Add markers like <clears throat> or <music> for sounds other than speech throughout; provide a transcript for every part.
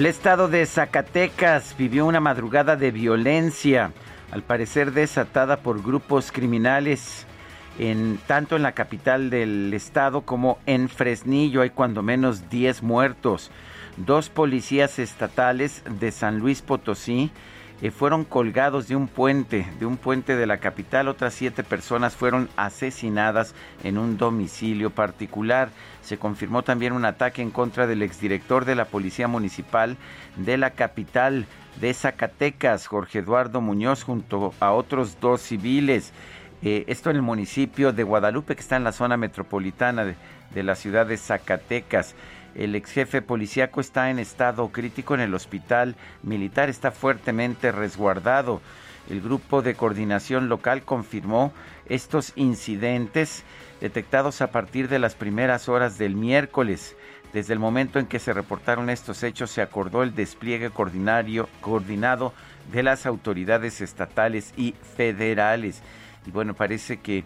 El estado de Zacatecas vivió una madrugada de violencia, al parecer desatada por grupos criminales. En, tanto en la capital del estado como en Fresnillo hay cuando menos 10 muertos. Dos policías estatales de San Luis Potosí eh, fueron colgados de un puente, de un puente de la capital. Otras siete personas fueron asesinadas en un domicilio particular. Se confirmó también un ataque en contra del exdirector de la Policía Municipal de la capital de Zacatecas, Jorge Eduardo Muñoz, junto a otros dos civiles. Eh, esto en el municipio de Guadalupe, que está en la zona metropolitana de, de la ciudad de Zacatecas. El ex jefe policíaco está en estado crítico en el hospital militar, está fuertemente resguardado. El grupo de coordinación local confirmó estos incidentes detectados a partir de las primeras horas del miércoles. Desde el momento en que se reportaron estos hechos se acordó el despliegue coordinado de las autoridades estatales y federales. Y bueno, parece que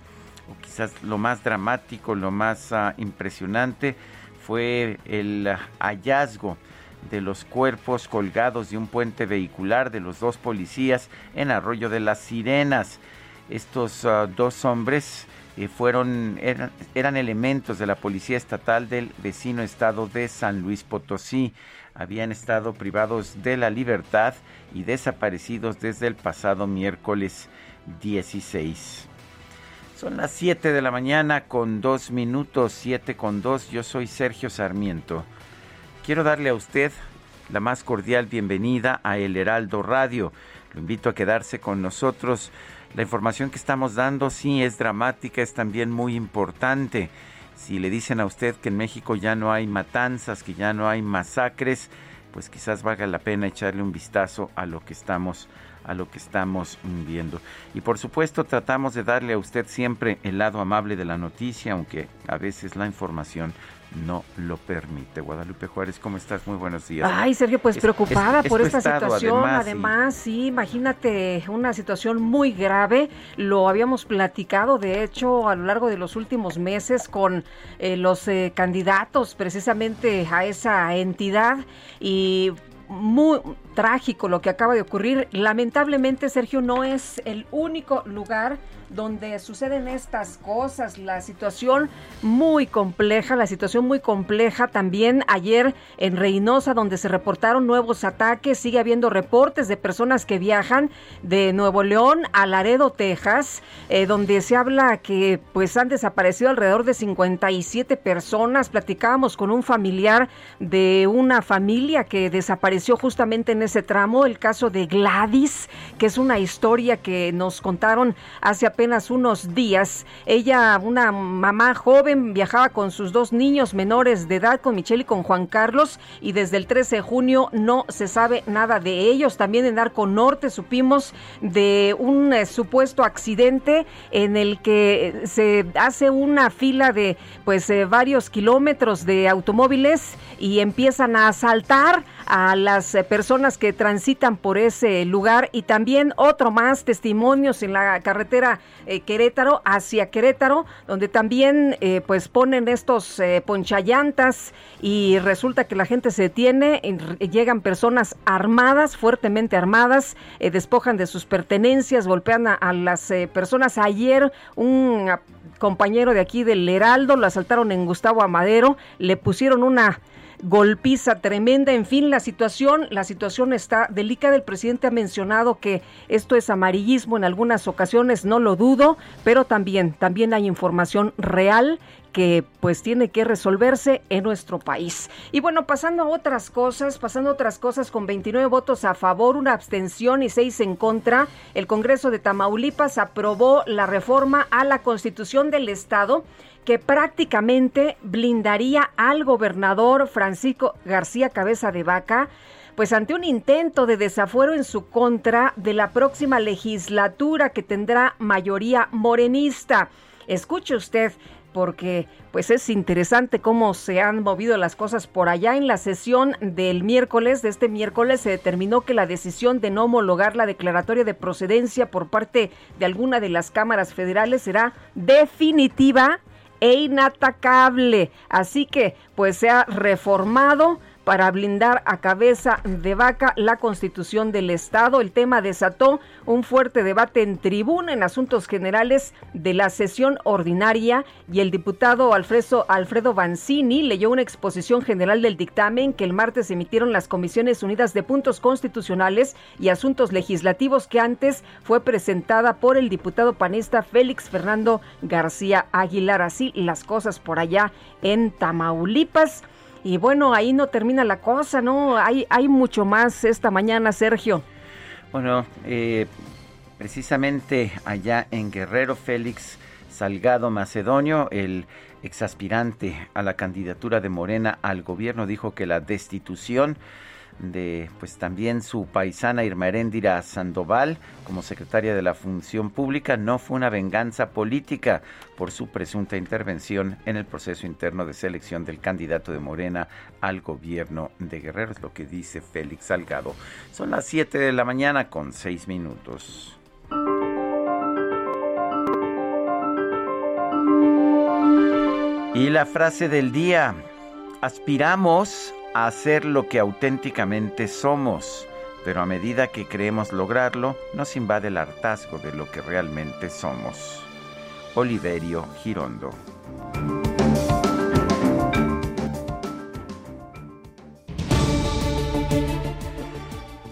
o quizás lo más dramático, lo más uh, impresionante, fue el hallazgo de los cuerpos colgados de un puente vehicular de los dos policías en Arroyo de las Sirenas. Estos uh, dos hombres eh, fueron eran, eran, elementos de la policía estatal del vecino estado de San Luis Potosí. Habían estado privados de la libertad y desaparecidos desde el pasado miércoles 16. Son las 7 de la mañana con dos minutos, 7 con 2. Yo soy Sergio Sarmiento. Quiero darle a usted la más cordial bienvenida a El Heraldo Radio. Lo invito a quedarse con nosotros. La información que estamos dando sí es dramática, es también muy importante. Si le dicen a usted que en México ya no hay matanzas, que ya no hay masacres, pues quizás valga la pena echarle un vistazo a lo que estamos a lo que estamos viendo. Y por supuesto tratamos de darle a usted siempre el lado amable de la noticia, aunque a veces la información no lo permite. Guadalupe Juárez, ¿cómo estás? Muy buenos días. Ay, Sergio, pues preocupada por esta situación. Además, sí, imagínate una situación muy grave. Lo habíamos platicado, de hecho, a lo largo de los últimos meses con eh, los eh, candidatos precisamente a esa entidad y muy trágico lo que acaba de ocurrir. Lamentablemente, Sergio, no es el único lugar donde suceden estas cosas, la situación muy compleja, la situación muy compleja también. Ayer en Reynosa, donde se reportaron nuevos ataques, sigue habiendo reportes de personas que viajan de Nuevo León a Laredo, Texas, eh, donde se habla que pues han desaparecido alrededor de 57 personas, platicábamos con un familiar de una familia que desapareció justamente en ese tramo, el caso de Gladys, que es una historia que nos contaron hace apenas unos días. Ella, una mamá joven, viajaba con sus dos niños menores de edad, con Michelle y con Juan Carlos, y desde el 13 de junio no se sabe nada de ellos. También en Arco Norte supimos de un eh, supuesto accidente en el que se hace una fila de pues eh, varios kilómetros de automóviles y empiezan a asaltar a las eh, personas que transitan por ese lugar y también otro más testimonios en la carretera eh, Querétaro hacia Querétaro, donde también eh, pues ponen estos ponchallantas y resulta que la gente se detiene, llegan personas armadas, fuertemente armadas, despojan de sus pertenencias, golpean a las personas. Ayer un compañero de aquí del Heraldo lo asaltaron en Gustavo Amadero, le pusieron una golpiza tremenda. En fin, la situación, la situación está delicada. El presidente ha mencionado que esto es amarillismo en algunas ocasiones, no lo dudo, pero también, también hay información real que pues tiene que resolverse en nuestro país. Y bueno, pasando a otras cosas, pasando a otras cosas con 29 votos a favor, una abstención y seis en contra, el Congreso de Tamaulipas aprobó la reforma a la Constitución del Estado que prácticamente blindaría al gobernador Francisco García Cabeza de Vaca, pues ante un intento de desafuero en su contra de la próxima legislatura que tendrá mayoría morenista. Escuche usted, porque pues es interesante cómo se han movido las cosas por allá. En la sesión del miércoles, de este miércoles, se determinó que la decisión de no homologar la declaratoria de procedencia por parte de alguna de las cámaras federales será definitiva e inatacable. Así que, pues se ha reformado para blindar a cabeza de vaca la constitución del Estado. El tema desató un fuerte debate en tribuna en asuntos generales de la sesión ordinaria y el diputado Alfredo, Alfredo Banzini leyó una exposición general del dictamen que el martes emitieron las Comisiones Unidas de Puntos Constitucionales y Asuntos Legislativos que antes fue presentada por el diputado panista Félix Fernando García Aguilar. Así las cosas por allá en Tamaulipas. Y bueno, ahí no termina la cosa, ¿no? Hay, hay mucho más esta mañana, Sergio. Bueno, eh, precisamente allá en Guerrero, Félix Salgado Macedonio, el exaspirante a la candidatura de Morena al gobierno, dijo que la destitución de pues también su paisana Irma Heréndira Sandoval como secretaria de la Función Pública no fue una venganza política por su presunta intervención en el proceso interno de selección del candidato de Morena al gobierno de Guerrero, es lo que dice Félix Salgado. Son las 7 de la mañana con 6 minutos. Y la frase del día, aspiramos hacer lo que auténticamente somos, pero a medida que creemos lograrlo, nos invade el hartazgo de lo que realmente somos. Oliverio Girondo.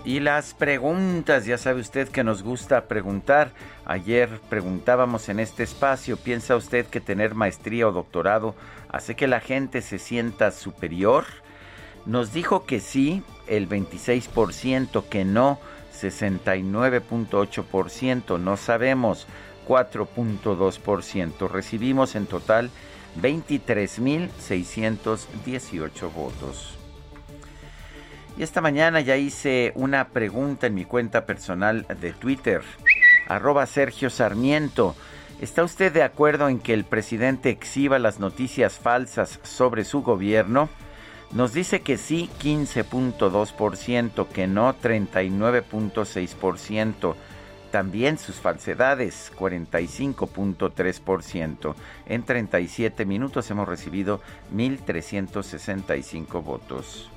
Y las preguntas, ya sabe usted que nos gusta preguntar. Ayer preguntábamos en este espacio, ¿piensa usted que tener maestría o doctorado hace que la gente se sienta superior? Nos dijo que sí, el 26%, que no, 69.8%, no sabemos, 4.2%. Recibimos en total 23.618 votos. Y esta mañana ya hice una pregunta en mi cuenta personal de Twitter, arroba Sergio Sarmiento. ¿Está usted de acuerdo en que el presidente exhiba las noticias falsas sobre su gobierno? Nos dice que sí 15.2%, que no 39.6%. También sus falsedades 45.3%. En 37 minutos hemos recibido 1.365 votos.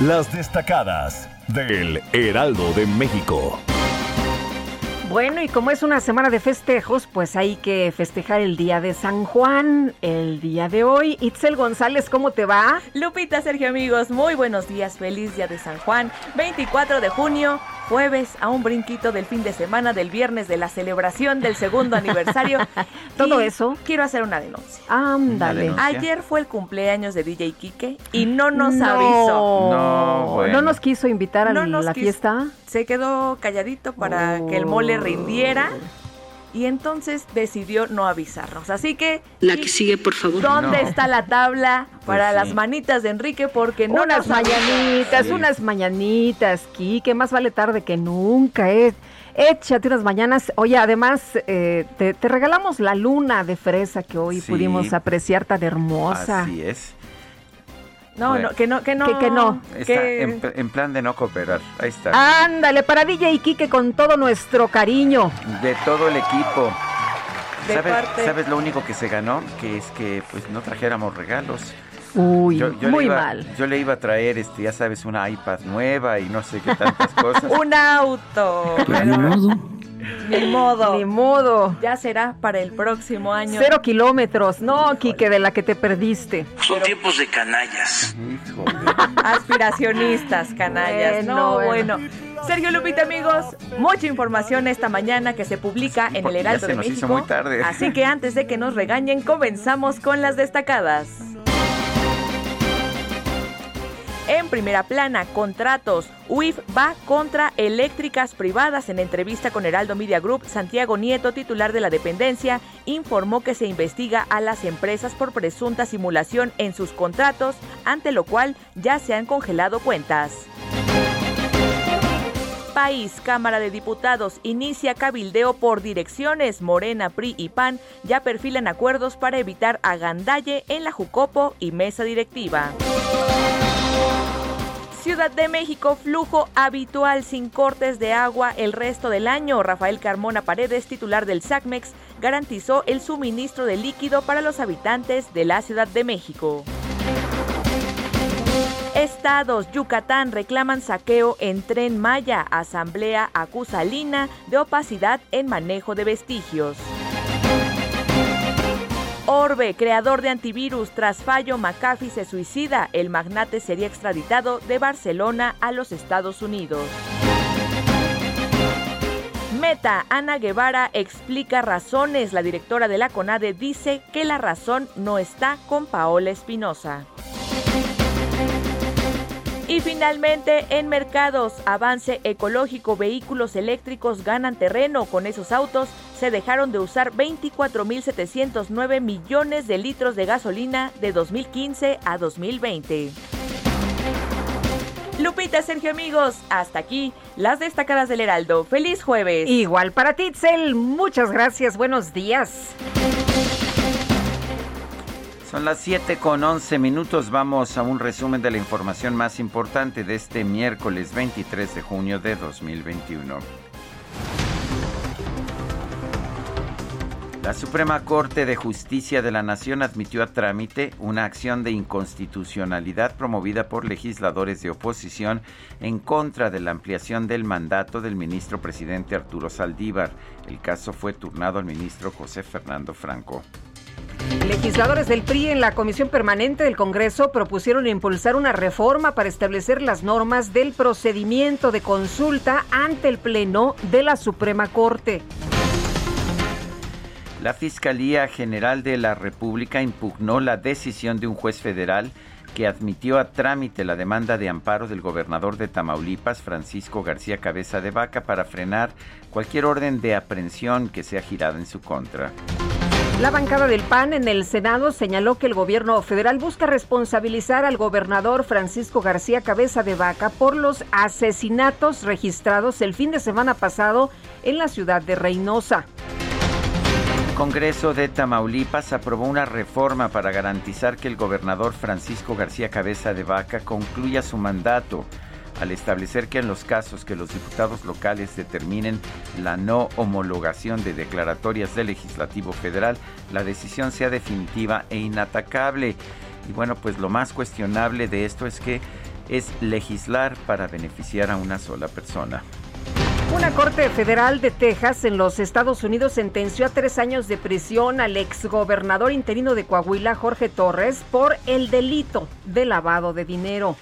Las destacadas del Heraldo de México. Bueno, y como es una semana de festejos, pues hay que festejar el día de San Juan, el día de hoy. Itzel González, ¿cómo te va? Lupita, Sergio, amigos, muy buenos días, feliz día de San Juan, 24 de junio, jueves, a un brinquito del fin de semana, del viernes de la celebración del segundo aniversario. <laughs> Todo eso. Quiero hacer una denuncia. Ándale. Ayer fue el cumpleaños de DJ Kike y no nos avisó. No, no nos quiso invitar a la fiesta. Se quedó calladito para que el mole rindiera y entonces decidió no avisarnos. Así que... La que sigue, por favor. ¿Dónde está la tabla para pues las manitas de Enrique? Porque no Unas mañanitas, unas mañanitas, Kike, más vale tarde que nunca, eh. Échate unas mañanas. Oye, además, eh, te, regalamos la luna de fresa que hoy pudimos apreciar tan hermosa. Así es. No, no, que no, que no. Que, no. Está En, plan de no cooperar. Ahí está. Ándale, para DJ Quique con todo nuestro cariño. De todo el equipo. ¿Sabes, lo único que se ganó? Que es que pues no trajéramos regalos. Uy, muy mal. Yo le iba a traer, este, ya sabes, una iPad nueva y no sé qué tantas <laughs> cosas. Un auto. Ni modo. Ni modo. Ya será para el próximo año. Cero kilómetros. No, Quique, de la que te perdiste. Son tiempos de canallas. Aspiracionistas, canallas. no, bueno. Sergio Lupita, amigos, mucha información esta mañana que se publica en el Heraldo de México. muy tarde. Así que antes de que nos regañen, comenzamos con las destacadas. En primera plana, contratos. UIF va contra eléctricas privadas. En entrevista con Heraldo Media Group, Santiago Nieto, titular de la dependencia, informó que se investiga a las empresas por presunta simulación en sus contratos, ante lo cual ya se han congelado cuentas. País, Cámara de Diputados, inicia cabildeo por direcciones. Morena, PRI y PAN ya perfilan acuerdos para evitar agandalle en la Jucopo y mesa directiva. Ciudad de México, flujo habitual sin cortes de agua el resto del año. Rafael Carmona Paredes, titular del SACMEX, garantizó el suministro de líquido para los habitantes de la Ciudad de México. Estados, Yucatán reclaman saqueo en tren Maya. Asamblea acusa a Lina de opacidad en manejo de vestigios. Orbe, creador de antivirus, tras fallo McAfee se suicida. El magnate sería extraditado de Barcelona a los Estados Unidos. Meta, Ana Guevara explica razones. La directora de la CONADE dice que la razón no está con Paola Espinosa. Y finalmente, en mercados, avance ecológico, vehículos eléctricos ganan terreno. Con esos autos se dejaron de usar 24.709 millones de litros de gasolina de 2015 a 2020. Lupita, Sergio, amigos, hasta aquí las destacadas del Heraldo. Feliz jueves. Igual para Titzel, muchas gracias, buenos días. Son las 7 con 11 minutos. Vamos a un resumen de la información más importante de este miércoles 23 de junio de 2021. La Suprema Corte de Justicia de la Nación admitió a trámite una acción de inconstitucionalidad promovida por legisladores de oposición en contra de la ampliación del mandato del ministro presidente Arturo Saldívar. El caso fue turnado al ministro José Fernando Franco. Legisladores del PRI en la Comisión Permanente del Congreso propusieron impulsar una reforma para establecer las normas del procedimiento de consulta ante el Pleno de la Suprema Corte. La Fiscalía General de la República impugnó la decisión de un juez federal que admitió a trámite la demanda de amparo del gobernador de Tamaulipas, Francisco García Cabeza de Vaca, para frenar cualquier orden de aprehensión que sea girada en su contra. La bancada del PAN en el Senado señaló que el gobierno federal busca responsabilizar al gobernador Francisco García Cabeza de Vaca por los asesinatos registrados el fin de semana pasado en la ciudad de Reynosa. El Congreso de Tamaulipas aprobó una reforma para garantizar que el gobernador Francisco García Cabeza de Vaca concluya su mandato al establecer que en los casos que los diputados locales determinen la no homologación de declaratorias del legislativo federal, la decisión sea definitiva e inatacable. Y bueno, pues lo más cuestionable de esto es que es legislar para beneficiar a una sola persona. Una corte federal de Texas en los Estados Unidos sentenció a tres años de prisión al exgobernador interino de Coahuila, Jorge Torres, por el delito de lavado de dinero.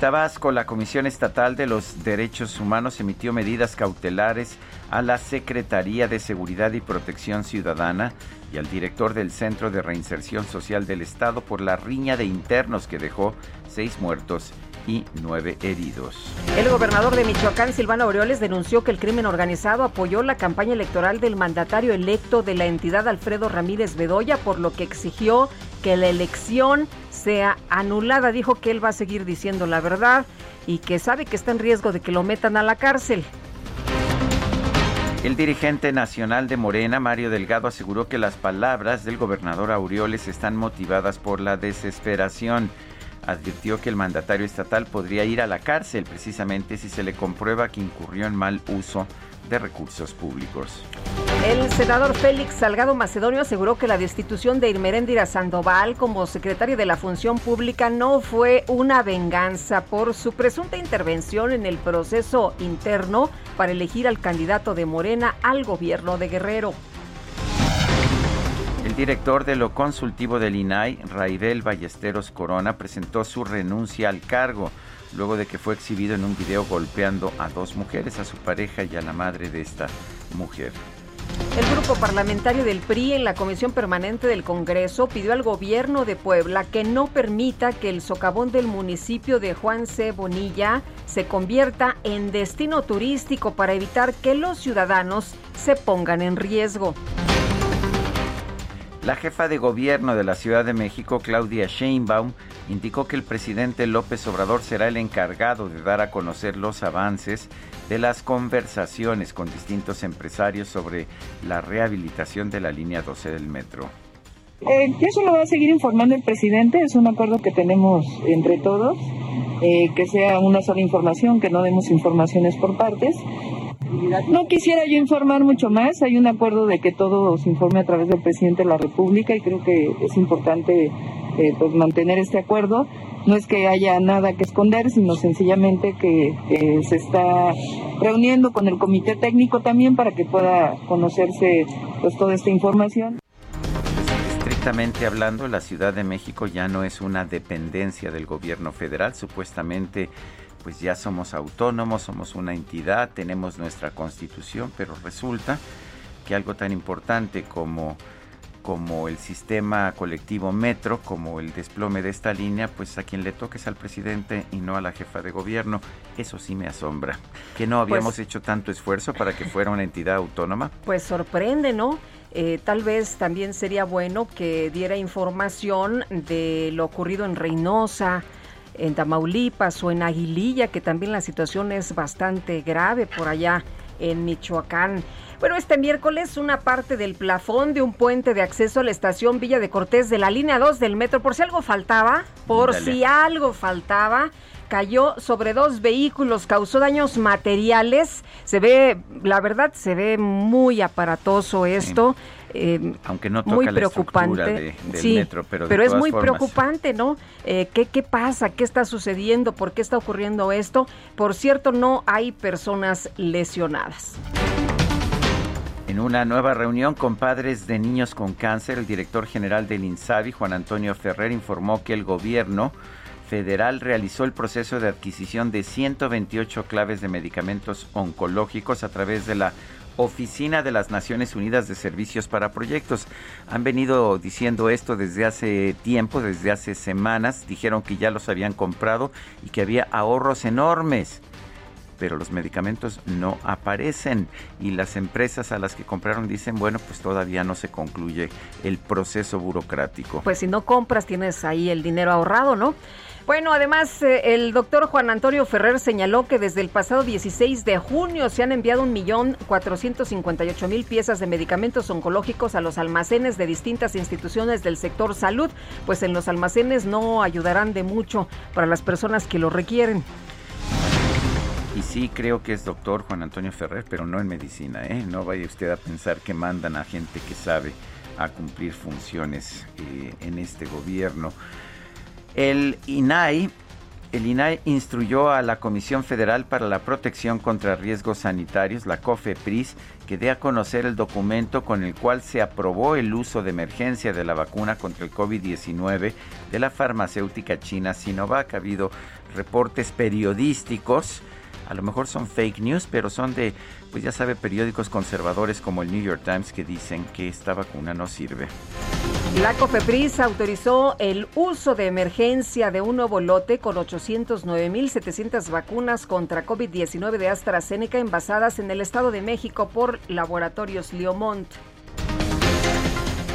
Tabasco, la Comisión Estatal de los Derechos Humanos emitió medidas cautelares a la Secretaría de Seguridad y Protección Ciudadana y al director del Centro de Reinserción Social del Estado por la riña de internos que dejó seis muertos y nueve heridos. El gobernador de Michoacán, Silvano Aureoles, denunció que el crimen organizado apoyó la campaña electoral del mandatario electo de la entidad, Alfredo Ramírez Bedoya, por lo que exigió que la elección sea anulada. Dijo que él va a seguir diciendo la verdad y que sabe que está en riesgo de que lo metan a la cárcel. El dirigente nacional de Morena, Mario Delgado, aseguró que las palabras del gobernador Aureoles están motivadas por la desesperación. Advirtió que el mandatario estatal podría ir a la cárcel precisamente si se le comprueba que incurrió en mal uso de recursos públicos. El senador Félix Salgado Macedonio aseguró que la destitución de Irmeréndira Sandoval como secretaria de la Función Pública no fue una venganza por su presunta intervención en el proceso interno para elegir al candidato de Morena al gobierno de Guerrero. El director de lo consultivo del INAI, Raibel Ballesteros Corona, presentó su renuncia al cargo luego de que fue exhibido en un video golpeando a dos mujeres, a su pareja y a la madre de esta mujer. El grupo parlamentario del PRI en la Comisión Permanente del Congreso pidió al gobierno de Puebla que no permita que el socavón del municipio de Juan C. Bonilla se convierta en destino turístico para evitar que los ciudadanos se pongan en riesgo. La jefa de gobierno de la Ciudad de México, Claudia Sheinbaum, indicó que el presidente López Obrador será el encargado de dar a conocer los avances de las conversaciones con distintos empresarios sobre la rehabilitación de la línea 12 del metro. Eh, eso lo va a seguir informando el presidente, es un acuerdo que tenemos entre todos, eh, que sea una sola información, que no demos informaciones por partes. No quisiera yo informar mucho más, hay un acuerdo de que todo se informe a través del presidente de la República y creo que es importante eh, pues mantener este acuerdo. No es que haya nada que esconder, sino sencillamente que se está reuniendo con el comité técnico también para que pueda conocerse pues toda esta información. Estrictamente hablando, la Ciudad de México ya no es una dependencia del gobierno federal, supuestamente pues ya somos autónomos, somos una entidad, tenemos nuestra constitución, pero resulta que algo tan importante como como el sistema colectivo metro, como el desplome de esta línea, pues a quien le toque es al presidente y no a la jefa de gobierno. Eso sí me asombra. Que no pues habíamos hecho tanto esfuerzo para que fuera una entidad autónoma. <laughs> Pues sorprende, ¿no? Eh, tal vez también sería bueno que diera información de lo ocurrido en Reynosa, en Tamaulipas o en Aguililla, que también la situación es bastante grave por allá en Michoacán. Bueno, este miércoles una parte del plafón de un puente de acceso a la estación Villa de Cortés de la línea 2 del metro, por si algo faltaba, por si algo faltaba, cayó sobre dos vehículos, causó daños materiales. Se ve, la verdad, se ve muy aparatoso esto. Eh, Aunque no toca muy preocupante. sí, metro, pero, pero es muy preocupante, ¿no? Eh, ¿qué, ¿Qué pasa? ¿Qué está sucediendo? ¿Por qué está ocurriendo esto? Por cierto, no hay personas lesionadas. En una nueva reunión con padres de niños con cáncer, el director general del INSABI, Juan Antonio Ferrer, informó que el gobierno federal realizó el proceso de adquisición de 128 claves de medicamentos oncológicos a través de la Oficina de las Naciones Unidas de Servicios para Proyectos. Han venido diciendo esto desde hace tiempo, desde hace semanas. Dijeron que ya los habían comprado y que había ahorros enormes pero los medicamentos no aparecen y las empresas a las que compraron dicen, bueno, pues todavía no se concluye el proceso burocrático. Pues si no compras tienes ahí el dinero ahorrado, ¿no? Bueno, además, eh, el doctor Juan Antonio Ferrer señaló que desde el pasado 16 de junio se han enviado 1.458.000 piezas de medicamentos oncológicos a los almacenes de distintas instituciones del sector salud, pues en los almacenes no ayudarán de mucho para las personas que lo requieren. Y sí, creo que es doctor Juan Antonio Ferrer, pero no en medicina, ¿eh? No vaya usted a pensar que mandan a gente que sabe a cumplir funciones eh, en este gobierno. El INAI, el INAI instruyó a la Comisión Federal para la Protección contra Riesgos Sanitarios, la COFEPRIS, que dé a conocer el documento con el cual se aprobó el uso de emergencia de la vacuna contra el COVID-19 de la farmacéutica china Sinovac. Ha habido reportes periodísticos a lo mejor son fake news, pero son de, pues ya sabe, periódicos conservadores como el New York Times que dicen que esta vacuna no sirve. La COFEPRIS autorizó el uso de emergencia de un nuevo lote con 809.700 vacunas contra COVID-19 de AstraZeneca envasadas en el Estado de México por Laboratorios Liomont.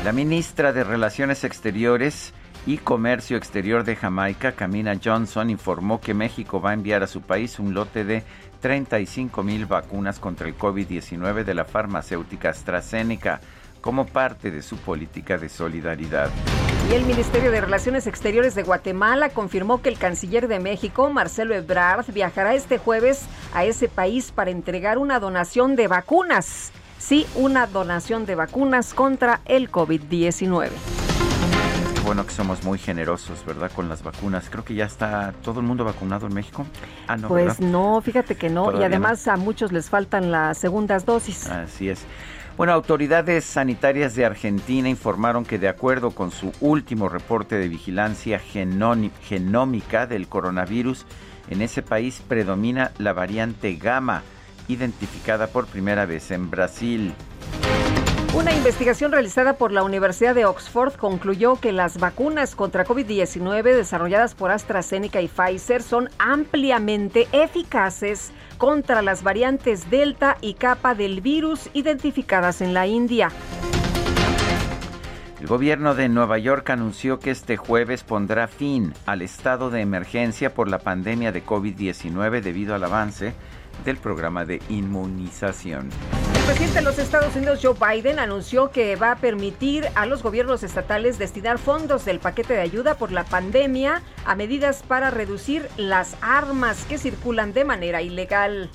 La ministra de Relaciones Exteriores y Comercio Exterior de Jamaica, Camina Johnson, informó que México va a enviar a su país un lote de 35 mil vacunas contra el COVID-19 de la farmacéutica AstraZeneca como parte de su política de solidaridad. Y el Ministerio de Relaciones Exteriores de Guatemala confirmó que el canciller de México, Marcelo Ebrard, viajará este jueves a ese país para entregar una donación de vacunas. Sí, una donación de vacunas contra el COVID-19 bueno que somos muy generosos, ¿verdad? Con las vacunas. Creo que ya está todo el mundo vacunado en México. Ah, no, pues no, fíjate que no. y además a muchos les faltan las segundas dosis. Así es. Bueno, autoridades sanitarias de Argentina informaron que de acuerdo con su último reporte de vigilancia genómica del coronavirus, en ese país predomina la variante gamma, identificada por primera vez en Brasil. Una investigación realizada por la Universidad de Oxford concluyó que las vacunas contra COVID-19 desarrolladas por AstraZeneca y Pfizer son ampliamente eficaces contra las variantes Delta y Kappa del virus identificadas en la India. El gobierno de Nueva York anunció que este jueves pondrá fin al estado de emergencia por la pandemia de COVID-19 debido al avance del programa de inmunización. El presidente de los Estados Unidos, Joe Biden, anunció que va a permitir a los gobiernos estatales destinar fondos del paquete de ayuda por la pandemia a medidas para reducir las armas que circulan de manera ilegal.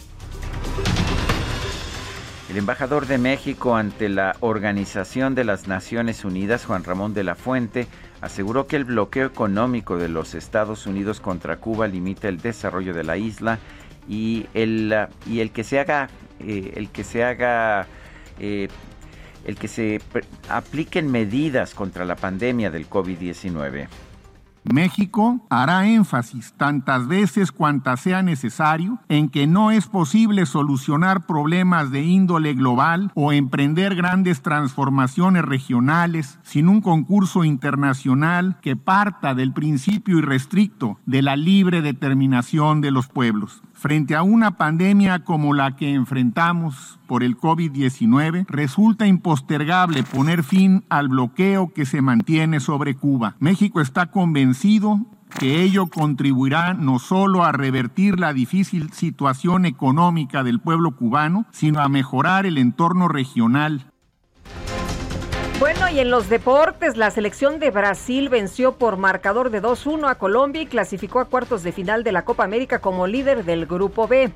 El embajador de México ante la Organización de las Naciones Unidas, Juan Ramón de la Fuente, aseguró que el bloqueo económico de los Estados Unidos contra Cuba limita el desarrollo de la isla y el, y el que se haga, eh, el que se haga, eh, el que se apliquen medidas contra la pandemia del COVID-19. México hará énfasis tantas veces cuantas sea necesario en que no es posible solucionar problemas de índole global o emprender grandes transformaciones regionales sin un concurso internacional que parta del principio irrestricto de la libre determinación de los pueblos. Frente a una pandemia como la que enfrentamos por el COVID-19, resulta impostergable poner fin al bloqueo que se mantiene sobre Cuba. México está convencido que ello contribuirá no solo a revertir la difícil situación económica del pueblo cubano, sino a mejorar el entorno regional y en los deportes, la selección de Brasil venció por marcador de 2-1 a Colombia y clasificó a cuartos de final de la Copa América como líder del Grupo B.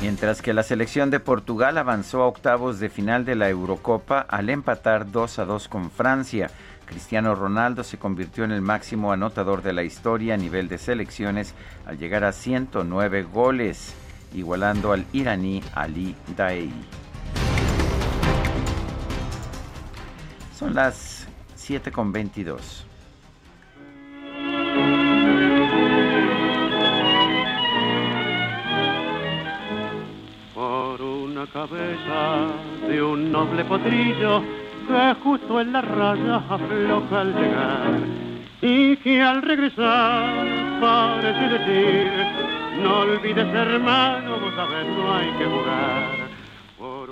Mientras que la selección de Portugal avanzó a octavos de final de la Eurocopa al empatar 2 a 2 con Francia. Cristiano Ronaldo se convirtió en el máximo anotador de la historia a nivel de selecciones al llegar a 109 goles, igualando al iraní Ali Daei. Son las 7 con 22. Por una cabeza de un noble potrillo que justo en la raya afloja al llegar y que al regresar parece decir no olvides hermano, vos sabes no hay que jugar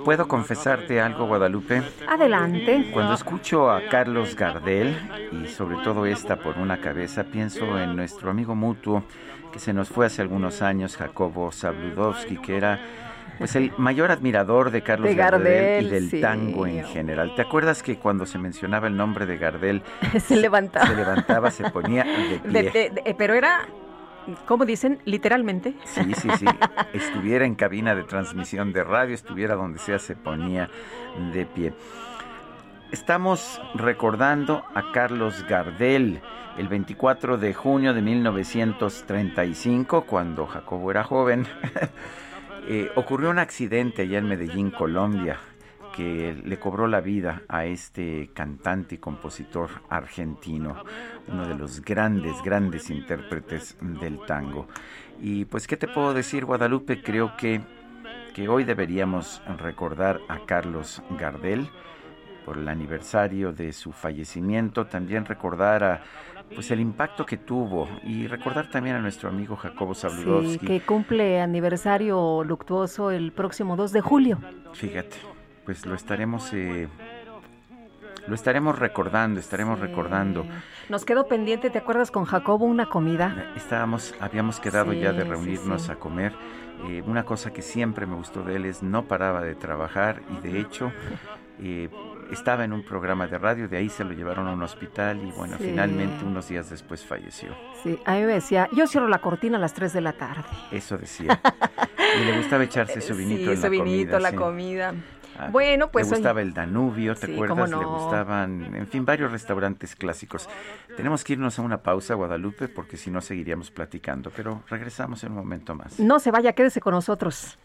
¿Puedo confesarte algo, Guadalupe? Adelante. Cuando escucho a Carlos Gardel, y sobre todo esta por una cabeza, pienso en nuestro amigo mutuo que se nos fue hace algunos años, Jacobo Zabludowski, que era pues el mayor admirador de Carlos Gardel, y del tango en general. ¿Te acuerdas que cuando se mencionaba el nombre de Gardel <laughs> se, levantaba, se levantaba, se ponía de pie? pero era ¿Cómo dicen? Literalmente. Sí, sí, sí. <laughs> Estuviera en cabina de transmisión de radio, estuviera donde sea, se ponía de pie. Estamos recordando a Carlos Gardel el 24 de junio de 1935, cuando Jacobo era joven. <laughs> Eh, ocurrió un accidente allá en Medellín, Colombia que le cobró la vida a este cantante y compositor argentino, uno de los grandes, grandes intérpretes del tango. Y pues, ¿qué te puedo decir, Guadalupe? Creo que, que hoy deberíamos recordar a Carlos Gardel por el aniversario de su fallecimiento, también recordar a pues el impacto que tuvo y recordar también a nuestro amigo Jacobo Zabludowski. Sí, que cumple aniversario luctuoso el próximo 2 de julio. Fíjate, pues lo estaremos eh, lo estaremos recordando, estaremos recordando. Nos quedó pendiente, ¿te acuerdas con Jacobo una comida? Estábamos, habíamos quedado ya de reunirnos a comer. Eh, una cosa que siempre me gustó de él es no paraba de trabajar y de hecho eh, estaba en un programa de radio, de ahí se lo llevaron a un hospital y bueno, finalmente unos días después falleció. Sí, a mí me decía, yo cierro la cortina a las 3 de la tarde. Eso decía. y le gustaba echarse su <laughs> vinito en la vinito, la comida. Ah, bueno, pues. Le gustaba el Danubio, ¿te acuerdas? Le gustaban, en fin, varios restaurantes clásicos. Tenemos que irnos a una pausa, Guadalupe, porque si no seguiríamos platicando, pero regresamos en un momento más. No se vaya, quédese con nosotros.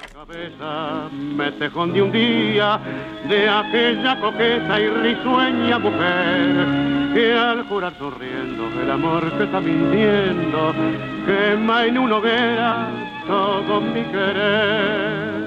La cabeza me de un día de aquella coqueta y risueña mujer que al jurar sonriendo el amor que está mintiendo quema en una hoguera todo mi querer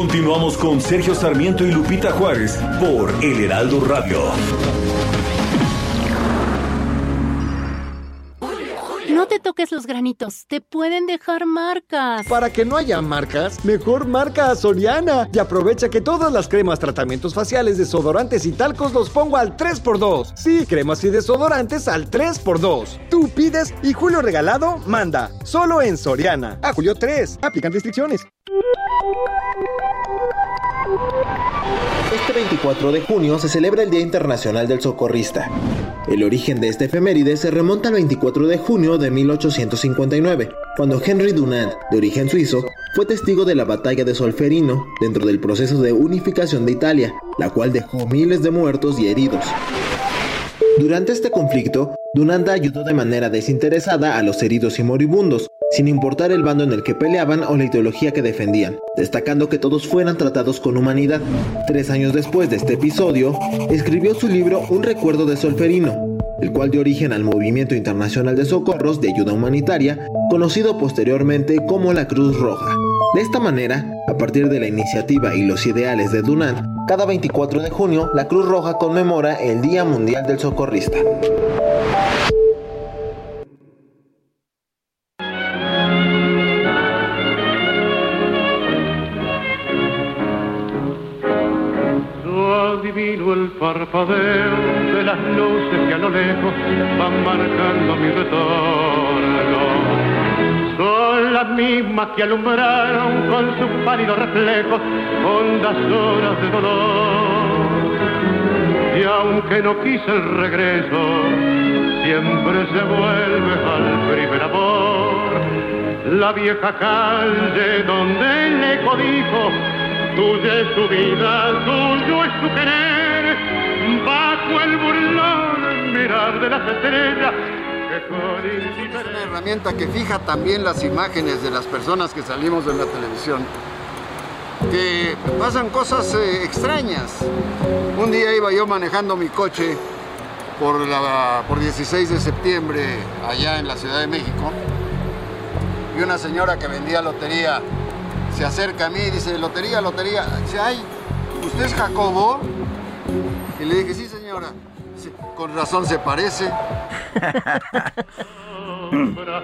Continuamos con Sergio Sarmiento y Lupita Juárez por El Heraldo Radio. te toques los granitos, te pueden dejar marcas. Para que no haya marcas, mejor marca a Soriana y aprovecha que todas las cremas, tratamientos faciales, desodorantes y talcos los pongo al 3x2. Sí, cremas y desodorantes al 3x2. Tú pides y Julio Regalado manda. Solo en Soriana. A Julio 3. Aplican restricciones. Este 24 de junio se celebra el Día Internacional del Socorrista. El origen de este efeméride se remonta al 24 de junio de 1859, cuando Henry Dunant, de origen suizo, fue testigo de la batalla de Solferino dentro del proceso de unificación de Italia, la cual dejó miles de muertos y heridos. Durante este conflicto, Dunanda ayudó de manera desinteresada a los heridos y moribundos, sin importar el bando en el que peleaban o la ideología que defendían, destacando que todos fueran tratados con humanidad. Tres años después de este episodio, escribió su libro Un recuerdo de Solferino, el cual dio origen al Movimiento Internacional de Socorros de Ayuda Humanitaria, conocido posteriormente como la Cruz Roja. De esta manera, a partir de la iniciativa y los ideales de Dunant, cada 24 de junio la Cruz Roja conmemora el Día Mundial del Socorrista. Parpadeo de las luces que a lo lejos van marcando mi retorno. Son las mismas que alumbraron con su pálido reflejo hondas horas de dolor. Y aunque no quise el regreso, siempre se vuelve al primer amor. La vieja calle donde el eco dijo, tuya es su vida, tuyo es su querer bajo el burlón mirar de las estrellas. Es una herramienta que fija también las imágenes de las personas que salimos de la televisión. Que pasan cosas eh, extrañas. Un día iba yo manejando mi coche por, la, por 16 de septiembre allá en la Ciudad de México y una señora que vendía lotería se acerca a mí y dice, lotería, lotería. Dice, ay, ¿usted es Jacobo? Y le dije, sí señora, con razón se parece. bueno,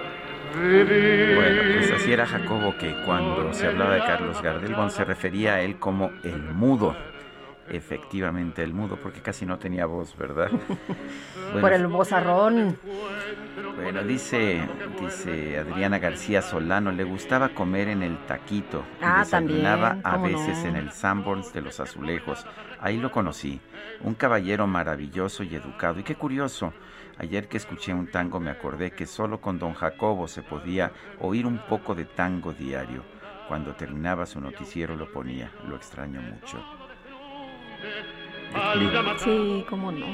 pues así era Jacobo que cuando se hablaba de Carlos Gardel, se refería a él como el mudo efectivamente el mudo, porque casi no tenía voz, ¿verdad? <laughs> Por el vozarrón. Bueno, dice, dice Adriana García Solano, le gustaba comer en el taquito. Ah, también. a veces en el Sanborns de los Azulejos. Ahí lo conocí. Un caballero maravilloso y educado. Y qué curioso. Ayer que escuché un tango me acordé que solo con don Jacobo se podía oír un poco de tango diario. Cuando terminaba su noticiero lo ponía. Lo extraño mucho. Sí, cómo no.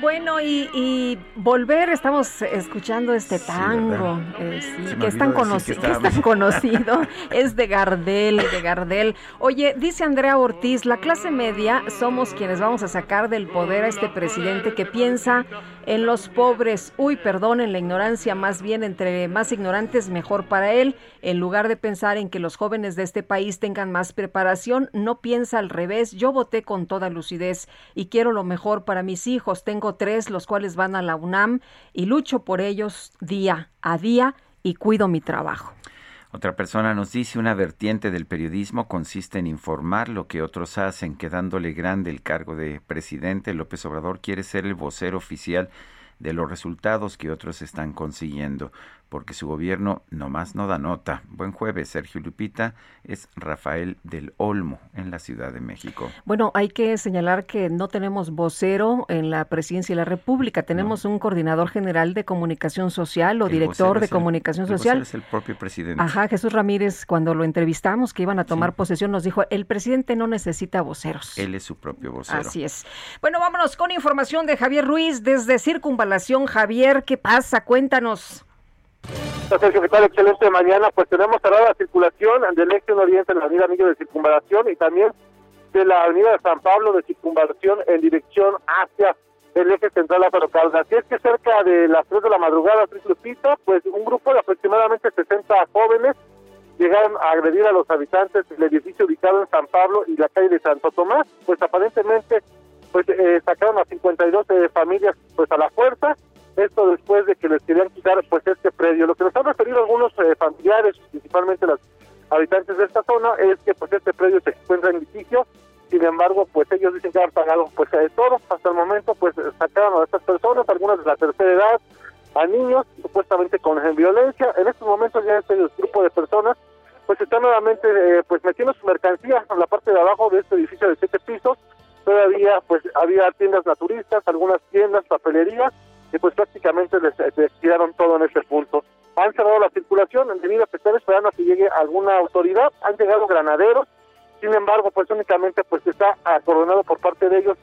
Bueno, y, volver, estamos escuchando este tango, eh, que, es tan, conocido, <laughs> es de Gardel, de Gardel. Oye, dice Andrea Ortiz, la clase media somos quienes vamos a sacar del poder a este presidente que piensa en los pobres. Uy, perdonen la ignorancia, más bien entre más ignorantes mejor para él. En lugar de pensar en que los jóvenes de este país tengan más preparación, no piensa al revés. Yo voté con toda lucidez y quiero lo mejor para mis hijos. Tengo tres, los cuales van a la UNAM y lucho por ellos día a día y cuido mi trabajo. Otra persona nos dice, una vertiente del periodismo consiste en informar lo que otros hacen, quedándole grande el cargo de presidente. López Obrador quiere ser el vocero oficial de los resultados que otros están consiguiendo porque su gobierno nomás no da nota. Buen jueves, Sergio Lupita. Es Rafael del Olmo en la Ciudad de México. Bueno, hay que señalar que no tenemos vocero en la presidencia de la República. Tenemos un coordinador general de comunicación social o director de comunicación social. es el propio presidente. Ajá, Jesús Ramírez, cuando lo entrevistamos, que iban a tomar posesión, nos dijo: el presidente no necesita voceros. Él es su propio vocero. Así es. Bueno, vámonos con información de Javier Ruiz desde Circunvalación. Javier, ¿qué pasa? Cuéntanos. Sergio, ¿qué tal? Excelente mañana. Pues tenemos cerrada la circulación del eje oriente en la avenida Anillo de Circunvalación y también de la avenida de San Pablo de Circunvalación en dirección hacia el eje central Lázaro Así es que cerca de las 3 de la madrugada, Lupita, pues un grupo de aproximadamente 60 jóvenes llegaron a agredir a los habitantes del edificio ubicado en San Pablo y la calle de Santo Tomás. Pues aparentemente pues eh, sacaron a 52 eh, familias pues a la fuerza esto después de que les querían quitar pues este predio. Lo que nos han referido algunos eh, familiares, principalmente los habitantes de esta zona, es que pues este predio se encuentra en litigio, sin embargo, pues ellos dicen que han pagado pues de todo, hasta el momento pues sacaron a estas personas, algunas de la tercera edad, a niños, supuestamente con violencia, en estos momentos ya este grupo de personas pues están nuevamente eh, pues metiendo su mercancía en la parte de abajo de este edificio de siete pisos, todavía pues había tiendas naturistas, algunas tiendas, papelerías, y pues prácticamente les, tiraron todo en ese punto. Han cerrado la circulación debido a que están esperando a que llegue alguna autoridad, han llegado granaderos, sin embargo, pues únicamente pues está acordonado por parte de ellos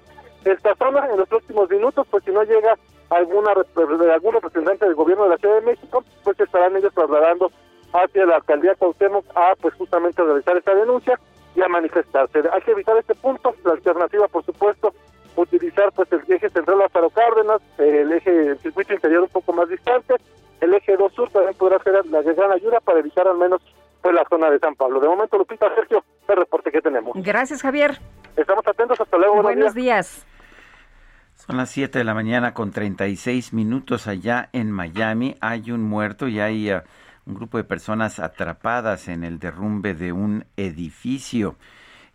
esta zona. En los próximos minutos, pues si no llega alguna algún representante del gobierno de la Ciudad de México, pues estarán ellos trasladando hacia la alcaldía Cuauhtémoc a pues justamente realizar esta denuncia y a manifestarse. Hay que evitar este punto, la alternativa por supuesto utilizar pues el eje central Lázaro Cárdenas, el eje el circuito interior un poco más distante, el eje 2 sur también podrá ser la gran ayuda para evitar al menos pues la zona de San Pablo. De momento, Lupita, Sergio, el reporte que tenemos. Gracias, Javier. Estamos atentos, hasta luego. Buenos, días. Son las 7 de la mañana con 36 minutos allá en Miami. Hay un muerto y hay uh, un grupo de personas atrapadas en el derrumbe de un edificio.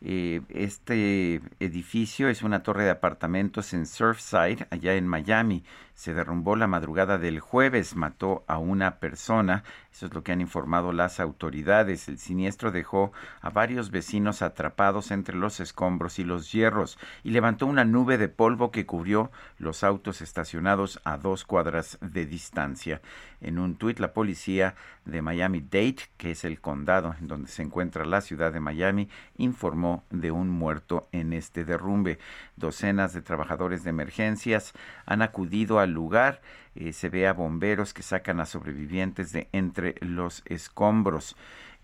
Eh, este edificio es una torre de apartamentos en Surfside, allá en Miami. Se derrumbó la madrugada del jueves, mató a una persona eso es lo que han informado las autoridades. El siniestro dejó a varios vecinos atrapados entre los escombros y los hierros y levantó una nube de polvo que cubrió los autos estacionados a dos cuadras de distancia. En un tuit, la policía de Miami-Dade, que es el condado en donde se encuentra la ciudad de Miami, informó de un muerto en este derrumbe. Docenas de trabajadores de emergencias han acudido al lugar eh, se ve a bomberos que sacan a sobrevivientes de entre los escombros.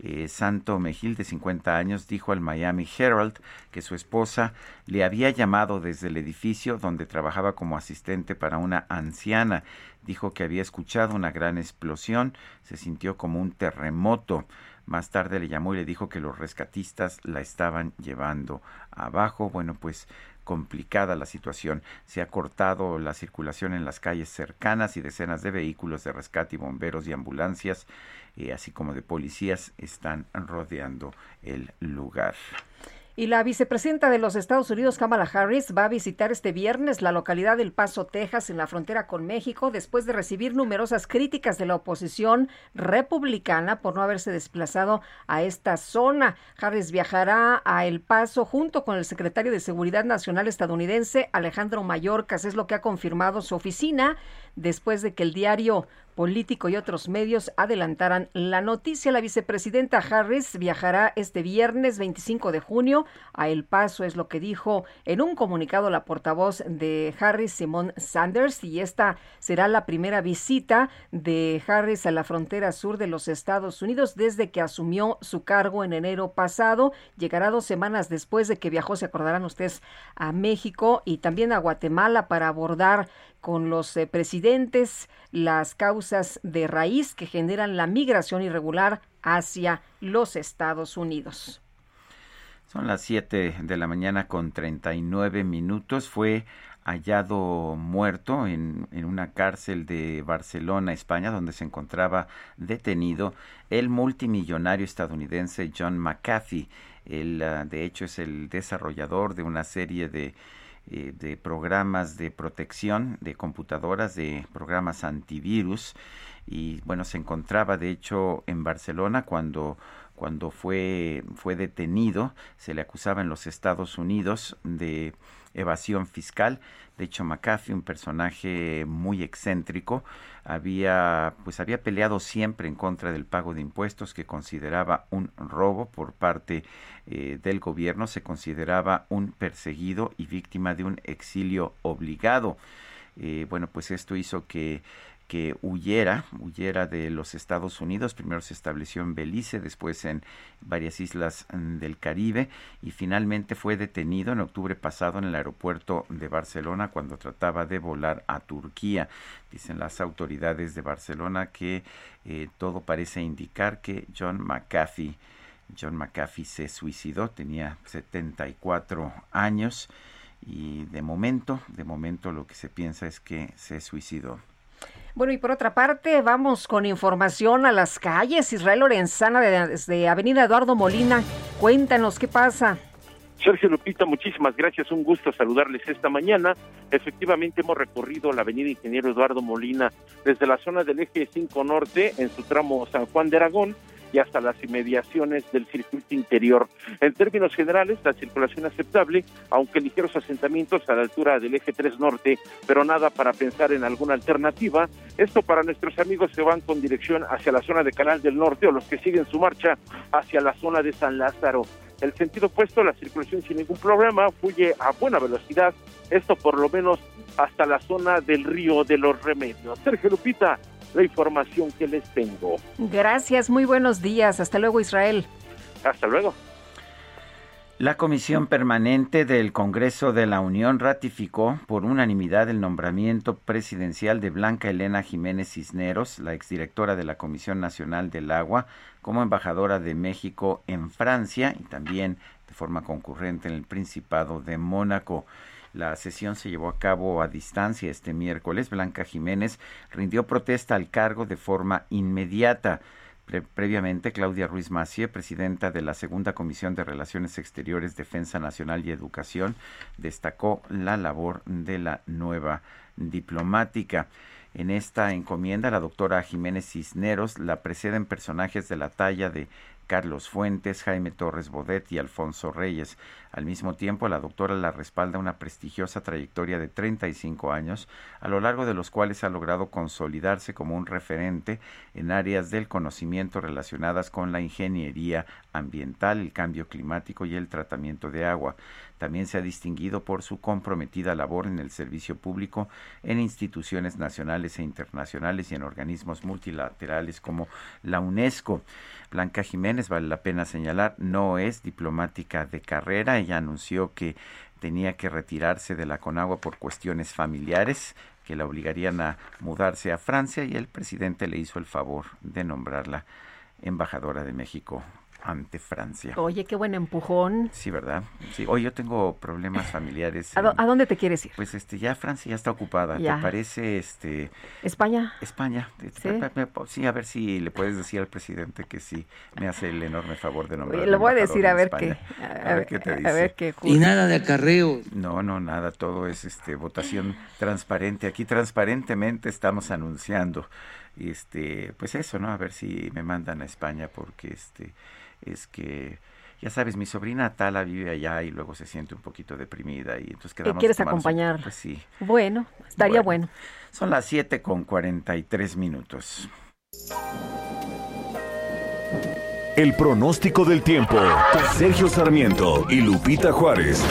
Eh, Santo Mejil, de 50 años, dijo al Miami Herald que su esposa le había llamado desde el edificio donde trabajaba como asistente para una anciana. Dijo que había escuchado una gran explosión, se sintió como un terremoto. Más tarde le llamó y le dijo que los rescatistas la estaban llevando abajo. Bueno, pues complicada la situación. Se ha cortado la circulación en las calles cercanas y decenas de vehículos de rescate y bomberos y ambulancias, eh, así como de policías, están rodeando el lugar. Y la vicepresidenta de los Estados Unidos, Kamala Harris, va a visitar este viernes la localidad del Paso, Texas, en la frontera con México, después de recibir numerosas críticas de la oposición republicana por no haberse desplazado a esta zona. Harris viajará a El Paso junto con el secretario de Seguridad Nacional estadounidense, Alejandro Mayorkas, es lo que ha confirmado su oficina. Después de que el diario político y otros medios adelantaran la noticia. La vicepresidenta Harris viajará este viernes 25 de junio a El Paso, es lo que dijo en un comunicado la portavoz de Harris, Simón Sanders, y esta será la primera visita de Harris a la frontera sur de los Estados Unidos desde que asumió su cargo en enero pasado. Llegará dos semanas después de que viajó, se acordarán ustedes, a México y también a Guatemala para abordar con los eh, presidentes las causas de raíz que generan la migración irregular hacia los Estados Unidos. Son las 7 de la mañana con 39 minutos. Fue hallado muerto en, en, una cárcel de Barcelona, España, donde se encontraba detenido el multimillonario estadounidense John McAfee. Él, ah, de hecho, es el desarrollador de una serie de eh, de programas de protección de computadoras, de programas antivirus. Y bueno, se encontraba de hecho en Barcelona cuando cuando fue, fue detenido, se le acusaba en los Estados Unidos de evasión fiscal. De hecho, McAfee, un personaje muy excéntrico, había pues había peleado siempre en contra del pago de impuestos que consideraba un robo por parte eh, del gobierno, se consideraba un perseguido y víctima de un exilio obligado. Eh, bueno, pues esto hizo que que huyera, huyera de los Estados Unidos. Primero se estableció en Belice, después en varias islas mm, del Caribe y finalmente fue detenido en octubre pasado en el aeropuerto de Barcelona cuando trataba de volar a Turquía. Dicen las autoridades de Barcelona que eh, todo parece indicar que John McAfee, John McAfee se suicidó, tenía 74 años y de momento, de momento lo que se piensa es que se suicidó. Bueno, y por otra parte, vamos con información a las calles. Israel Lorenzana desde Avenida Eduardo Molina. Cuéntanos qué pasa. Sergio Lupita, muchísimas gracias, un gusto saludarles esta mañana. Efectivamente hemos recorrido la avenida Ingeniero Eduardo Molina desde la zona del eje 5 Norte en su tramo San Juan de Aragón y hasta las inmediaciones del circuito interior. En términos generales, la circulación aceptable, aunque ligeros asentamientos a la altura del eje 3 norte, pero nada para pensar en alguna alternativa. Esto para nuestros amigos que van con dirección hacia la zona de Canal del Norte o los que siguen su marcha hacia la zona de San Lázaro. El sentido opuesto, la circulación sin ningún problema, fluye a buena velocidad, esto por lo menos hasta la zona del río de los remedios. Sergio Lupita, la información que les tengo. Gracias, muy buenos días. Hasta luego, Israel. Hasta luego. La Comisión Permanente del Congreso de la Unión ratificó por unanimidad el nombramiento presidencial de Blanca Elena Jiménez Cisneros, la exdirectora de la Comisión Nacional del Agua, como embajadora de México en Francia y también de forma concurrente en el Principado de Mónaco. La sesión se llevó a cabo a distancia este miércoles. Blanca Jiménez rindió protesta al cargo de forma inmediata. Previamente, Claudia Ruiz Macié, presidenta de la Segunda Comisión de Relaciones Exteriores, Defensa Nacional y Educación, destacó la labor de la nueva diplomática. En esta encomienda, la doctora Jiménez Cisneros la preceden personajes de la talla de Carlos Fuentes, Jaime Torres Bodet y Alfonso Reyes. Al mismo tiempo, la doctora la respalda una prestigiosa trayectoria de 35 años, a lo largo de los cuales ha logrado consolidarse como un referente en áreas del conocimiento relacionadas con la ingeniería ambiental, el cambio climático y el tratamiento de agua. También se ha distinguido por su comprometida labor en el servicio público en instituciones nacionales e internacionales y en organismos multilaterales como la UNESCO. Blanca Jiménez, vale la pena señalar, no es diplomática de carrera. Ella anunció que tenía que retirarse de la Conagua por cuestiones familiares que la obligarían a mudarse a Francia y el presidente le hizo el favor de nombrarla embajadora de México ante Francia. Oye, qué buen empujón. Sí, ¿verdad? Sí. Hoy yo tengo problemas <laughs> familiares. ¿A, dónde te quieres ir? Pues este, ya Francia ya está ocupada. ¿Te parece este España? España. ¿Sí? a ver si le puedes decir al presidente que sí me hace el enorme favor de nombrar. Le voy a decir a ver qué. A, ver qué te dice. A ver qué. Y nada de acarreo. No, no, nada, todo es este votación transparente. Aquí transparentemente estamos anunciando este, pues eso, ¿no? A ver si me mandan a España porque este es que ya sabes, mi sobrina Tala vive allá y luego se siente un poquito deprimida y entonces quedamos... ¿Y quieres acompañar? Pues sí. Bueno, estaría bueno. Son las 7 con 43 minutos. El pronóstico del tiempo. Sergio Sarmiento y Lupita Juárez.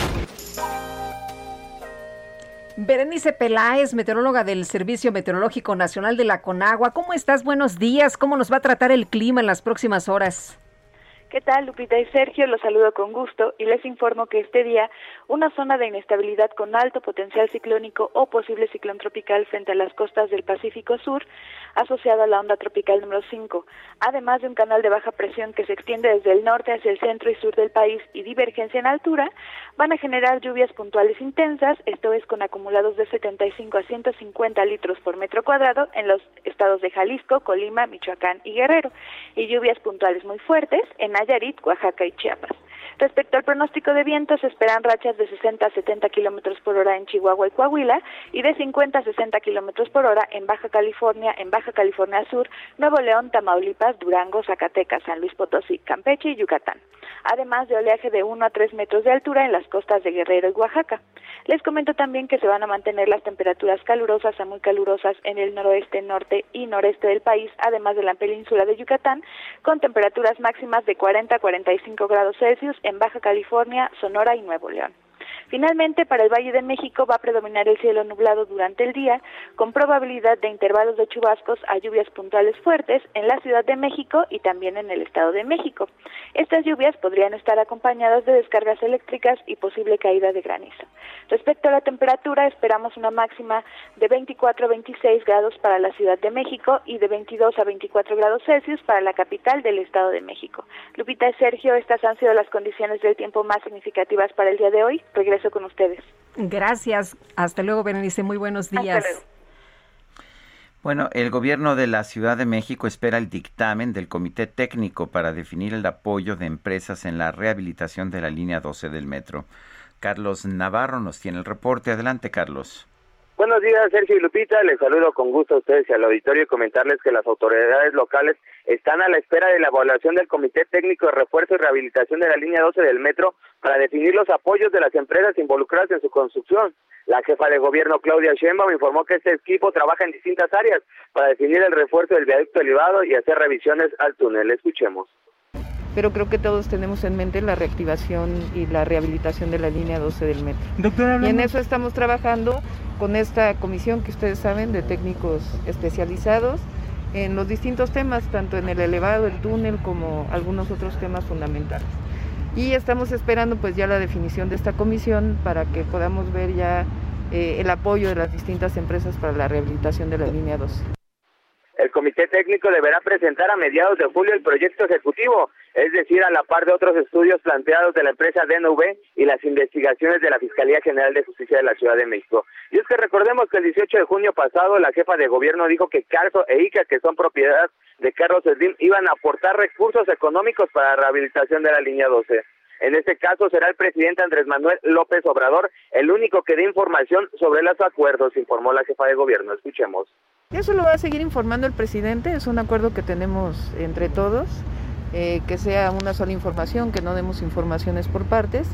Berenice Peláez, meteoróloga del Servicio Meteorológico Nacional de la Conagua. ¿Cómo estás? Buenos días. ¿Cómo nos va a tratar el clima en las próximas horas? ¿Qué tal, Lupita y Sergio? Los saludo con gusto y les informo que este día una zona de inestabilidad con alto potencial ciclónico o posible ciclón tropical frente a las costas del Pacífico Sur, asociada a la onda tropical número 5, además de un canal de baja presión que se extiende desde el norte hacia el centro y sur del país y divergencia en altura, van a generar lluvias puntuales intensas, esto es con acumulados de 75 a 150 litros por metro cuadrado en los estados de Jalisco, Colima, Michoacán y Guerrero, y lluvias puntuales muy fuertes en Nayarit, Oaxaca y Chiapas. Respecto al pronóstico de vientos, se esperan rachas de 60 a 70 kilómetros por hora en Chihuahua y Coahuila y de 50 a 60 kilómetros por hora en Baja California, en Baja California Sur, Nuevo León, Tamaulipas, Durango, Zacatecas, San Luis Potosí, Campeche y Yucatán. Además de oleaje de 1 a 3 metros de altura en las costas de Guerrero y Oaxaca. Les comento también que se van a mantener las temperaturas calurosas a muy calurosas en el noroeste, norte y noreste del país, además de la península de Yucatán, con temperaturas máximas de 40 a 45 grados Celsius en Baja California, Sonora y Nuevo León. Finalmente, para el Valle de México va a predominar el cielo nublado durante el día, con probabilidad de intervalos de chubascos a lluvias puntuales fuertes en la Ciudad de México y también en el Estado de México. Estas lluvias podrían estar acompañadas de descargas eléctricas y posible caída de granizo. Respecto a la temperatura, esperamos una máxima de 24 a 26 grados para la Ciudad de México y de 22 a 24 grados Celsius para la capital del Estado de México. Lupita y Sergio, estas han sido las condiciones del tiempo más significativas para el día de hoy. Regreso con ustedes. Gracias. Hasta luego, Berenice. Muy buenos días. Bueno, el gobierno de la Ciudad de México espera el dictamen del Comité Técnico para definir el apoyo de empresas en la rehabilitación de la línea 12 del metro. Carlos Navarro nos tiene el reporte. Adelante, Carlos. Buenos días, Sergio y Lupita. Les saludo con gusto a ustedes y al auditorio y comentarles que las autoridades locales están a la espera de la evaluación del Comité Técnico de Refuerzo y Rehabilitación de la línea 12 del metro para definir los apoyos de las empresas involucradas en su construcción. La jefa de gobierno, Claudia Sheinbaum, informó que este equipo trabaja en distintas áreas para definir el refuerzo del viaducto elevado y hacer revisiones al túnel. Escuchemos pero creo que todos tenemos en mente la reactivación y la rehabilitación de la línea 12 del metro. Doctora, y en eso estamos trabajando con esta comisión que ustedes saben de técnicos especializados en los distintos temas, tanto en el elevado, el túnel, como algunos otros temas fundamentales. Y estamos esperando pues ya la definición de esta comisión para que podamos ver ya eh, el apoyo de las distintas empresas para la rehabilitación de la línea 12. El comité técnico deberá presentar a mediados de julio el proyecto ejecutivo, es decir, a la par de otros estudios planteados de la empresa DNV y las investigaciones de la Fiscalía General de Justicia de la Ciudad de México. Y es que recordemos que el 18 de junio pasado la jefa de gobierno dijo que Carso e ICA, que son propiedad de Carlos Slim, iban a aportar recursos económicos para la rehabilitación de la línea 12. En este caso será el presidente Andrés Manuel López Obrador el único que dé información sobre los acuerdos, informó la jefa de gobierno. Escuchemos. Eso lo va a seguir informando el presidente, es un acuerdo que tenemos entre todos, eh, que sea una sola información, que no demos informaciones por partes.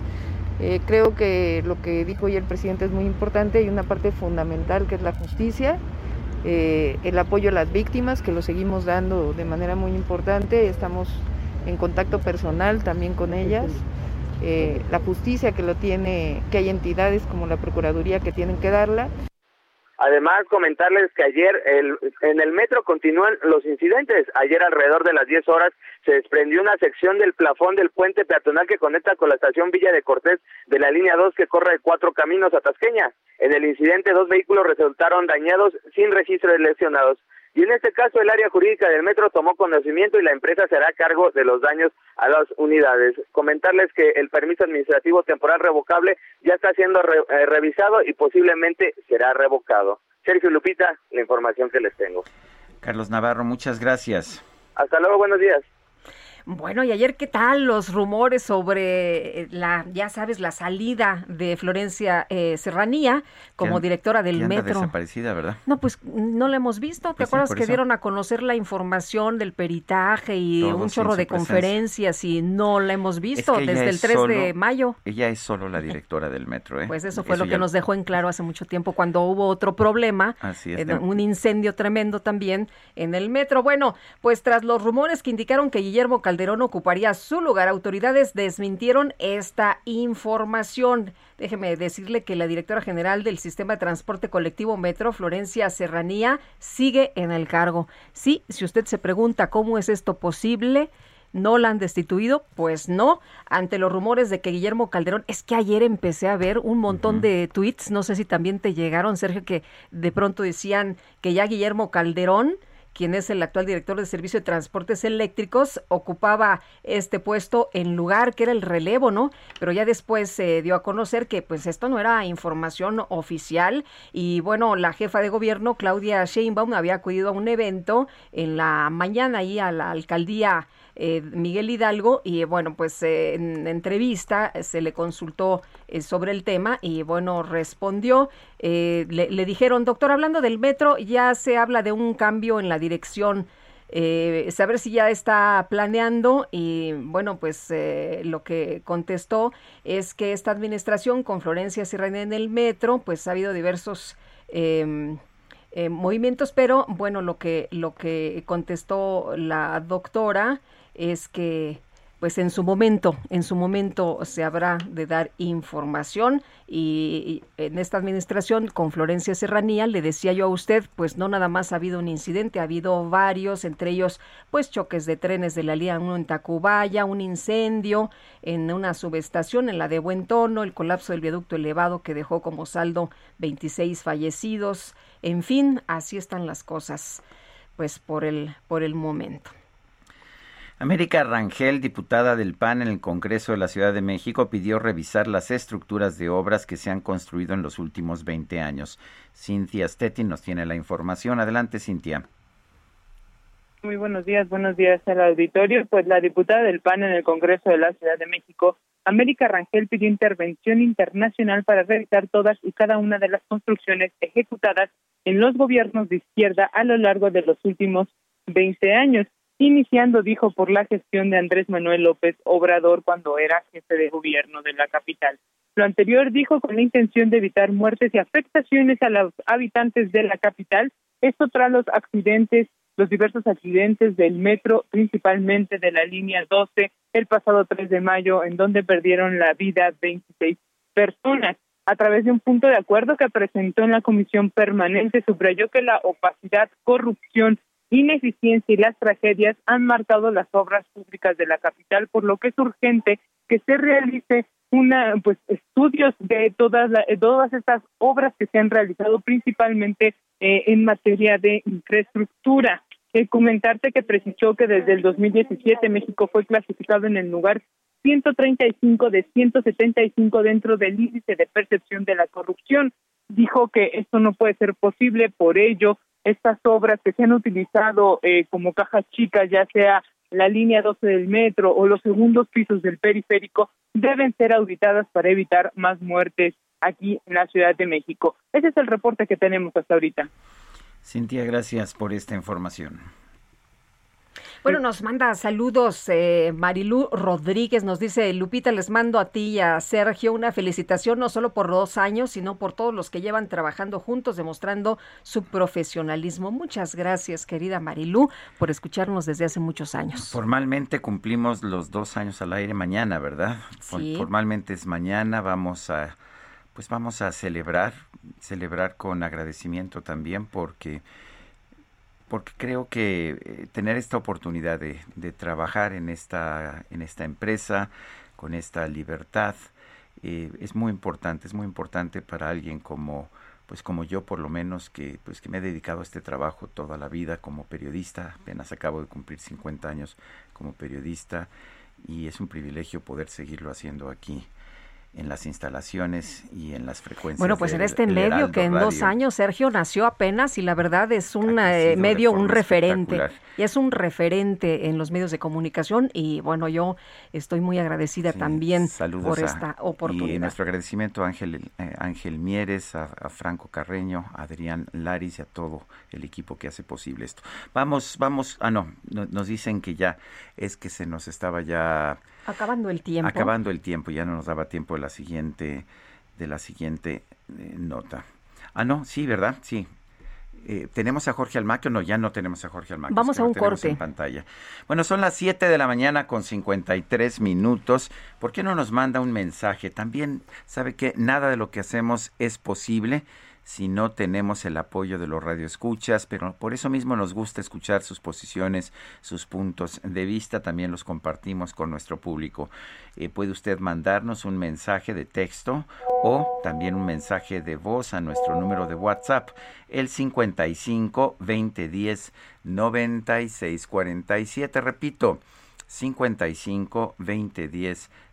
Eh, creo que lo que dijo hoy el presidente es muy importante y una parte fundamental que es la justicia, eh, el apoyo a las víctimas, que lo seguimos dando de manera muy importante, estamos en contacto personal también con ellas, la justicia que lo tiene, que hay entidades como la Procuraduría que tienen que darla. Además, comentarles que ayer en el metro continúan los incidentes. Ayer alrededor de las 10 horas se desprendió una sección del plafón del puente peatonal que conecta con la estación Villa de Cortés de la línea 2 que corre de cuatro caminos a Tasqueña. En el incidente dos vehículos resultaron dañados sin registro de lesionados. Y en este caso el área jurídica del metro tomó conocimiento y la empresa será a cargo de los daños a las unidades. Comentarles que el permiso administrativo temporal revocable ya está siendo eh, revisado y posiblemente será revocado. Sergio Lupita, la información que les tengo. Carlos Navarro, muchas gracias. Hasta luego, buenos días. Bueno, y ayer, ¿qué tal los rumores sobre eh, la, ya sabes, la salida de Florencia eh, Serranía como directora del metro? desaparecida, ¿verdad? No, pues no la hemos visto. ¿Te pues acuerdas que dieron a conocer la información del peritaje y un chorro de conferencias y no la hemos visto desde el 3 de mayo? Ella es solo la directora del metro, ¿eh? Pues eso fue lo que nos dejó en claro hace mucho tiempo cuando hubo otro problema, un incendio tremendo también en el metro. Bueno, pues tras los rumores que indicaron que Guillermo Calderón ocuparía su lugar, autoridades desmintieron esta información. Déjeme decirle que la directora general del Sistema de Transporte Colectivo Metro, Florencia Serranía, sigue en el cargo. Sí, si usted se pregunta cómo es esto posible, ¿No la han destituido? Pues no. Ante los rumores de que Guillermo Calderón, es que ayer empecé a ver un montón de tweets, no sé si también te llegaron, Sergio, que de pronto decían que ya Guillermo Calderón quien es el actual director de Servicio de Transportes Eléctricos, ocupaba este puesto en lugar que era el relevo, ¿no? Pero ya después se dio a conocer que pues esto no era información oficial y bueno, la jefa de gobierno, Claudia Sheinbaum, había acudido a un evento en la mañana ahí a la alcaldía eh, Miguel Hidalgo y bueno, pues eh, en entrevista se le consultó eh, sobre el tema y bueno, respondió, le, dijeron, doctor, hablando del metro, ya se habla de un cambio en la dirección. saber si ya está planeando y bueno pues lo que contestó es que esta administración con Florencia Serrano en el metro pues ha habido diversos em, movimientos pero bueno lo que lo que contestó la doctora es que pues en su momento, en su momento se habrá de dar información y, en esta administración con Florencia Serranía le decía yo a usted, pues no nada más ha habido un incidente, ha habido varios, entre ellos pues choques de trenes de la línea 1 en Tacubaya, un incendio en una subestación en la de Buen Tono, el colapso del viaducto elevado que dejó como saldo 26 fallecidos, en fin, así están las cosas pues por el por el momento. América Rangel, diputada del PAN en el Congreso de la Ciudad de México, pidió revisar las estructuras de obras que se han construido en los últimos 20 años. Cintia Stettin nos tiene la información. Adelante, Cintia. Muy buenos días, buenos días al auditorio. Pues la diputada del PAN en el Congreso de la Ciudad de México, América Rangel, pidió intervención internacional para revisar todas y cada una de las construcciones ejecutadas en los gobiernos de izquierda a lo largo de los últimos 20 años iniciando, dijo, por la gestión de Andrés Manuel López Obrador cuando era jefe de gobierno de la capital. Lo anterior dijo con la intención de evitar muertes y afectaciones a los habitantes de la capital, esto tras los accidentes, los diversos accidentes del metro, principalmente de la línea 12, el pasado 3 de mayo, en donde perdieron la vida 26 personas. A través de un punto de acuerdo que presentó en la comisión permanente, subrayó que la opacidad, corrupción ineficiencia y las tragedias han marcado las obras públicas de la capital, por lo que es urgente que se realice una pues estudios de todas todas estas obras que se han realizado principalmente eh, en materia de infraestructura. Eh, comentarte que precisó que desde el 2017 México fue clasificado en el lugar 135 de 175 dentro del índice de percepción de la corrupción. Dijo que esto no puede ser posible, por ello estas obras que se han utilizado eh, como cajas chicas, ya sea la línea 12 del metro o los segundos pisos del periférico, deben ser auditadas para evitar más muertes aquí en la Ciudad de México. Ese es el reporte que tenemos hasta ahorita. Cintia, gracias por esta información. Bueno, nos manda saludos eh, Marilú Rodríguez, nos dice Lupita, les mando a ti y a Sergio una felicitación no solo por dos años, sino por todos los que llevan trabajando juntos, demostrando su profesionalismo. Muchas gracias, querida Marilú, por escucharnos desde hace muchos años. Formalmente cumplimos los dos años al aire mañana, ¿verdad? Sí. Formalmente es mañana, vamos a, pues vamos a celebrar, celebrar con agradecimiento también porque porque creo que eh, tener esta oportunidad de, trabajar en esta, en esta empresa, con esta libertad, eh, es muy importante, es muy importante para alguien como pues como yo por lo menos que pues que me he dedicado a este trabajo toda la vida como periodista, apenas acabo de cumplir 50 años como periodista y es un privilegio poder seguirlo haciendo aquí en las instalaciones y en las frecuencias. Bueno, pues en este medio que en dos años Sergio nació apenas y la verdad es un eh, medio, un referente. Y es un referente en los medios de comunicación y bueno, yo estoy muy agradecida también por esta oportunidad. Y nuestro agradecimiento a Ángel, eh, Ángel Mieres, a, Franco Carreño, a Adrián Laris y a todo el equipo que hace posible esto. Vamos, vamos, ah no, nos dicen que ya es que se nos estaba ya Acabando el tiempo. Acabando el tiempo, ya no nos daba tiempo de la siguiente, de la siguiente eh, nota. Ah, no, sí, ¿verdad? Sí. Eh, ¿Tenemos a Jorge Almaquio? No, ya no tenemos a Jorge Almaquio. Vamos a un corte. En pantalla. Bueno, son las 7 de la mañana con 53 minutos. ¿Por qué no nos manda un mensaje? También, ¿sabe que Nada de lo que hacemos es posible si no tenemos el apoyo de los radioescuchas, pero por eso mismo nos gusta escuchar sus posiciones, sus puntos de vista, también los compartimos con nuestro público. Eh, puede usted mandarnos un mensaje de texto o también un mensaje de voz a nuestro número de WhatsApp, el 55 2010 9647, repito, 55 2010 9647.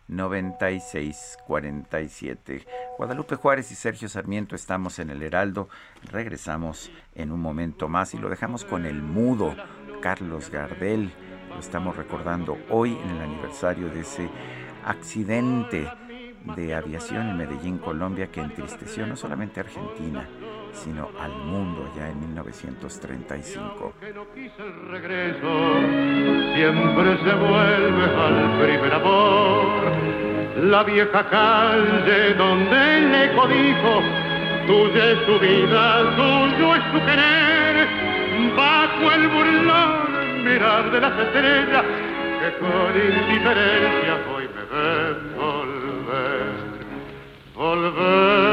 Guadalupe Juárez y Sergio Sarmiento estamos en el Heraldo. Regresamos en un momento más y lo dejamos con el mudo Carlos Gardel. Lo estamos recordando hoy en el aniversario de ese accidente de aviación en Medellín, Colombia, que entristeció no solamente a Argentina, sino al mundo ya en 1935. Siempre se vuelve al primer amor, la vieja calle donde le codijo, tuya es su vida, tuyo es su querer, bajo el burlón mirar de las estrellas que con indiferencia hoy me ven volver, volver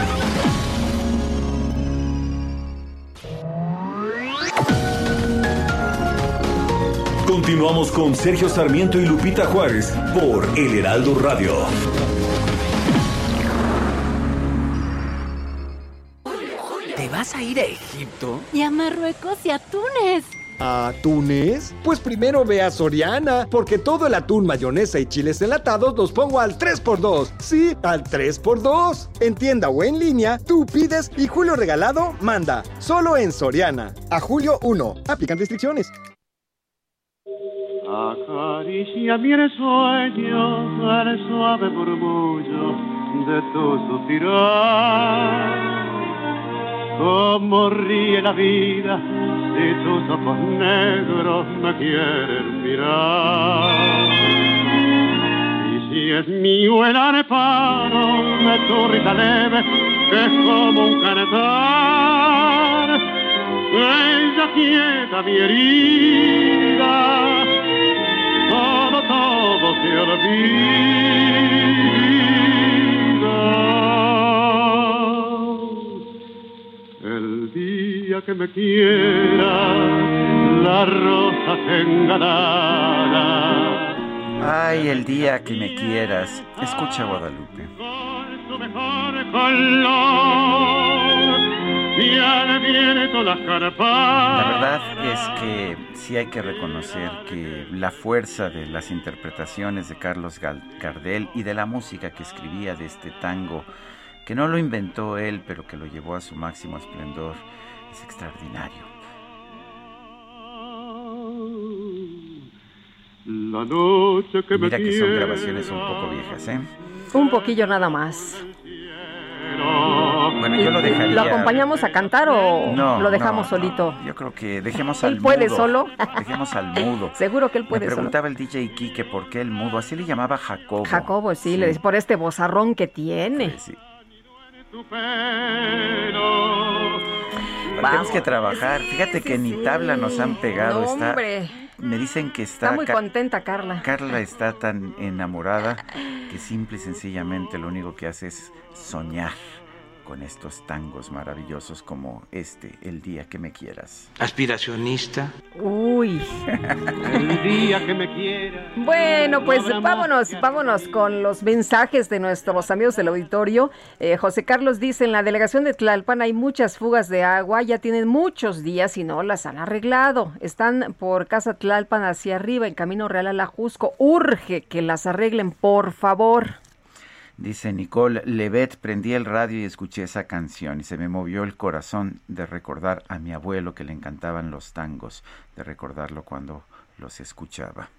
Continuamos con Sergio Sarmiento y Lupita Juárez por El Heraldo Radio. ¿Te vas a ir a Egipto? Y a Marruecos y a Túnez. ¿A Túnez? Pues primero ve a Soriana, porque todo el atún, mayonesa y chiles enlatados los pongo al 3x2. Sí, al 3x2. En tienda o en línea, tú pides y Julio Regalado manda. Solo en Soriana. A Julio 1. Aplican restricciones. Acaricia mi sueño al suave murmullo de tu suspirar. Como ríe la vida si tus ojos negros me quieren mirar. Si es mío el areparo de tu risa leve, es como un cantar, ella quieta mi herida todo, se olvida. El día que me quiera, la rosa enganada. Ay, el día que me quieras. Escucha Guadalupe. Con mejor color la verdad es que sí hay que reconocer que la fuerza de las interpretaciones de Carlos Gardel y de la música que escribía de este tango, que no lo inventó él, pero que lo llevó a su máximo esplendor, es extraordinario. Mira que son grabaciones un poco viejas, ¿eh? Un poquillo nada más. Bueno, yo lo dejaría. ¿Lo acompañamos a cantar o lo dejamos solito? Yo creo que dejemos al ¿Él puede solo? Dejemos al mudo. <laughs> Seguro que él puede Me preguntaba el DJ Kike por qué el mudo. Así le llamaba Jacobo. Jacobo, sí, le por este bozarrón que tiene. Sí, Tenemos que trabajar. Fíjate que ni tabla nos han pegado. No, hombre. me dicen que está... Está muy contenta Carla. Carla está tan enamorada que simple y sencillamente lo único que hace es soñar con estos tangos maravillosos como este, El día que me quieras. Aspiracionista. Uy. El día que me quieras. Bueno, pues vámonos, vámonos con los mensajes de nuestros amigos del auditorio. Eh, José Carlos dice, en la delegación de Tlalpan hay muchas fugas de agua, ya tienen muchos días y no las han arreglado. Están por Casa Tlalpan hacia arriba, en Camino Real a la Jusco. Urge que las arreglen, por favor. Dice Nicole Levet, prendí el radio y escuché esa canción y se me movió el corazón de recordar a mi abuelo que le encantaban los tangos, de recordarlo cuando los escuchaba.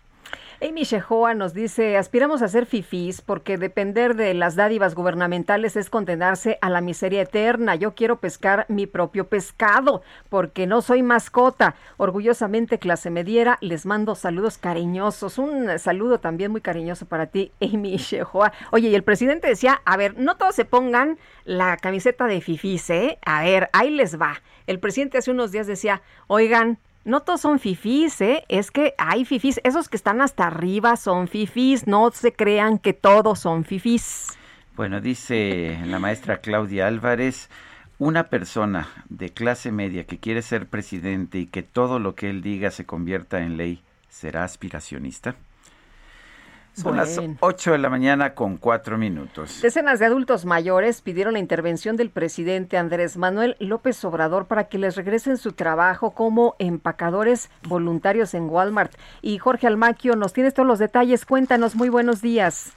Amy Shehoa nos dice, aspiramos a ser fifís porque depender de las dádivas gubernamentales es condenarse a la miseria eterna. Yo quiero pescar mi propio pescado porque no soy mascota. Orgullosamente clase mediera, les mando saludos cariñosos. Un saludo también muy cariñoso para ti, Amy Shehoa. Oye, y el presidente decía, a ver, no todos se pongan la camiseta de fifís, ¿eh? A ver, ahí les va. El presidente hace unos días decía, oigan, no todos son fifís, ¿eh? Es que hay fifís. Esos que están hasta arriba son fifís. No se crean que todos son fifís. Bueno, dice la maestra Claudia Álvarez, una persona de clase media que quiere ser presidente y que todo lo que él diga se convierta en ley, ¿será aspiracionista? Son las 8 de la mañana con 4 minutos. Decenas de adultos mayores pidieron la intervención del presidente Andrés Manuel López Obrador para que les regresen su trabajo como empacadores voluntarios en Walmart. Y Jorge Almaquio, nos tienes todos los detalles. Cuéntanos, muy buenos días.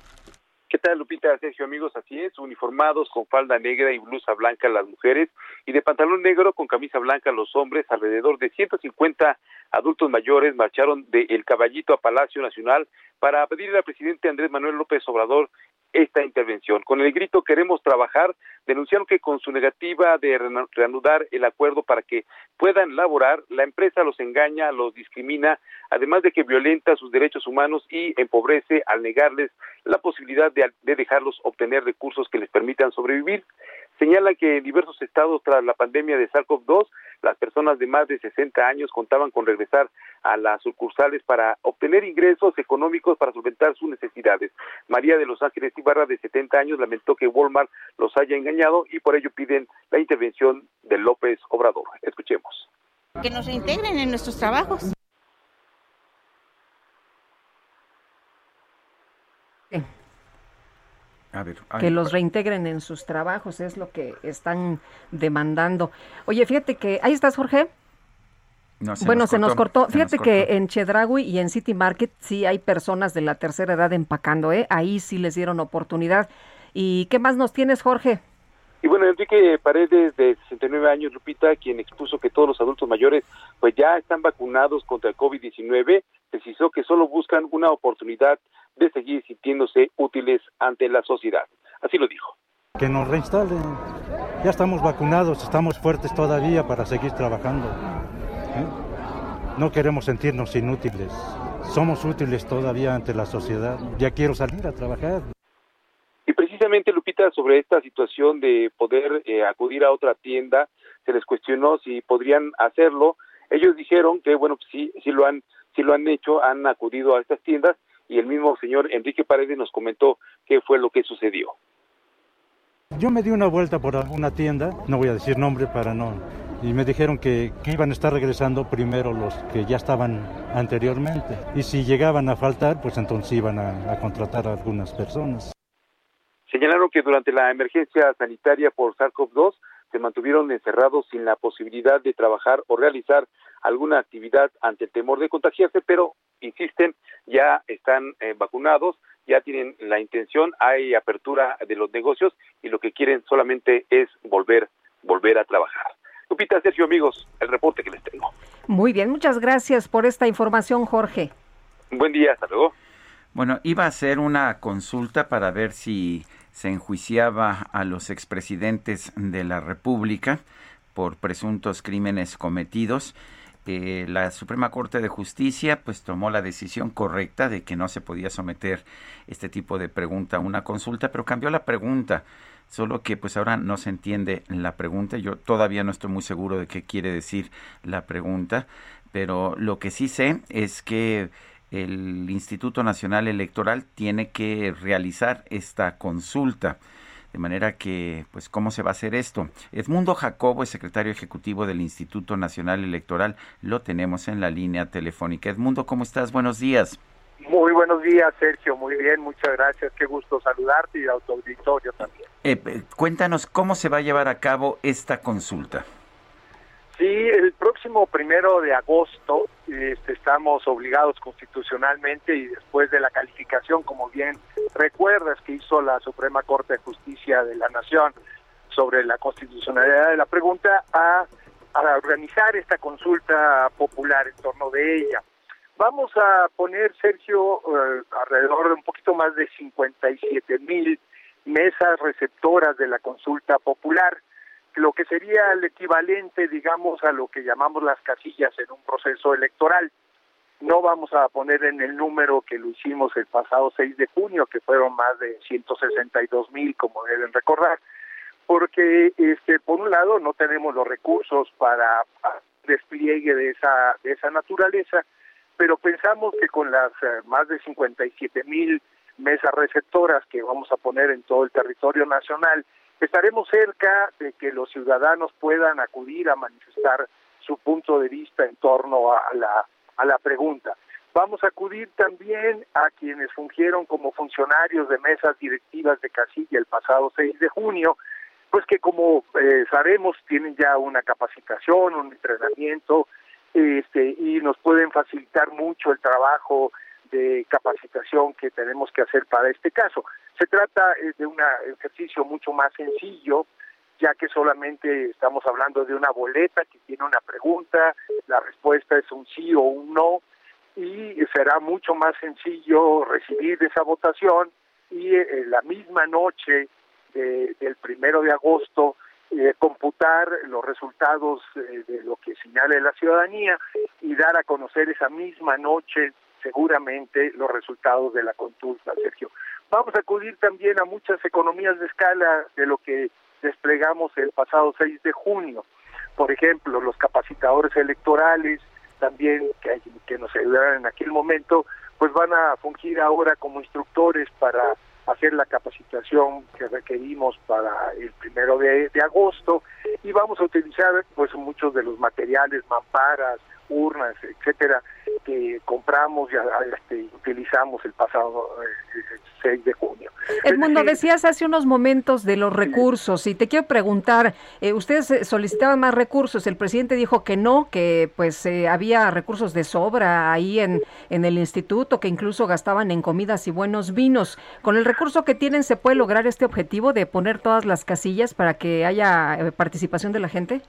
¿Qué tal, Lupita? Sergio, amigos, así es, uniformados con falda negra y blusa blanca las mujeres y de pantalón negro con camisa blanca los hombres, alrededor de 150 adultos mayores marcharon de El Caballito a Palacio Nacional para pedirle al presidente Andrés Manuel López Obrador esta intervención. Con el grito queremos trabajar, denunciaron que con su negativa de reanudar el acuerdo para que puedan laborar, la empresa los engaña, los discrimina, además de que violenta sus derechos humanos y empobrece al negarles la posibilidad de, de dejarlos obtener recursos que les permitan sobrevivir. Señala que en diversos estados tras la pandemia de SARS-CoV-2, las personas de más de 60 años contaban con regresar a las sucursales para obtener ingresos económicos para solventar sus necesidades. María de los Ángeles Ibarra, de 70 años, lamentó que Walmart los haya engañado y por ello piden la intervención de López Obrador. Escuchemos. Que nos reintegren en nuestros trabajos. Que los reintegren en sus trabajos, es lo que están demandando. Oye, fíjate que, ahí estás, Jorge. bueno, se nos cortó. Fíjate que en Chedragui y en City Market sí hay personas de la tercera edad empacando, ¿eh? Ahí sí les dieron oportunidad. ¿Y qué más nos tienes, Jorge? Y bueno, Enrique Paredes, de 69 años, Lupita, quien expuso que todos los adultos mayores pues ya están vacunados contra el COVID-19, precisó que solo buscan una oportunidad de seguir sintiéndose útiles ante la sociedad. Así lo dijo. Que nos reinstalen. Ya estamos vacunados, estamos fuertes todavía para seguir trabajando. ¿eh? No queremos sentirnos inútiles. Somos útiles todavía ante la sociedad. Ya quiero salir a trabajar. Y precisamente, Lupita, sobre esta situación de poder eh, acudir a otra tienda, se les cuestionó si podrían hacerlo. Ellos dijeron que, bueno, pues sí, sí lo han, sí lo han hecho, han acudido a estas tiendas y el mismo señor Enrique Paredes nos comentó qué fue lo que sucedió. Yo me di una vuelta por una tienda, no voy a decir nombre para no, y me dijeron que, que, iban a estar regresando primero los que ya estaban anteriormente. Y si llegaban a faltar, pues entonces iban a, a contratar a algunas personas. Señalaron que durante la emergencia sanitaria por SARS-CoV-2 se mantuvieron encerrados sin la posibilidad de trabajar o realizar alguna actividad ante el temor de contagiarse, pero insisten, ya están eh, vacunados, ya tienen la intención, hay apertura de los negocios y lo que quieren solamente es volver, volver a trabajar. Lupita, Sergio, amigos, el reporte que les tengo. Muy bien, muchas gracias por esta información, Jorge. Buen día, hasta luego. Bueno, iba a hacer una consulta para ver si se enjuiciaba a los expresidentes de la República por presuntos crímenes cometidos. Eh, la Suprema Corte de Justicia pues tomó la decisión correcta de que no se podía someter este tipo de pregunta a una consulta, pero cambió la pregunta. Solo que pues ahora no se entiende la pregunta. Yo todavía no estoy muy seguro de qué quiere decir la pregunta pero lo que sí sé es que el Instituto Nacional Electoral tiene que realizar esta consulta. De manera que, pues, ¿cómo se va a hacer esto? Edmundo Jacobo es secretario ejecutivo del Instituto Nacional Electoral. Lo tenemos en la línea telefónica. Edmundo, ¿cómo estás? Buenos días. Muy buenos días, Sergio. Muy bien, muchas gracias. Qué gusto saludarte y a tu auditorio también. Eh, eh, cuéntanos cómo se va a llevar a cabo esta consulta. Sí, el próximo primero de agosto este, estamos obligados constitucionalmente y después de la calificación, como bien recuerdas, que hizo la Suprema Corte de Justicia de la Nación sobre la constitucionalidad de la pregunta, a, organizar esta consulta popular en torno de ella. Vamos a poner, Sergio, eh, alrededor de un poquito más de 57 mil mesas receptoras de la consulta popular lo que sería el equivalente, digamos, a lo que llamamos las casillas en un proceso electoral. No vamos a poner en el número que lo hicimos el pasado 6 de junio, que fueron más de 162 mil, como deben recordar, porque, este, por un lado, no tenemos los recursos para despliegue de esa, de esa naturaleza, pero pensamos que con las eh, más de 57 mil mesas receptoras que vamos a poner en todo el territorio nacional estaremos cerca de que los ciudadanos puedan acudir a manifestar su punto de vista en torno a la, a la pregunta. Vamos a acudir también a quienes fungieron como funcionarios de mesas directivas de Casilla el pasado 6 de junio, pues que como eh, sabemos tienen ya una capacitación, un entrenamiento, este, y nos pueden facilitar mucho el trabajo de capacitación que tenemos que hacer para este caso. Se trata eh, de un ejercicio mucho más sencillo, ya que solamente estamos hablando de una boleta que tiene una pregunta, la respuesta es un sí o un no, y será mucho más sencillo recibir esa votación y eh, la misma noche del primero de agosto eh, computar los resultados de lo que señale la ciudadanía y dar a conocer esa misma noche seguramente los resultados de la consulta, Sergio. Vamos a acudir también a muchas economías de escala de lo que desplegamos el pasado 6 de junio. Por ejemplo, los capacitadores electorales, también que, que nos ayudaron en aquel momento, pues van a fungir ahora como instructores para hacer la capacitación que requerimos para el primero de, de agosto y vamos a utilizar pues muchos de los materiales, mamparas, urnas, etcétera, que compramos y este, utilizamos el pasado 6 eh, de junio. Edmundo, decías hace unos momentos de los recursos y te quiero preguntar, eh, ustedes eh, solicitaban más recursos, el presidente dijo que no, que pues había recursos de sobra ahí en, en el instituto, que incluso gastaban en comidas y buenos vinos. ¿Con el recurso que tienen se puede lograr este objetivo de poner todas las casillas para que haya participación de la gente?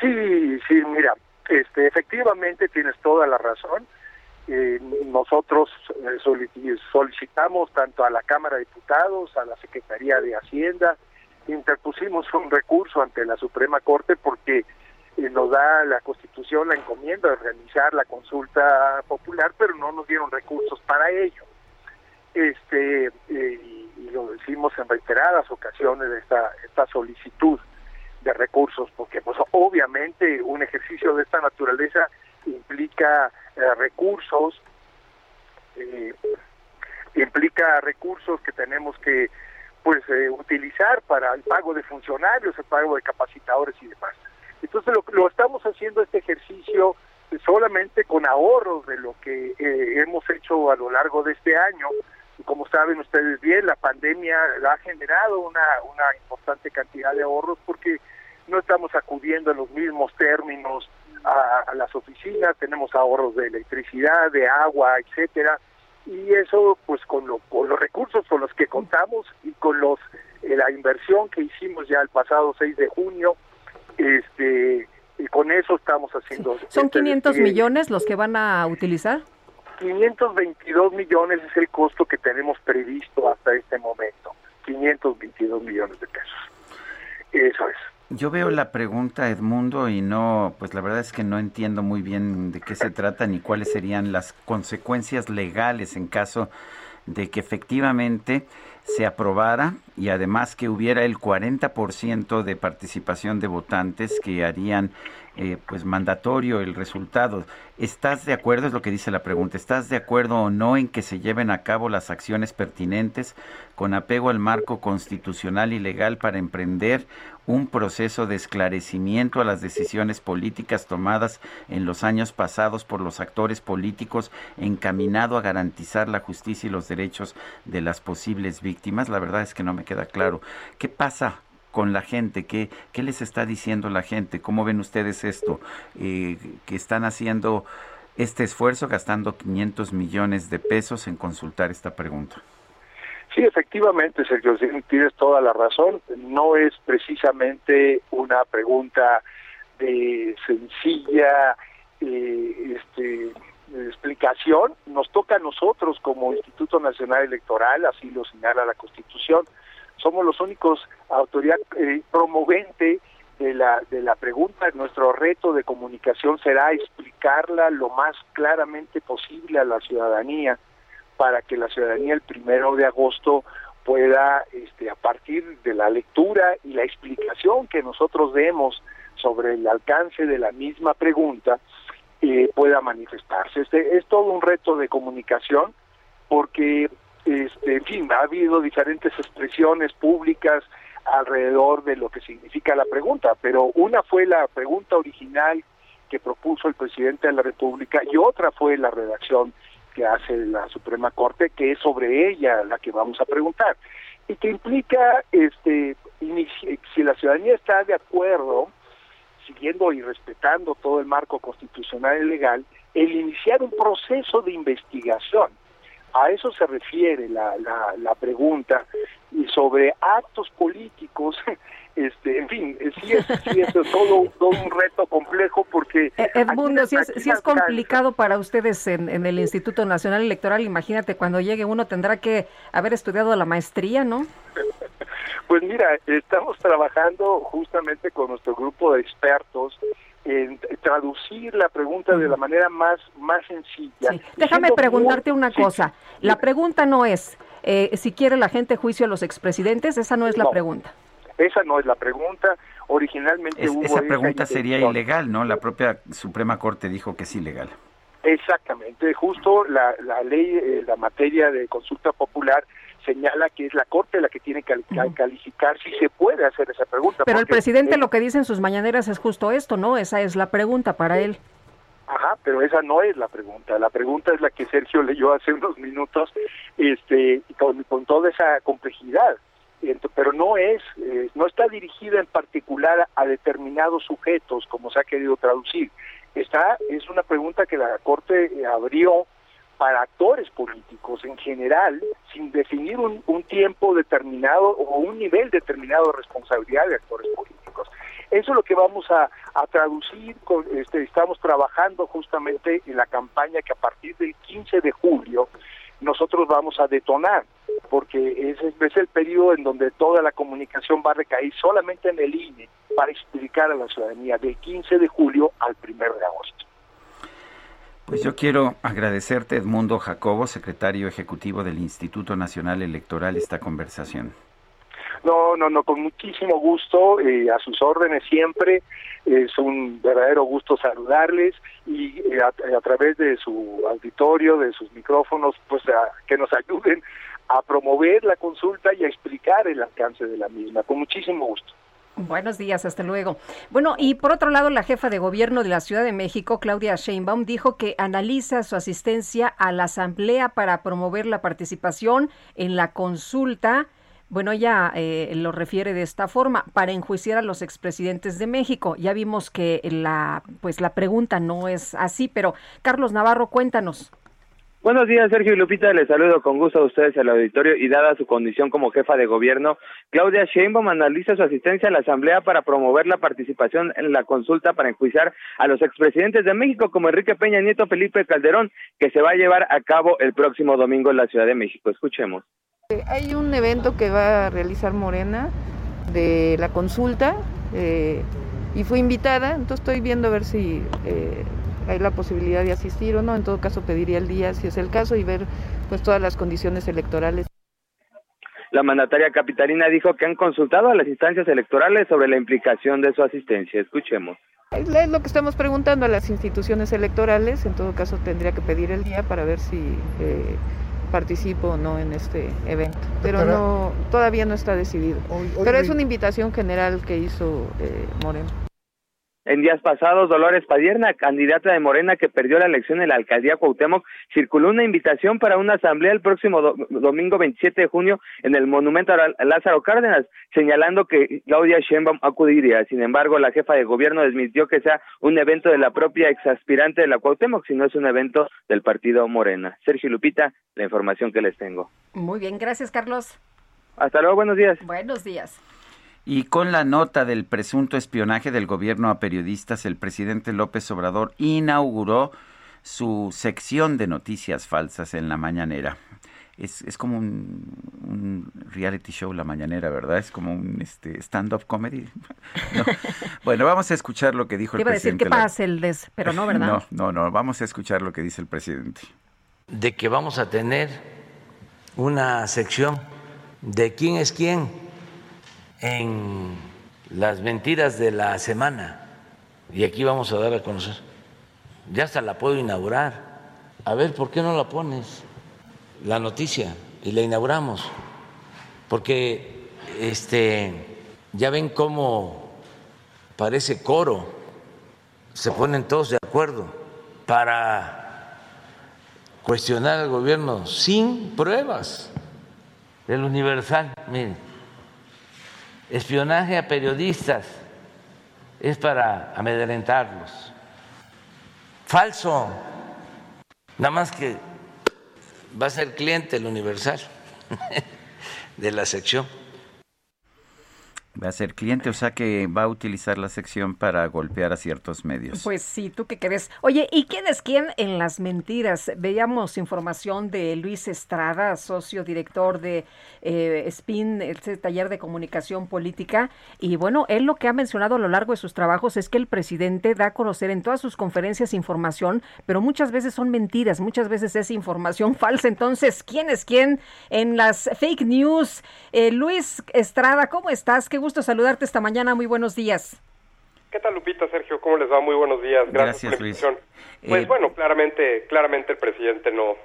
Sí, sí, mira, este, efectivamente tienes toda la razón. Eh, nosotros eh, solicitamos tanto a la Cámara de Diputados, a la Secretaría de Hacienda, interpusimos un recurso ante la Suprema Corte porque eh, nos da la Constitución la encomienda de organizar la consulta popular, pero no nos dieron recursos para ello. Este y, lo decimos en reiteradas ocasiones esta esta solicitud de recursos, porque pues obviamente un ejercicio de esta naturaleza implica eh, recursos, eh, implica recursos que tenemos que pues eh, utilizar para el pago de funcionarios, el pago de capacitadores y demás. Entonces lo, lo estamos haciendo este ejercicio solamente con ahorros de lo que hemos hecho a lo largo de este año. Como saben ustedes bien, la pandemia ha generado una, una importante cantidad de ahorros porque no estamos acudiendo en los mismos términos a, las oficinas, tenemos ahorros de electricidad, de agua, etcétera, y eso pues con, los recursos con los que contamos y con los eh, la inversión que hicimos ya el pasado 6 de junio, este y con eso estamos haciendo. ¿Son 500 este millones los que van a utilizar? 522 millones es el costo que tenemos previsto hasta este momento. 522 millones de pesos. Eso es. Yo veo la pregunta, Edmundo, y no, pues la verdad es que no entiendo muy bien de qué se trata ni cuáles serían las consecuencias legales en caso de que efectivamente se aprobara y además que hubiera el 40% de participación de votantes que harían eh, pues mandatorio el resultado. ¿Estás de acuerdo? Es lo que dice la pregunta. ¿Estás de acuerdo o no en que se lleven a cabo las acciones pertinentes con apego al marco constitucional y legal para emprender un proceso de esclarecimiento a las decisiones políticas tomadas en los años pasados por los actores políticos encaminado a garantizar la justicia y los derechos de las posibles víctimas? La verdad es que no me queda claro. ¿Qué pasa con la gente? ¿Qué, qué les está diciendo la gente? ¿Cómo ven ustedes esto? Eh, que están haciendo este esfuerzo gastando 500 millones de pesos en consultar esta pregunta. Sí, efectivamente, Sergio, tienes toda la razón. No es precisamente una pregunta de sencilla eh, este, explicación. Nos toca a nosotros como Instituto Nacional Electoral, así lo señala la Constitución. Somos los únicos autoridad eh, promovente de la, de la pregunta. Nuestro reto de comunicación será explicarla lo más claramente posible a la ciudadanía para que la ciudadanía el primero de agosto pueda, este, a partir de la lectura y la explicación que nosotros demos sobre el alcance de la misma pregunta, eh, pueda manifestarse. Este es todo un reto de comunicación porque, este, en fin, ha habido diferentes expresiones públicas alrededor de lo que significa la pregunta, pero una fue la pregunta original que propuso el presidente de la República y otra fue la redacción que hace la Suprema Corte, que es sobre ella la que vamos a preguntar, y que implica, este, si la ciudadanía está de acuerdo, siguiendo y respetando todo el marco constitucional y legal, el iniciar un proceso de investigación. A eso se refiere la, la, la pregunta, y sobre actos políticos <laughs> este, en fin, sí es, sí es <laughs> todo, todo, un reto complejo porque... Eh, Edmundo, si es, es complicado para ustedes en, en, el Instituto Nacional Electoral, imagínate, cuando llegue uno tendrá que haber estudiado la maestría, ¿no? <laughs> Pues mira, estamos trabajando justamente con nuestro grupo de expertos en traducir la pregunta de la manera más, más sencilla. Déjame preguntarte una cosa. La pregunta no es eh, si quiere la gente juicio a los expresidentes, esa no es la pregunta. Esa no es la pregunta. Originalmente esa pregunta sería ilegal, ¿no? La propia Suprema Corte dijo que es ilegal. Exactamente, justo la, la ley, eh, la materia de consulta popular señala que es la Corte la que tiene que calificar si se puede hacer esa pregunta. Pero el presidente lo que dice en sus mañaneras es justo esto, ¿no? Esa es la pregunta para él. Ajá, pero esa no es la pregunta. La pregunta es la que Sergio leyó hace unos minutos, este, con, con toda esa complejidad pero no es, eh, no está dirigida en particular a determinados sujetos, como se ha querido traducir. Está, es una pregunta que la Corte eh, abrió para actores políticos en general, sin definir un, tiempo determinado o un nivel determinado de responsabilidad de actores políticos. Eso es lo que vamos a, a traducir, con, este, estamos trabajando justamente en la campaña que a partir del 15 de julio nosotros vamos a detonar, porque ese es el periodo en donde toda la comunicación va a recaer solamente en el INE para explicar a la ciudadanía del 15 de julio al 1 de agosto. Pues yo quiero agradecerte, Edmundo Jacobo, secretario ejecutivo del Instituto Nacional Electoral, esta conversación. No, no, no, con muchísimo gusto, eh, a sus órdenes siempre. Es un verdadero gusto saludarles y eh, a, través de su auditorio, de sus micrófonos, pues que nos ayuden a promover la consulta y a explicar el alcance de la misma. Con muchísimo gusto. Buenos días, hasta luego. Bueno, y por otro lado, la jefa de gobierno de la Ciudad de México, Claudia Sheinbaum, dijo que analiza su asistencia a la Asamblea para promover la participación en la consulta bueno, ella eh, lo refiere de esta forma, para enjuiciar a los expresidentes de México. Ya vimos que la, pues la pregunta no es así, pero Carlos Navarro, cuéntanos. Buenos días, Sergio y Lupita. Les saludo con gusto a ustedes al auditorio y dada su condición como jefa de gobierno, Claudia Sheinbaum analiza su asistencia a la Asamblea para promover la participación en la consulta para enjuiciar a los expresidentes de México como Enrique Peña Nieto, Felipe Calderón, que se va a llevar a cabo el próximo domingo en la Ciudad de México. Escuchemos. Hay un evento que va a realizar Morena de la consulta eh, y fue invitada, entonces estoy viendo a ver si eh, hay la posibilidad de asistir o no, en todo caso pediría el día si es el caso y ver pues todas las condiciones electorales. La mandataria capitalina dijo que han consultado a las instancias electorales sobre la implicación de su asistencia. Escuchemos. Es lo que estamos preguntando a las instituciones electorales. En todo caso, tendría que pedir el día para ver si eh, participo o no en este evento. Pero no, todavía no está decidido. Pero es una invitación general que hizo eh, Moreno. En días pasados, Dolores Padierna, candidata de Morena que perdió la elección en la alcaldía Cuauhtémoc, circuló una invitación para una asamblea el próximo domingo 27 de junio en el monumento a Lázaro Cárdenas, señalando que Claudia Sheinbaum acudiría. Sin embargo, la jefa de gobierno desmintió que sea un evento de la propia exaspirante de la Cuauhtémoc, sino es un evento del partido Morena. Sergio Lupita, la información que les tengo. Muy bien, gracias Carlos. Hasta luego, buenos días. Buenos días. Y con la nota del presunto espionaje del gobierno a periodistas, el presidente López Obrador inauguró su sección de noticias falsas en la mañanera. Es, es como un, reality show la mañanera, ¿verdad? Es como un este, stand-up comedy. <laughs> Bueno, vamos a escuchar lo que dijo el presidente. Iba a decir que pasa el des, pero no, ¿verdad? <laughs> No, no, no, vamos a escuchar lo que dice el presidente. De que vamos a tener una sección de quién es quién en las mentiras de la semana y aquí vamos a dar a conocer. Ya hasta la puedo inaugurar. A ver, ¿por qué no la pones? La noticia y la inauguramos. Porque este ya ven cómo parece coro. Se ponen todos de acuerdo para cuestionar al gobierno sin pruebas. El Universal, miren espionaje a periodistas es para amedrentarlos. Falso. Nada más que va a ser cliente el Universal <laughs> de la sección va a ser cliente, o sea que va a utilizar la sección para golpear a ciertos medios. Pues sí, ¿tú qué crees? Oye, ¿y quién es quién en las mentiras? Veíamos información de Luis Estrada, socio director de eh, SPIN, este taller de comunicación política, y bueno, él lo que ha mencionado a lo largo de sus trabajos es que el presidente da a conocer en todas sus conferencias información, pero muchas veces son mentiras, muchas veces es información <laughs> falsa. Entonces, ¿quién es quién en las fake news? Eh, Luis Estrada, ¿cómo estás? Qué saludarte esta mañana. Muy buenos días. ¿Qué tal, Lupita, Sergio? ¿Cómo les va? Muy buenos días. Gracias, por la invitación. Pues eh, bueno, claramente, claramente el presidente no,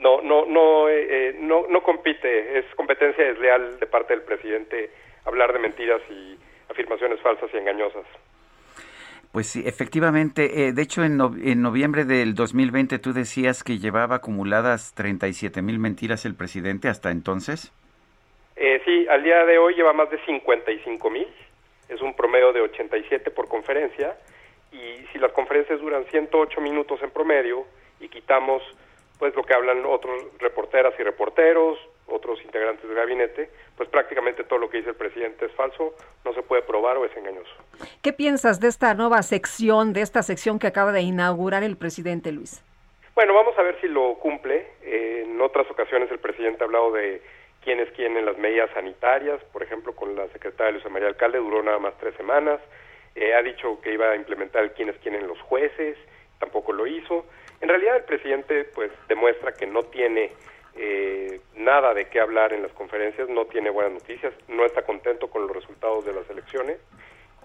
no, no, no, eh, eh, no, no compite. Es competencia desleal de parte del presidente hablar de mentiras y afirmaciones falsas y engañosas. Pues sí, efectivamente. de hecho, en, en, noviembre del 2020 tú decías que llevaba acumuladas 37 mil mentiras el presidente hasta entonces. Eh, sí, al día de hoy lleva más de 55 mil, es un promedio de 87 por conferencia, y si las conferencias duran 108 minutos en promedio y quitamos pues lo que hablan otros reporteras y reporteros, otros integrantes del gabinete, pues prácticamente todo lo que dice el presidente es falso, no se puede probar o es engañoso. ¿Qué piensas de esta nueva sección, de esta sección que acaba de inaugurar el presidente Luis? Bueno, vamos a ver si lo cumple. en otras ocasiones el presidente ha hablado de quién es quién en las medidas sanitarias, por ejemplo, con la secretaria Luisa María Alcalde duró nada más tres semanas, eh, ha dicho que iba a implementar el quién es quién en los jueces, tampoco lo hizo. En realidad el presidente pues demuestra que no tiene eh, nada de qué hablar en las conferencias, no tiene buenas noticias, no está contento con los resultados de las elecciones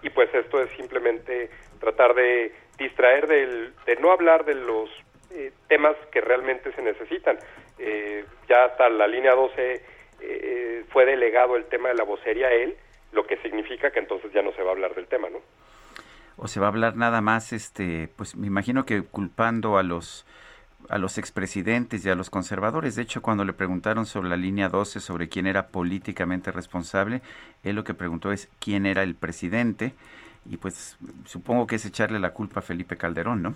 y pues esto es simplemente tratar de distraer del, de no hablar de los eh, temas que realmente se necesitan. ya hasta la línea 12 eh, fue delegado el tema de la vocería a él, lo que significa que entonces ya no se va a hablar del tema, ¿no? O se va a hablar nada más, este, pues me imagino que culpando a los a los expresidentes y a los conservadores. De hecho, cuando le preguntaron sobre la línea 12, sobre quién era políticamente responsable, él lo que preguntó es quién era el presidente y pues supongo que es echarle la culpa a Felipe Calderón, ¿no?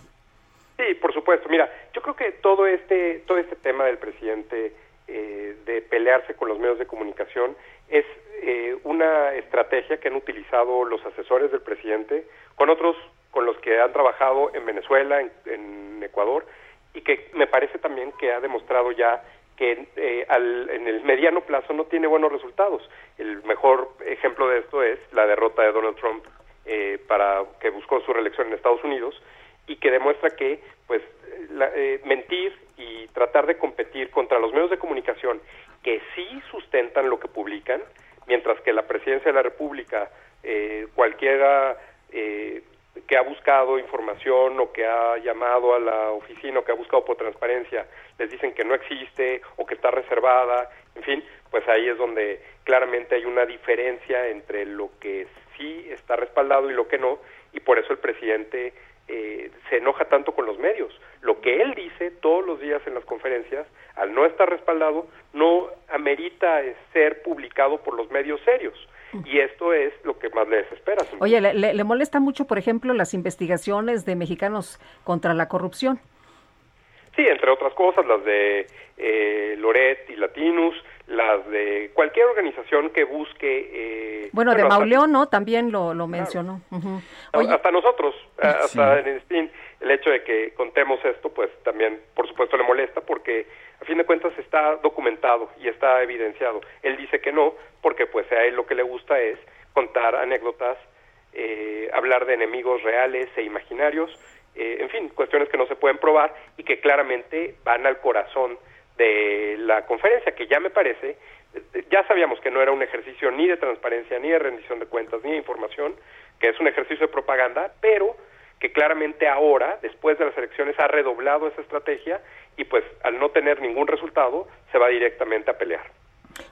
Sí, por supuesto. Mira, yo creo que todo este todo este tema del presidente eh, de pelearse con los medios de comunicación es eh, una estrategia que han utilizado los asesores del presidente con otros con los que han trabajado en Venezuela, en, Ecuador, y que me parece también que ha demostrado ya que eh, en el mediano plazo no tiene buenos resultados. El mejor ejemplo de esto es la derrota de Donald Trump para que buscó su reelección en Estados Unidos y que demuestra que pues mentir y tratar de competir contra los medios de comunicación que sí sustentan lo que publican, mientras que la presidencia de la República, eh, cualquiera, eh, que ha buscado información o que ha llamado a la oficina o que ha buscado por transparencia, les dicen que no existe o que está reservada, en fin, pues ahí es donde claramente hay una diferencia entre lo que sí está respaldado y lo que no, y por eso el presidente eh, se enoja tanto con los medios. Lo que él dice todos los días en las conferencias, al no estar respaldado, no amerita ser publicado por los medios serios. Y esto es lo que más le desespera. Oye, ¿le, le, molesta mucho, por ejemplo, las investigaciones de mexicanos contra la corrupción? Sí, entre otras cosas, las de eh, Loret y Latinus, las de cualquier organización que busque... Eh, bueno, de Mauleón, ¿no? También lo, lo mencionó. Hasta nosotros, hasta en el hecho de que contemos esto, pues también, por supuesto, le molesta porque a fin de cuentas está documentado y está evidenciado. Él dice que no, porque pues a él lo que le gusta es contar anécdotas, eh, hablar de enemigos reales e imaginarios, eh, en fin, cuestiones que no se pueden probar y que claramente van al corazón de la conferencia, que ya me parece, ya sabíamos que no era un ejercicio ni de transparencia, ni de rendición de cuentas, ni de información, que es un ejercicio de propaganda, pero que claramente ahora, después de las elecciones, ha redoblado esa estrategia y pues al no tener ningún resultado, se va directamente a pelear.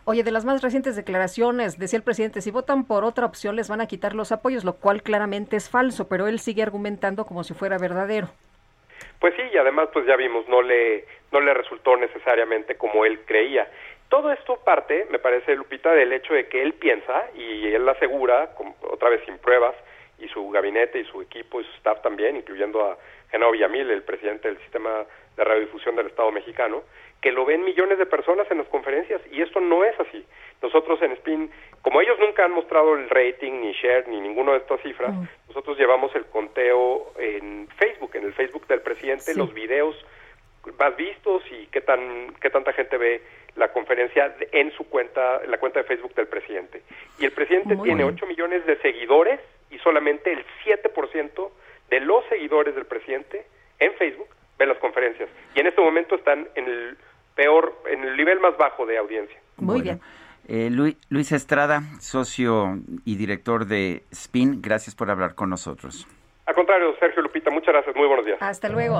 Oye, de las más recientes declaraciones, decía el presidente, si votan por otra opción les van a quitar los apoyos, lo cual claramente es falso, pero él sigue argumentando como si fuera verdadero. Pues sí, y además pues ya vimos, no le, no le resultó necesariamente como él creía. Todo esto parte, me parece, Lupita, del hecho de que él piensa, y él asegura, otra vez sin pruebas, y su gabinete y su equipo y su staff también, incluyendo a Genaro Villamil, el presidente del sistema de radiodifusión del Estado mexicano, que lo ven millones de personas en las conferencias y esto no es así. Nosotros en Spin, como ellos nunca han mostrado el rating, ni share, ni ninguna de estas cifras, nosotros llevamos el conteo en Facebook, en el Facebook del presidente, los videos más vistos y qué tan qué tanta gente ve la conferencia en su cuenta, en la cuenta de Facebook del presidente. Y el presidente tiene 8 millones de seguidores y solamente el 7% de los seguidores del presidente en Facebook ven las conferencias. Y en este momento están en el peor, en el nivel más bajo de audiencia. Muy bien. Eh, Luis, Luis Estrada, socio y director de SPIN, gracias por hablar con nosotros. Al contrario, Sergio Lupita, muchas gracias. Muy buenos días. Hasta luego.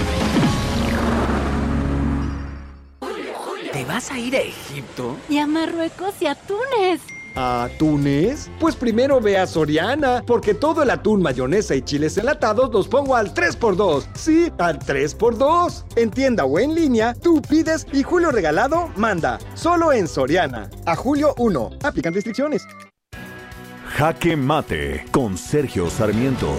Vas a ir a Egipto? Y a Marruecos y a Túnez. ¿A Túnez? Pues primero ve a Soriana, porque todo el atún, mayonesa y chiles enlatados los pongo al 3x2. Sí, al 3x2. En tienda o en línea, tú pides y Julio Regalado manda. Solo en Soriana. A julio 1. Aplican restricciones. Jaque Mate con Sergio Sarmiento.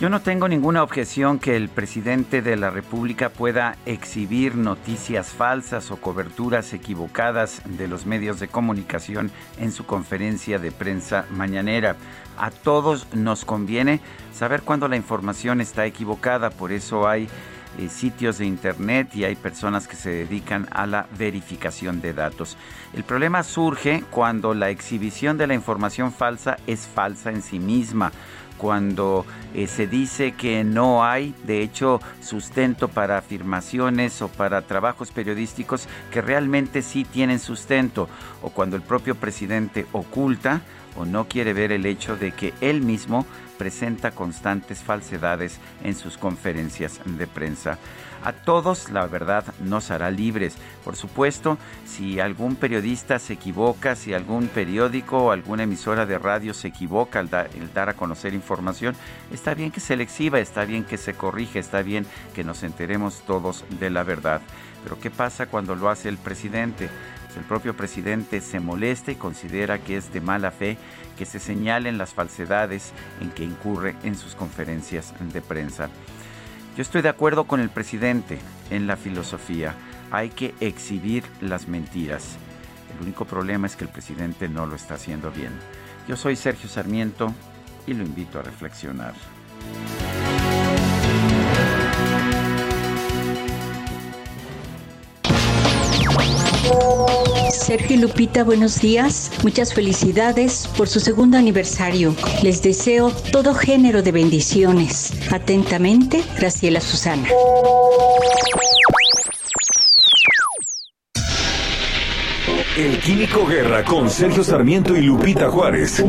Yo no tengo ninguna objeción que el presidente de la República pueda exhibir noticias falsas o coberturas equivocadas de los medios de comunicación en su conferencia de prensa mañanera. A todos nos conviene saber cuándo la información está equivocada, por eso hay eh, sitios de internet y hay personas que se dedican a la verificación de datos. El problema surge cuando la exhibición de la información falsa es falsa en sí misma cuando eh, se dice que no hay, de hecho, sustento para afirmaciones o para trabajos periodísticos que realmente sí tienen sustento, o cuando el propio presidente oculta o no quiere ver el hecho de que él mismo presenta constantes falsedades en sus conferencias de prensa. A todos la verdad nos hará libres. Por supuesto, si algún periodista se equivoca, si algún periódico o alguna emisora de radio se equivoca al, dar a conocer información, está bien que se le exhiba, está bien que se corrige, está bien que nos enteremos todos de la verdad. Pero ¿qué pasa cuando lo hace el presidente? Pues el propio presidente se molesta y considera que es de mala fe que se señalen las falsedades en que incurre en sus conferencias de prensa. Yo estoy de acuerdo con el presidente en la filosofía. Hay que exhibir las mentiras. El único problema es que el presidente no lo está haciendo bien. Yo soy Sergio Sarmiento y lo invito a reflexionar. Sergio y Lupita, buenos días. Muchas felicidades por su segundo aniversario. Les deseo todo género de bendiciones. Atentamente, Graciela Susana. El Químico Guerra con Sergio Sarmiento y Lupita Juárez.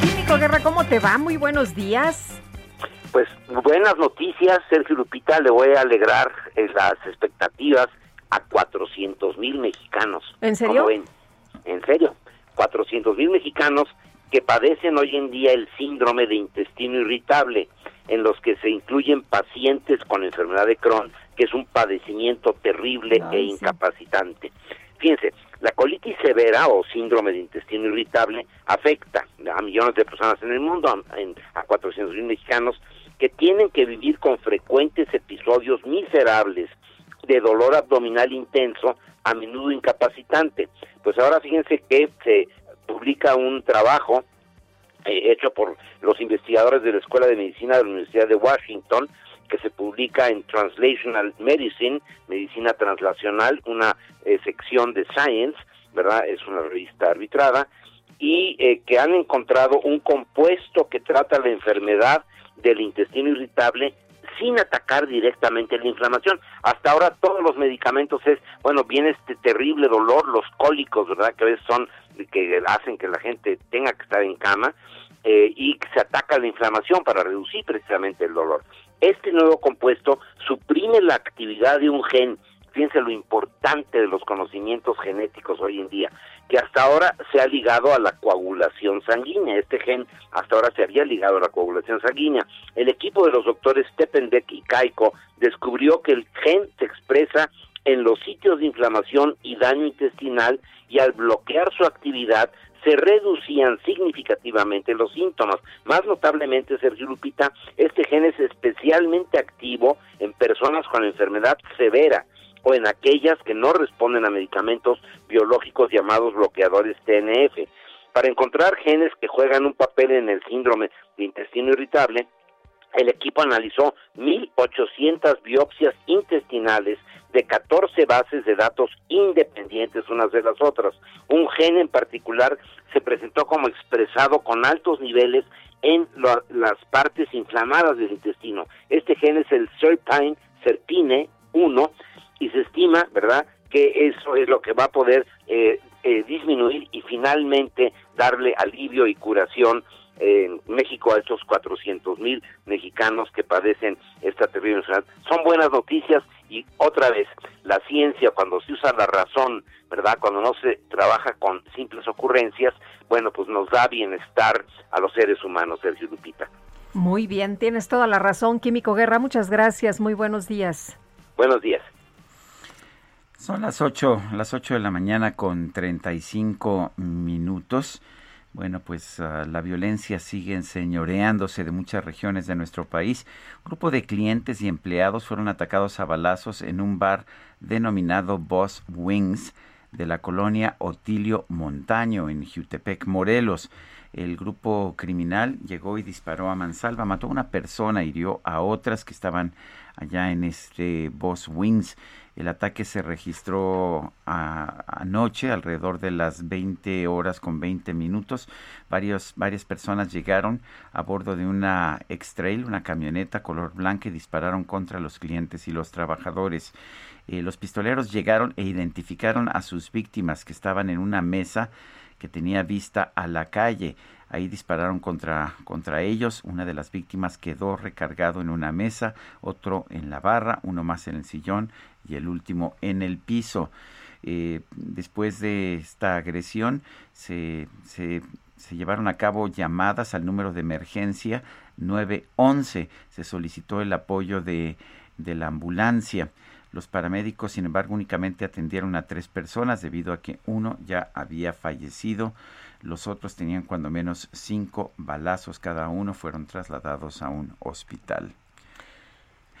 Químico Guerra, ¿cómo te va? Muy buenos días. Pues buenas noticias, Sergio Lupita, le voy a alegrar las expectativas a 400 mil mexicanos. ¿En serio? En serio, 400 mil mexicanos que padecen hoy en día el síndrome de intestino irritable, en los que se incluyen pacientes con enfermedad de Crohn, que es un padecimiento terrible e incapacitante. Fíjense, la colitis severa o síndrome de intestino irritable afecta a millones de personas en el mundo, a, a 400 mil mexicanos, que tienen que vivir con frecuentes episodios miserables de dolor abdominal intenso, a menudo incapacitante. Pues ahora fíjense que se publica un trabajo eh, hecho por los investigadores de la Escuela de Medicina de la Universidad de Washington, que se publica en Translational Medicine, Medicina Translacional, una eh, sección de Science, ¿verdad? Es una revista arbitrada, y eh, que han encontrado un compuesto que trata la enfermedad del intestino irritable sin atacar directamente la inflamación. Hasta ahora todos los medicamentos es, bueno, viene este terrible dolor, los cólicos, ¿verdad? Que a veces son que hacen que la gente tenga que estar en cama eh, y se ataca la inflamación para reducir precisamente el dolor. Este nuevo compuesto suprime la actividad de un gen fíjense lo importante de los conocimientos genéticos hoy en día, que hasta ahora se ha ligado a la coagulación sanguínea. Este gen hasta ahora se había ligado a la coagulación sanguínea. El equipo de los doctores Steppenbeck y Kaiko descubrió que el gen se expresa en los sitios de inflamación y daño intestinal y al bloquear su actividad se reducían significativamente los síntomas. Más notablemente, Sergio Lupita, este gen es especialmente activo en personas con enfermedad severa o en aquellas que no responden a medicamentos biológicos llamados bloqueadores TNF. Para encontrar genes que juegan un papel en el síndrome de intestino irritable, el equipo analizó 1.800 biopsias intestinales de 14 bases de datos independientes unas de las otras. Un gen en particular se presentó como expresado con altos niveles en las partes inflamadas del intestino. Este gen es el serpine, serpine 1 y se estima, ¿verdad?, que eso es lo que va a poder eh, eh, disminuir y finalmente darle alivio y curación en México a estos 400 mil mexicanos que padecen esta terrible enfermedad. Son buenas noticias y otra vez, la ciencia cuando se usa la razón, ¿verdad? Cuando no se trabaja con simples ocurrencias, bueno, pues nos da bienestar a los seres humanos, Sergio Lupita. Muy bien, tienes toda la razón, Químico Guerra. Muchas gracias. Muy buenos días. Buenos días. Son las 8, las 8 de la mañana con 35 minutos. Bueno, pues uh, la violencia sigue enseñoreándose de muchas regiones de nuestro país. Un grupo de clientes y empleados fueron atacados a balazos en un bar denominado Boss Wings de la colonia Otilio Montaño en Jutepec, Morelos. El grupo criminal llegó y disparó a mansalva, mató a una persona, hirió a otras que estaban allá en este Boss Wings. El ataque se registró anoche alrededor de las 20 horas con 20 minutos. Varios, varias personas llegaron a bordo de una X-Trail, una camioneta color blanca y dispararon contra los clientes y los trabajadores. Eh, los pistoleros llegaron e identificaron a sus víctimas que estaban en una mesa que tenía vista a la calle. Ahí dispararon contra, contra ellos. Una de las víctimas quedó recargado en una mesa, otro en la barra, uno más en el sillón y el último en el piso. Eh, después de esta agresión se, se, se, llevaron a cabo llamadas al número de emergencia 911. Se solicitó el apoyo de, de la ambulancia. Los paramédicos, sin embargo, únicamente atendieron a tres personas debido a que uno ya había fallecido. Los otros tenían cuando menos cinco balazos cada uno. Fueron trasladados a un hospital.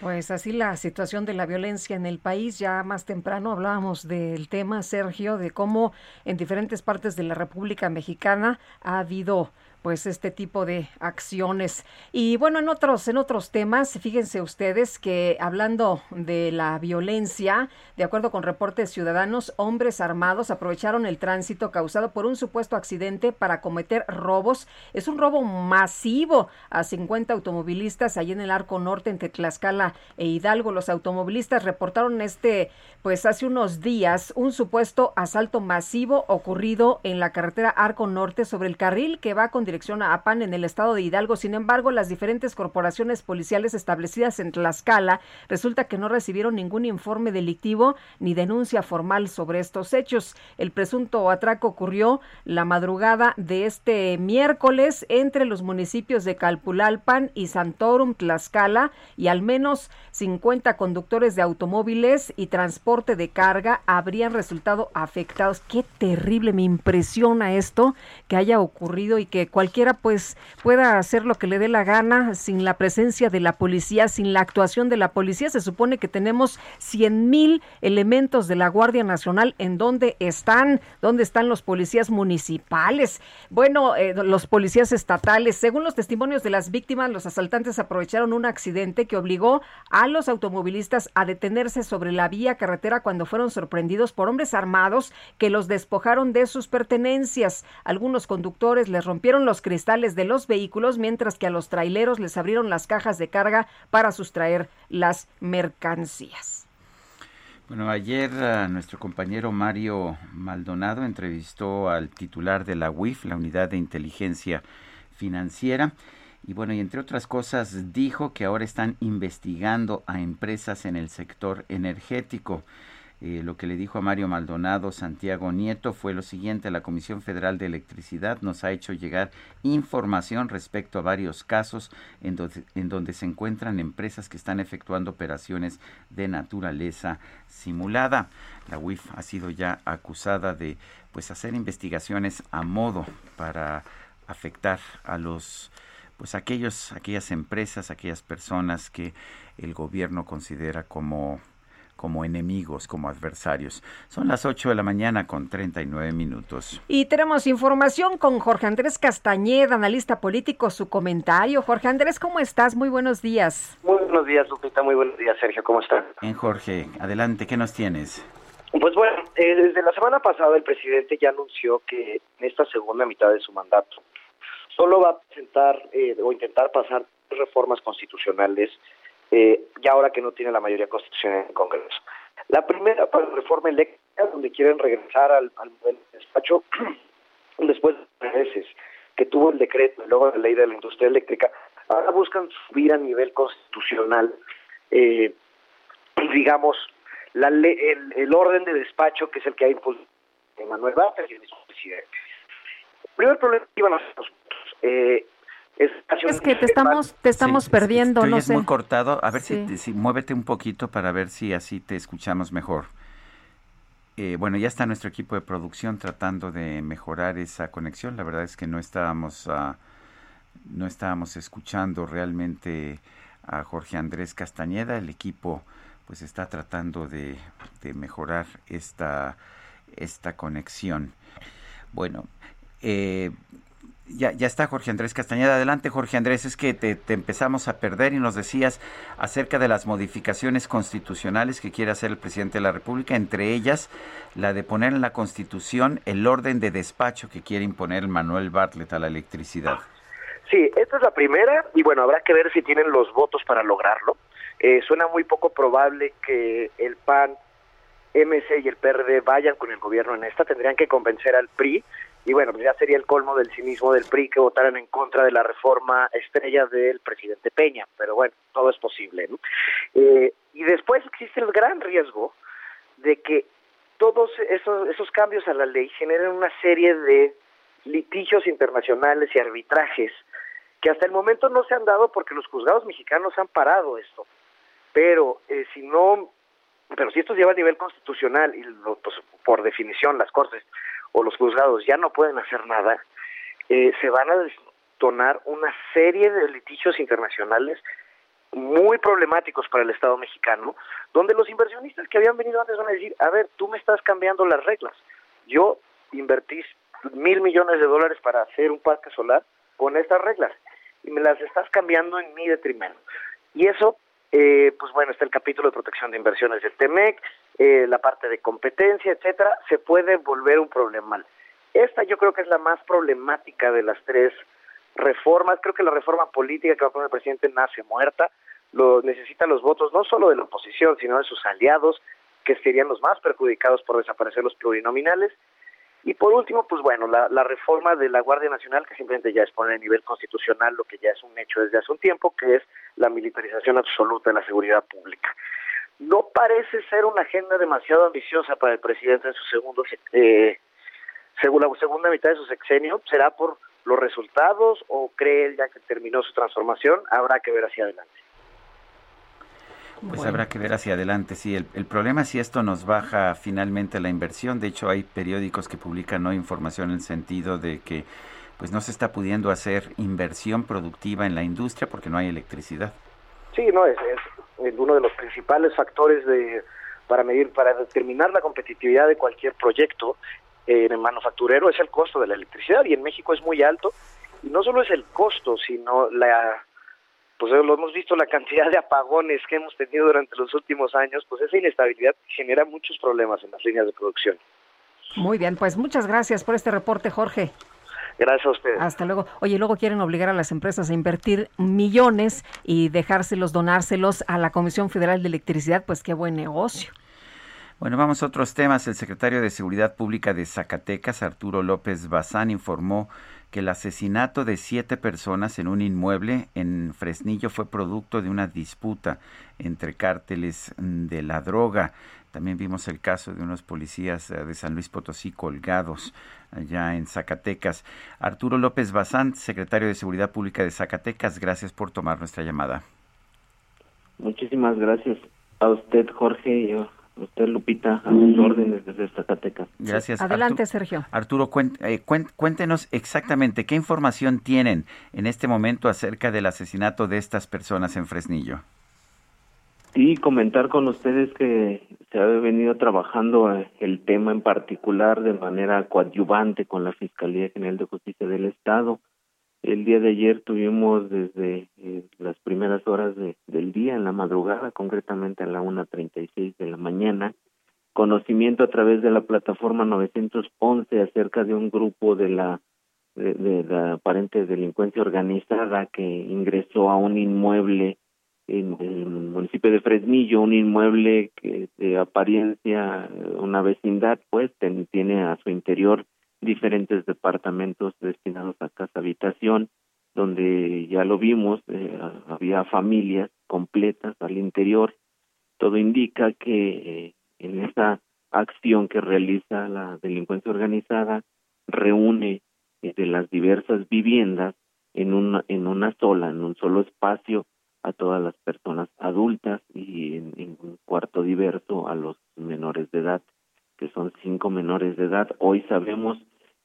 Pues así la situación de la violencia en el país. Ya más temprano hablábamos del tema, Sergio, de cómo en diferentes partes de la República Mexicana ha habido pues este tipo de acciones. Y bueno, en otros en otros temas, fíjense ustedes que hablando de la violencia, de acuerdo con reportes ciudadanos, hombres armados aprovecharon el tránsito causado por un supuesto accidente para cometer robos. Es un robo masivo a 50 automovilistas allí en el Arco Norte entre Tlaxcala e Hidalgo. Los automovilistas reportaron este pues hace unos días un supuesto asalto masivo ocurrido en la carretera Arco Norte sobre el carril que va con a APAN en el estado de Hidalgo. Sin embargo, las diferentes corporaciones policiales establecidas en Tlaxcala resulta que no recibieron ningún informe delictivo ni denuncia formal sobre estos hechos. El presunto atraco ocurrió la madrugada de este miércoles entre los municipios de Calpulalpan y Santorum, Tlaxcala, y al menos 50 conductores de automóviles y transporte de carga habrían resultado afectados. Qué terrible, me impresiona esto que haya ocurrido y que cualquiera pues pueda hacer lo que le dé la gana sin la presencia de la policía, sin la actuación de la policía. Se supone que tenemos 100 mil elementos de la Guardia Nacional en donde están, dónde están los policías municipales, bueno, eh, los policías estatales. Según los testimonios de las víctimas, los asaltantes aprovecharon un accidente que obligó a los automovilistas a detenerse sobre la vía carretera cuando fueron sorprendidos por hombres armados que los despojaron de sus pertenencias. Algunos conductores les rompieron los cristales de los vehículos, mientras que a los traileros les abrieron las cajas de carga para sustraer las mercancías. Bueno, ayer uh, nuestro compañero Mario Maldonado entrevistó al titular de la UIF, la Unidad de Inteligencia Financiera, y bueno, y entre otras cosas dijo que ahora están investigando a empresas en el sector energético. Eh, lo que le dijo a Mario Maldonado Santiago Nieto fue lo siguiente, la Comisión Federal de Electricidad nos ha hecho llegar información respecto a varios casos en en donde se encuentran empresas que están efectuando operaciones de naturaleza simulada. La UIF ha sido ya acusada de pues hacer investigaciones a modo para afectar a los pues aquellos, aquellas empresas, aquellas personas que el gobierno considera como como enemigos, como adversarios. Son las 8 de la mañana con 39 minutos. Y tenemos información con Jorge Andrés Castañeda, analista político, su comentario. Jorge Andrés, ¿cómo estás? Muy buenos días. Muy buenos días, Lupita. Muy buenos días, Sergio. ¿Cómo estás? En Jorge, adelante, ¿qué nos tienes? Pues bueno, eh, desde la semana pasada el presidente ya anunció que en esta segunda mitad de su mandato solo va a presentar eh, o intentar pasar reformas constitucionales eh, ya ahora que no tiene la mayoría constitucional en el Congreso. La primera para la reforma eléctrica, donde quieren regresar al, al despacho <clears throat> después de meses que tuvo el decreto y luego la ley de la industria eléctrica, ahora buscan subir a nivel constitucional, eh, digamos, la el, el, orden de despacho que es el que ha impulsado Manuel Vázquez y el presidente. El primer problema que iban a hacer eh, es, que te estamos te estamos perdiendo, no sé. muy cortado. A ver si, si, muévete un poquito para ver si así te escuchamos mejor. Eh, bueno, ya está nuestro equipo de producción tratando de mejorar esa conexión. La verdad es que no estábamos uh, no estábamos escuchando realmente a Jorge Andrés Castañeda. El equipo pues está tratando de, de mejorar esta esta conexión. Bueno, eh, ya, ya está Jorge Andrés Castañeda. Adelante, Jorge Andrés. Es que te, empezamos a perder y nos decías acerca de las modificaciones constitucionales que quiere hacer el presidente de la República, entre ellas la de poner en la Constitución el orden de despacho que quiere imponer Manuel Bartlett a la electricidad. Sí, esta es la primera y bueno, habrá que ver si tienen los votos para lograrlo. Eh, suena muy poco probable que el PAN, MC y el PRD vayan con el gobierno en esta. Tendrían que convencer al PRI y bueno, pues ya sería el colmo del cinismo del PRI que votaran en contra de la reforma estrella del presidente Peña, pero bueno, todo es posible. Eh, y después existe el gran riesgo de que todos esos, esos cambios a la ley generen una serie de litigios internacionales y arbitrajes que hasta el momento no se han dado porque los juzgados mexicanos han parado esto. Pero eh, si no, pero si esto lleva a nivel constitucional y lo, pues, por definición las cortes o los juzgados ya no pueden hacer nada, eh, se van a detonar una serie de litigios internacionales muy problemáticos para el Estado mexicano, donde los inversionistas que habían venido antes van a decir, a ver, tú me estás cambiando las reglas. Yo invertí mil millones de dólares para hacer un parque solar con estas reglas y me las estás cambiando en mi detrimento. Y eso, eh, pues bueno, está el capítulo de protección de inversiones del TEMEC, eh, la parte de competencia, etcétera, se puede volver un problema. Esta yo creo que es la más problemática de las tres reformas. Creo que la reforma política que va a poner el presidente nace muerta. Lo, necesita los votos no solo de la oposición, sino de sus aliados, que serían los más perjudicados por desaparecer los plurinominales. Y por último, pues bueno, la, la reforma de la Guardia Nacional, que simplemente ya expone a nivel constitucional lo que ya es un hecho desde hace un tiempo, que es la militarización absoluta de la seguridad pública. No parece ser una agenda demasiado ambiciosa para el presidente en su segundo eh, la segunda mitad de su sexenio. ¿Será por los resultados o cree él ya que terminó su transformación? Habrá que ver hacia adelante. Pues habrá que ver hacia adelante, sí. El, el, problema es si esto nos baja finalmente la inversión. De hecho, hay periódicos que publican no información en el sentido de que pues no se está pudiendo hacer inversión productiva en la industria porque no hay electricidad. Sí, no, es, es uno de los principales factores de para medir, para determinar la competitividad de cualquier proyecto en el manufacturero es el costo de la electricidad y en México es muy alto. Y no solo es el costo sino la pues lo hemos visto la cantidad de apagones que hemos tenido durante los últimos años pues esa inestabilidad genera muchos problemas en las líneas de producción. Muy bien pues muchas gracias por este reporte Jorge Gracias a ustedes. Hasta luego. Oye, luego quieren obligar a las empresas a invertir millones y dejárselos, donárselos a la Comisión Federal de Electricidad, pues qué buen negocio. Bueno, vamos a otros temas. El secretario de Seguridad Pública de Zacatecas, Arturo López Bazán, informó que el asesinato de siete personas en un inmueble en Fresnillo fue producto de una disputa entre cárteles de la droga. También vimos el caso de unos policías eh, de San Luis Potosí colgados allá en Zacatecas. Arturo López Bazán, secretario de Seguridad Pública de Zacatecas, gracias por tomar nuestra llamada. Muchísimas gracias a usted, Jorge, usted, Lupita, a sus órdenes desde Zacatecas. Gracias. Adelante, Sergio. Arturo, eh, cuéntenos exactamente qué información tienen en este momento acerca del asesinato de estas personas en Fresnillo. Sí, comentar con ustedes que se ha venido trabajando eh, el tema en particular de manera coadyuvante con la Fiscalía General de Justicia del Estado. El día de ayer tuvimos desde eh, las primeras horas del día, en la madrugada, concretamente a la 1.36 de la mañana, conocimiento a través de la plataforma 911 acerca de un grupo de la, de, la aparente delincuencia organizada que ingresó a un inmueble en el municipio de Fresnillo, un inmueble que de apariencia una vecindad, pues tiene a su interior diferentes departamentos destinados a casa habitación, donde ya lo vimos, eh, había familias completas al interior. Todo indica que eh, en esa acción que realiza la delincuencia organizada reúne eh, de las diversas viviendas en una, en una sola, en un solo espacio a todas las personas adultas y en un cuarto diverso a los menores de edad, que son cinco menores de edad. Hoy sabemos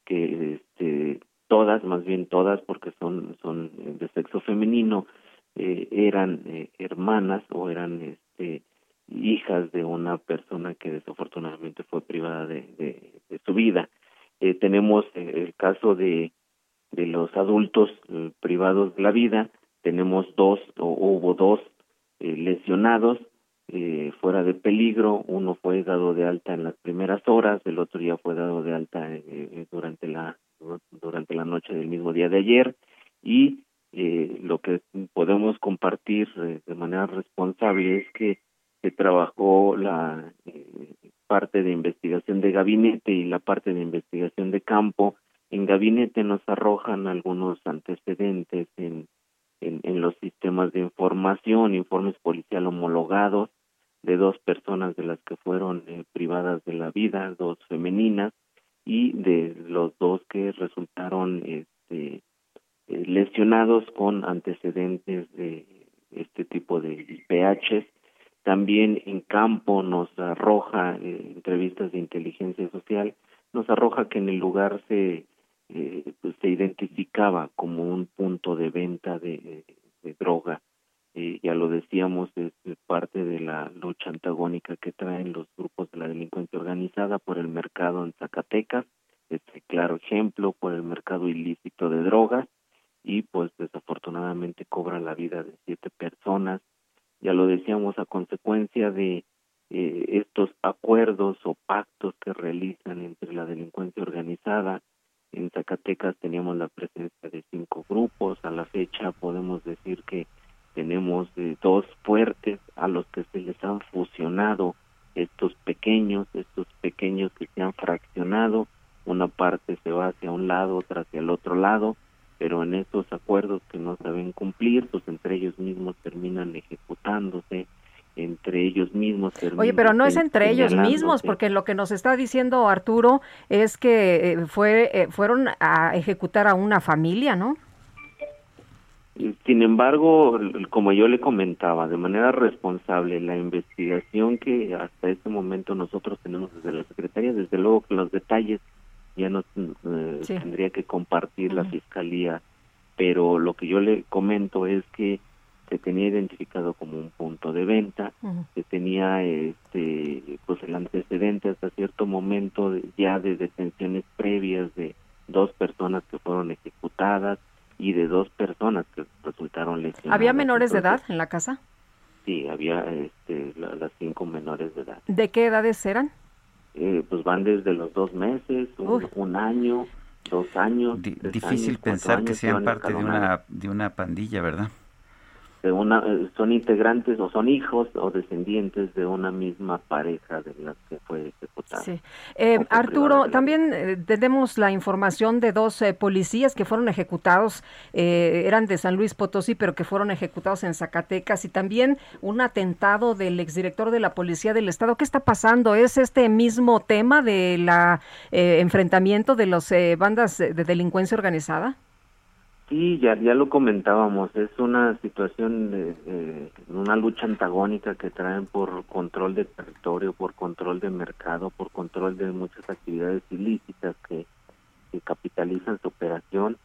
que este, todas, más bien todas, porque son, son de sexo femenino, eh, eran eh, hermanas o eran este, hijas de una persona que desafortunadamente fue privada de, de, su vida. Eh, tenemos el caso de, de los adultos privados de la vida, tenemos dos, o hubo dos lesionados eh, fuera de peligro. Uno fue dado de alta en las primeras horas, el otro ya fue dado de alta eh, eh, durante la durante la noche del mismo día de ayer y eh, lo que podemos compartir de manera responsable es que se trabajó la parte de investigación de gabinete y la parte de investigación de campo. En gabinete nos arrojan algunos antecedentes en, en, en los sistemas de información, informes policial homologados, de dos personas de las que fueron eh, privadas de la vida, dos femeninas, y de los dos que resultaron este, eh, lesionados con antecedentes de este tipo de IPHs. También en campo nos arroja, eh, entrevistas de inteligencia social, nos arroja que en el lugar se, pues, se identificaba como un punto de venta de droga eh, ya lo decíamos, es parte de la lucha antagónica que traen los grupos de la delincuencia organizada por el mercado en Zacatecas, este claro ejemplo por el mercado ilícito de drogas y pues desafortunadamente cobra la vida de siete personas. Ya lo decíamos a consecuencia de eh, estos acuerdos o pactos que realizan entre la delincuencia organizada. En Zacatecas teníamos la presencia de cinco grupos. A la fecha podemos decir que tenemos eh, dos fuertes a los que se les han fusionado estos pequeños, estos pequeños que se han fraccionado, una parte se va hacia un lado, otra hacia el otro lado, pero en estos acuerdos que no saben cumplir, pues entre ellos mismos terminan ejecutándose, entre ellos mismos. Oye, pero no es entre ellos mismos, porque lo que nos está diciendo Arturo es que eh, fue eh, fueron a ejecutar a una familia, ¿no? Sin embargo, como yo le comentaba, de manera responsable, la investigación que hasta este momento nosotros tenemos desde la Secretaría, desde luego que los detalles ya nos eh, tendría que compartir la Fiscalía, pero lo que yo le comento es que se tenía identificado como un punto de venta, se tenía este pues el antecedente hasta cierto momento ya de detenciones previas de dos personas que fueron ejecutadas, y de dos personas que resultaron lesionadas. ¿Había menores de edad en la casa? Sí, había este, las cinco menores de edad. ¿De qué edades eran? Eh, pues van desde los dos meses, un, año, dos años. difícil pensar que sean parte de una, de una pandilla, ¿verdad? Una, eh, son integrantes o son hijos o descendientes de una misma pareja de las que fue ejecutada. Sí. Eh, Arturo, también eh, tenemos la información de dos policías que fueron ejecutados, eran de San Luis Potosí, pero que fueron ejecutados en Zacatecas y también un atentado del exdirector de la Policía del Estado. ¿Qué está pasando? ¿Es este mismo tema de la enfrentamiento de las bandas de delincuencia organizada? Sí, ya, ya lo comentábamos, es una situación, de, una lucha antagónica que traen por control de territorio, por control de mercado, por control de muchas actividades ilícitas que capitalizan su operación.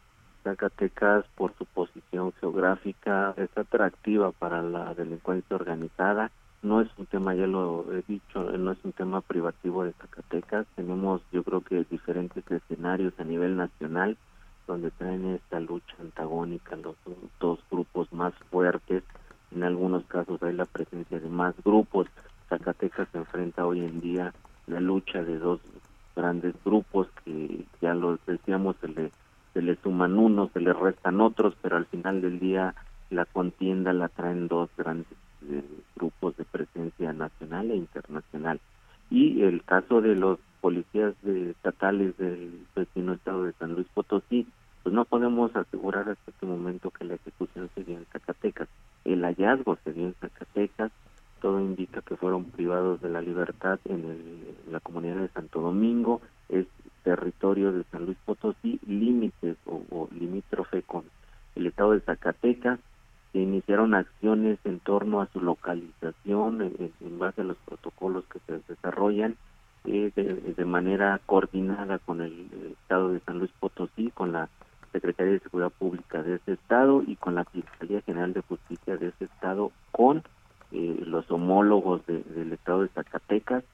Zacatecas, por su posición geográfica, es atractiva para la delincuencia organizada. No es un tema, ya lo he dicho, no es un tema privativo de Zacatecas. Tenemos, yo creo que diferentes escenarios a nivel nacional donde traen esta lucha antagónica los dos grupos más fuertes. En algunos casos hay la presencia de más grupos. Zacatecas se enfrenta hoy en día la lucha de dos grandes grupos que ya lo decíamos, se le, se le suman unos, se le restan otros, pero al final del día la contienda la traen dos grandes eh, grupos de presencia nacional e internacional. Y el caso de los policías estatales del vecino estado de San Luis Potosí, pues no podemos asegurar hasta este momento que la ejecución se dio en Zacatecas. El hallazgo se dio en Zacatecas, todo indica que fueron privados de la libertad en, la comunidad de Santo Domingo, es territorio de San Luis Potosí, límites o, limítrofe con el estado de Zacatecas, se iniciaron acciones en torno a su localización en base a los protocolos que se desarrollan eh, de, manera coordinada con el Estado de San Luis Potosí, con la Secretaría de Seguridad Pública de ese Estado y con la Fiscalía General de Justicia de ese Estado, con eh, los homólogos del Estado de Zacatecas.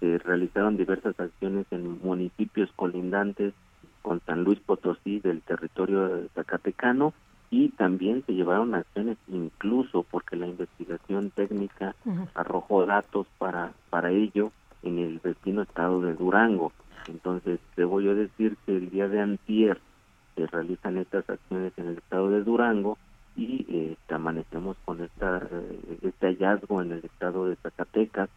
Se realizaron diversas acciones en municipios colindantes con San Luis Potosí del territorio zacatecano y también se llevaron acciones incluso porque la investigación técnica arrojó datos para para ello en el vecino estado de Durango. Entonces, debo yo decir que el día de antier se realizan estas acciones en el estado de Durango y este, amanecemos con esta, eh, este hallazgo en el estado de Zacatecas.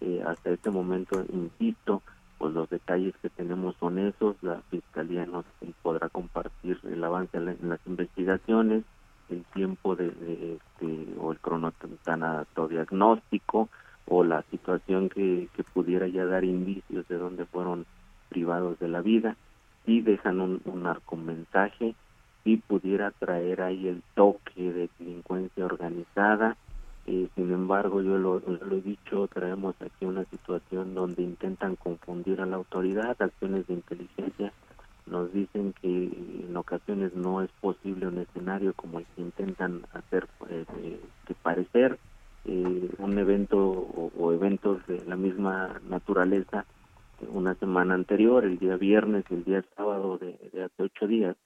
Eh, hasta este momento, insisto, pues los detalles que tenemos son esos, la Fiscalía nos podrá compartir el avance en, las investigaciones, el tiempo de, este, o el cronotanatodiagnóstico, diagnóstico o la situación que, pudiera ya dar indicios de dónde fueron privados de la vida y dejan un, un mensaje y pudiera traer ahí el toque de delincuencia organizada eh, sin embargo yo lo, he dicho traemos aquí una situación donde intentan confundir a la autoridad acciones de inteligencia nos dicen que en ocasiones no es posible un escenario como el que intentan hacer eh, que parecer eh, un evento o, eventos de la misma naturaleza una semana anterior, el día viernes y el día sábado de, hace ocho días,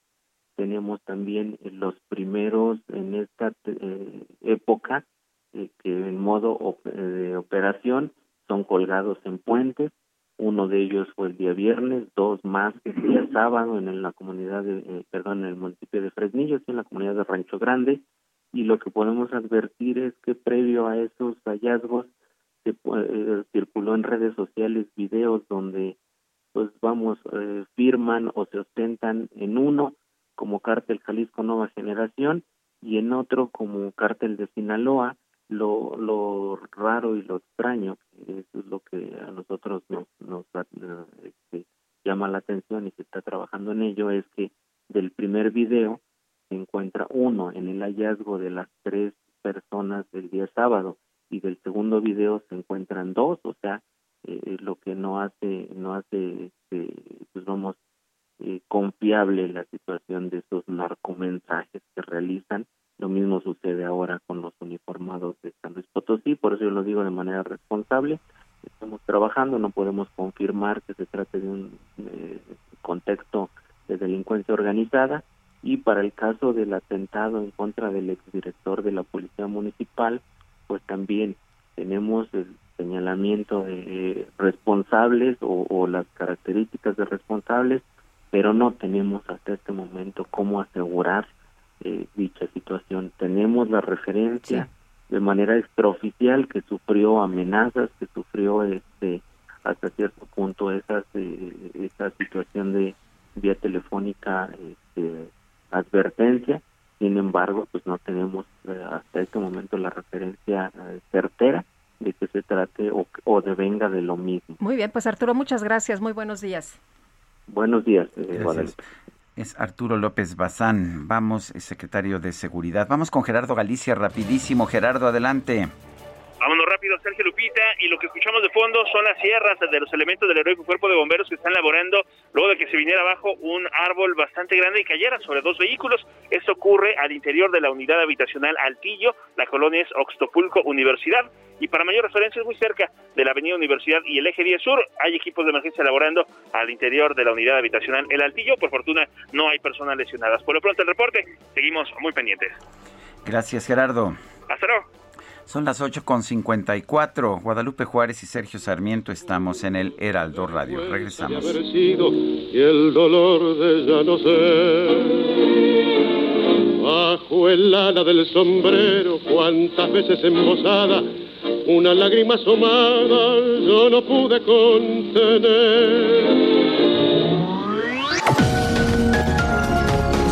teníamos también los primeros en esta eh, época que en modo de operación son colgados en puentes. Uno de ellos fue el día viernes, dos más el día sábado en la comunidad de, eh, perdón, en el municipio de Fresnillo, en la comunidad de Rancho Grande, y lo que podemos advertir es que previo a esos hallazgos se eh, circuló en redes sociales videos donde pues vamos eh, firman o se ostentan en uno como cártel Jalisco Nueva Generación y en otro como cártel de Sinaloa lo, lo raro y lo extraño, eso es lo que a nosotros nos, nos este, llama la atención y se está trabajando en ello, es que del primer video se encuentra uno en el hallazgo de las tres personas del día sábado y del segundo video se encuentran dos, o sea, eh, lo que no hace, no hace, este, pues vamos, eh, confiable la situación de esos narcomensajes que realizan lo mismo sucede ahora con los uniformados de San Luis Potosí, por eso yo lo digo de manera responsable. Estamos trabajando, no podemos confirmar que se trate de un eh, contexto de delincuencia organizada y para el caso del atentado en contra del exdirector de la Policía Municipal, pues también tenemos el señalamiento de responsables o, o las características de responsables, pero no tenemos hasta este momento cómo asegurar eh, dicha situación. Tenemos la referencia de manera extraoficial que sufrió amenazas, que sufrió este hasta cierto punto esas eh, esa situación de vía telefónica este, advertencia. Sin embargo, pues no tenemos eh, hasta este momento la referencia certera de que se trate o, o venga de lo mismo. Muy bien, pues Arturo, muchas gracias. Muy buenos días. Buenos días, es Arturo López Bazán. Vamos, secretario de Seguridad. Vamos con Gerardo Galicia, rapidísimo. Gerardo, adelante. Vámonos rápido, Sergio Lupita. Y lo que escuchamos de fondo son las sierras de los elementos del heroico cuerpo de bomberos que están laborando luego de que se viniera abajo un árbol bastante grande y cayera sobre dos vehículos. Esto ocurre al interior de la unidad habitacional Altillo. La colonia es Oxtopulco Universidad. Y para mayor referencia, es muy cerca de la Avenida Universidad y el Eje 10 Sur. Hay equipos de emergencia laborando al interior de la unidad habitacional El Altillo. Por fortuna, no hay personas lesionadas. Por lo pronto, el reporte. Seguimos muy pendientes. Gracias, Gerardo. Hasta luego. Son las 8.54. Guadalupe Juárez y Sergio Sarmiento estamos en el Heraldo Radio. Regresamos. Bajo el ala del sombrero, cuántas veces embosada, una lágrima asomada yo no pude contener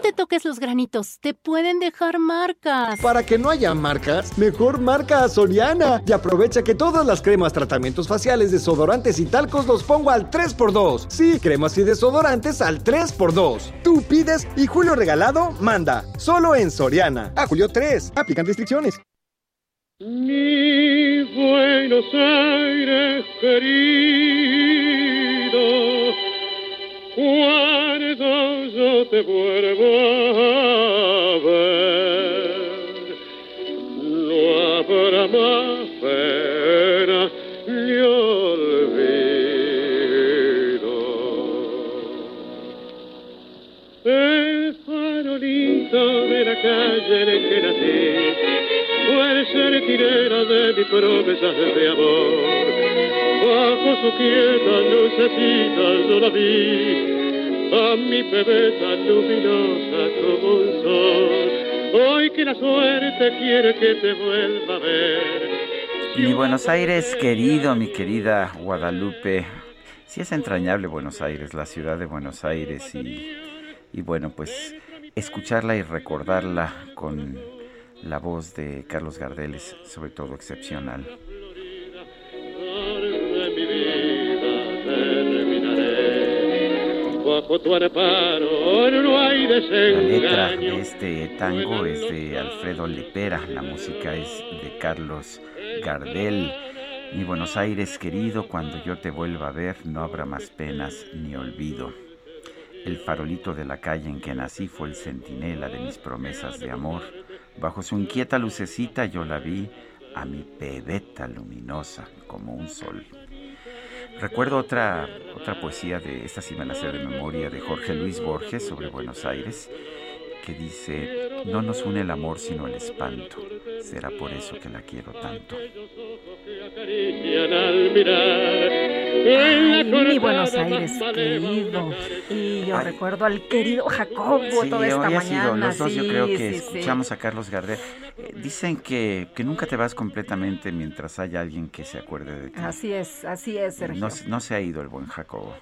Te toques los granitos, te pueden dejar marcas. Para que no haya marcas, mejor marca a Soriana y aprovecha que todas las cremas, tratamientos faciales, desodorantes y talcos los pongo al 3x2. Sí, cremas y desodorantes al 3x2. Tú pides y Julio Regalado manda. Solo en Soriana. A Julio 3. Aplican restricciones. Mi Buenos Aires querido cuando yo te vuelvo a ver, no habrá más pena ni olvido. El farolito de la calle en el que nací puede ser tirera de mis promesas de amor bajo su quieta lucecita yo la vi, a mi bebé tan luminosa como un sol. Hoy que la suerte quiere que te vuelva a ver. Mi Buenos Aires querido, mi querida Guadalupe, Sí es entrañable Buenos Aires, la ciudad de Buenos Aires y, y bueno, pues escucharla y recordarla con la voz de Carlos Gardel es sobre todo excepcional. La letra de este tango es de Alfredo Lepera, la música es de Carlos Gardel. Mi Buenos Aires querido, cuando yo te vuelva a ver, no habrá más penas ni olvido. El farolito de la calle en que nací fue el centinela de mis promesas de amor. Bajo su inquieta lucecita yo la vi a mi pebeta luminosa como un sol. Recuerdo otra, otra poesía de esta sí de memoria de Jorge Luis Borges sobre Buenos Aires que dice, no nos une el amor sino el espanto, será por eso que la quiero tanto. Ay, mi Buenos Aires querido. Y yo recuerdo al querido Jacobo toda esta mañana. Sido los dos, yo creo que escuchamos a Carlos Gardel. Eh, dicen que, que nunca te vas completamente mientras haya alguien que se acuerde de ti. Así es, así es, Sergio. No, no se ha ido el buen Jacobo.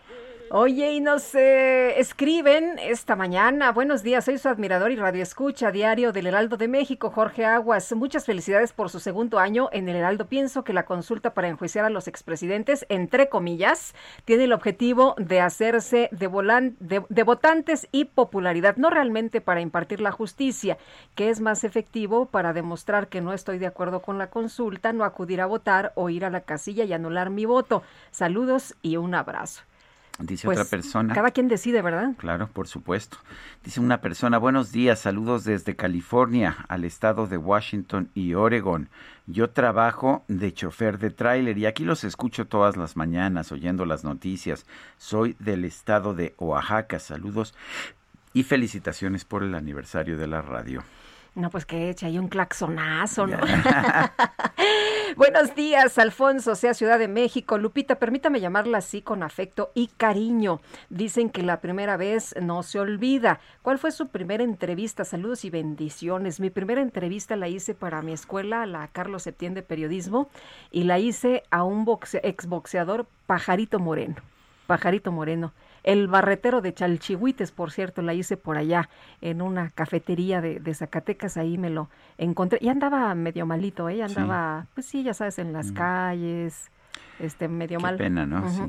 Oye, y nos eh, escriben esta mañana. Buenos días, soy su admirador y radioescucha diario del Heraldo de México, Jorge Aguas. Muchas felicidades por su segundo año en el Heraldo. Pienso que la consulta para enjuiciar a los expresidentes, entre comillas, tiene el objetivo de hacerse de, de votantes y popularidad, no realmente para impartir la justicia, que es más efectivo para demostrar que no estoy de acuerdo con la consulta, no acudir a votar o ir a la casilla y anular mi voto. Saludos y un abrazo. Dice otra pues, persona. Cada quien decide, ¿verdad? Claro, por supuesto. Dice una persona, buenos días, saludos desde California al estado de Washington y Oregon. Yo trabajo de chofer de tráiler y aquí los escucho todas las mañanas oyendo las noticias. Soy del estado de Oaxaca. Saludos y felicitaciones por el aniversario de la radio. No, pues que eche ahí un claxonazo, ¿no? <laughs> Buenos días, Alfonso, sea Ciudad de México. Lupita, permítame llamarla así con afecto y cariño. Dicen que la primera vez no se olvida. ¿Cuál fue su primera entrevista? Saludos y bendiciones. Mi primera entrevista la hice para mi escuela, la Carlos Septién de Periodismo, y la hice a un exboxeador Pajarito Moreno. Pajarito Moreno. El barretero de Chalchihuites, por cierto, la hice por allá en una cafetería de, Zacatecas, ahí me lo encontré. Y andaba medio malito, ¿eh? Andaba, pues sí, ya sabes, en las calles, este, medio Qué mal. pena, ¿no? sí.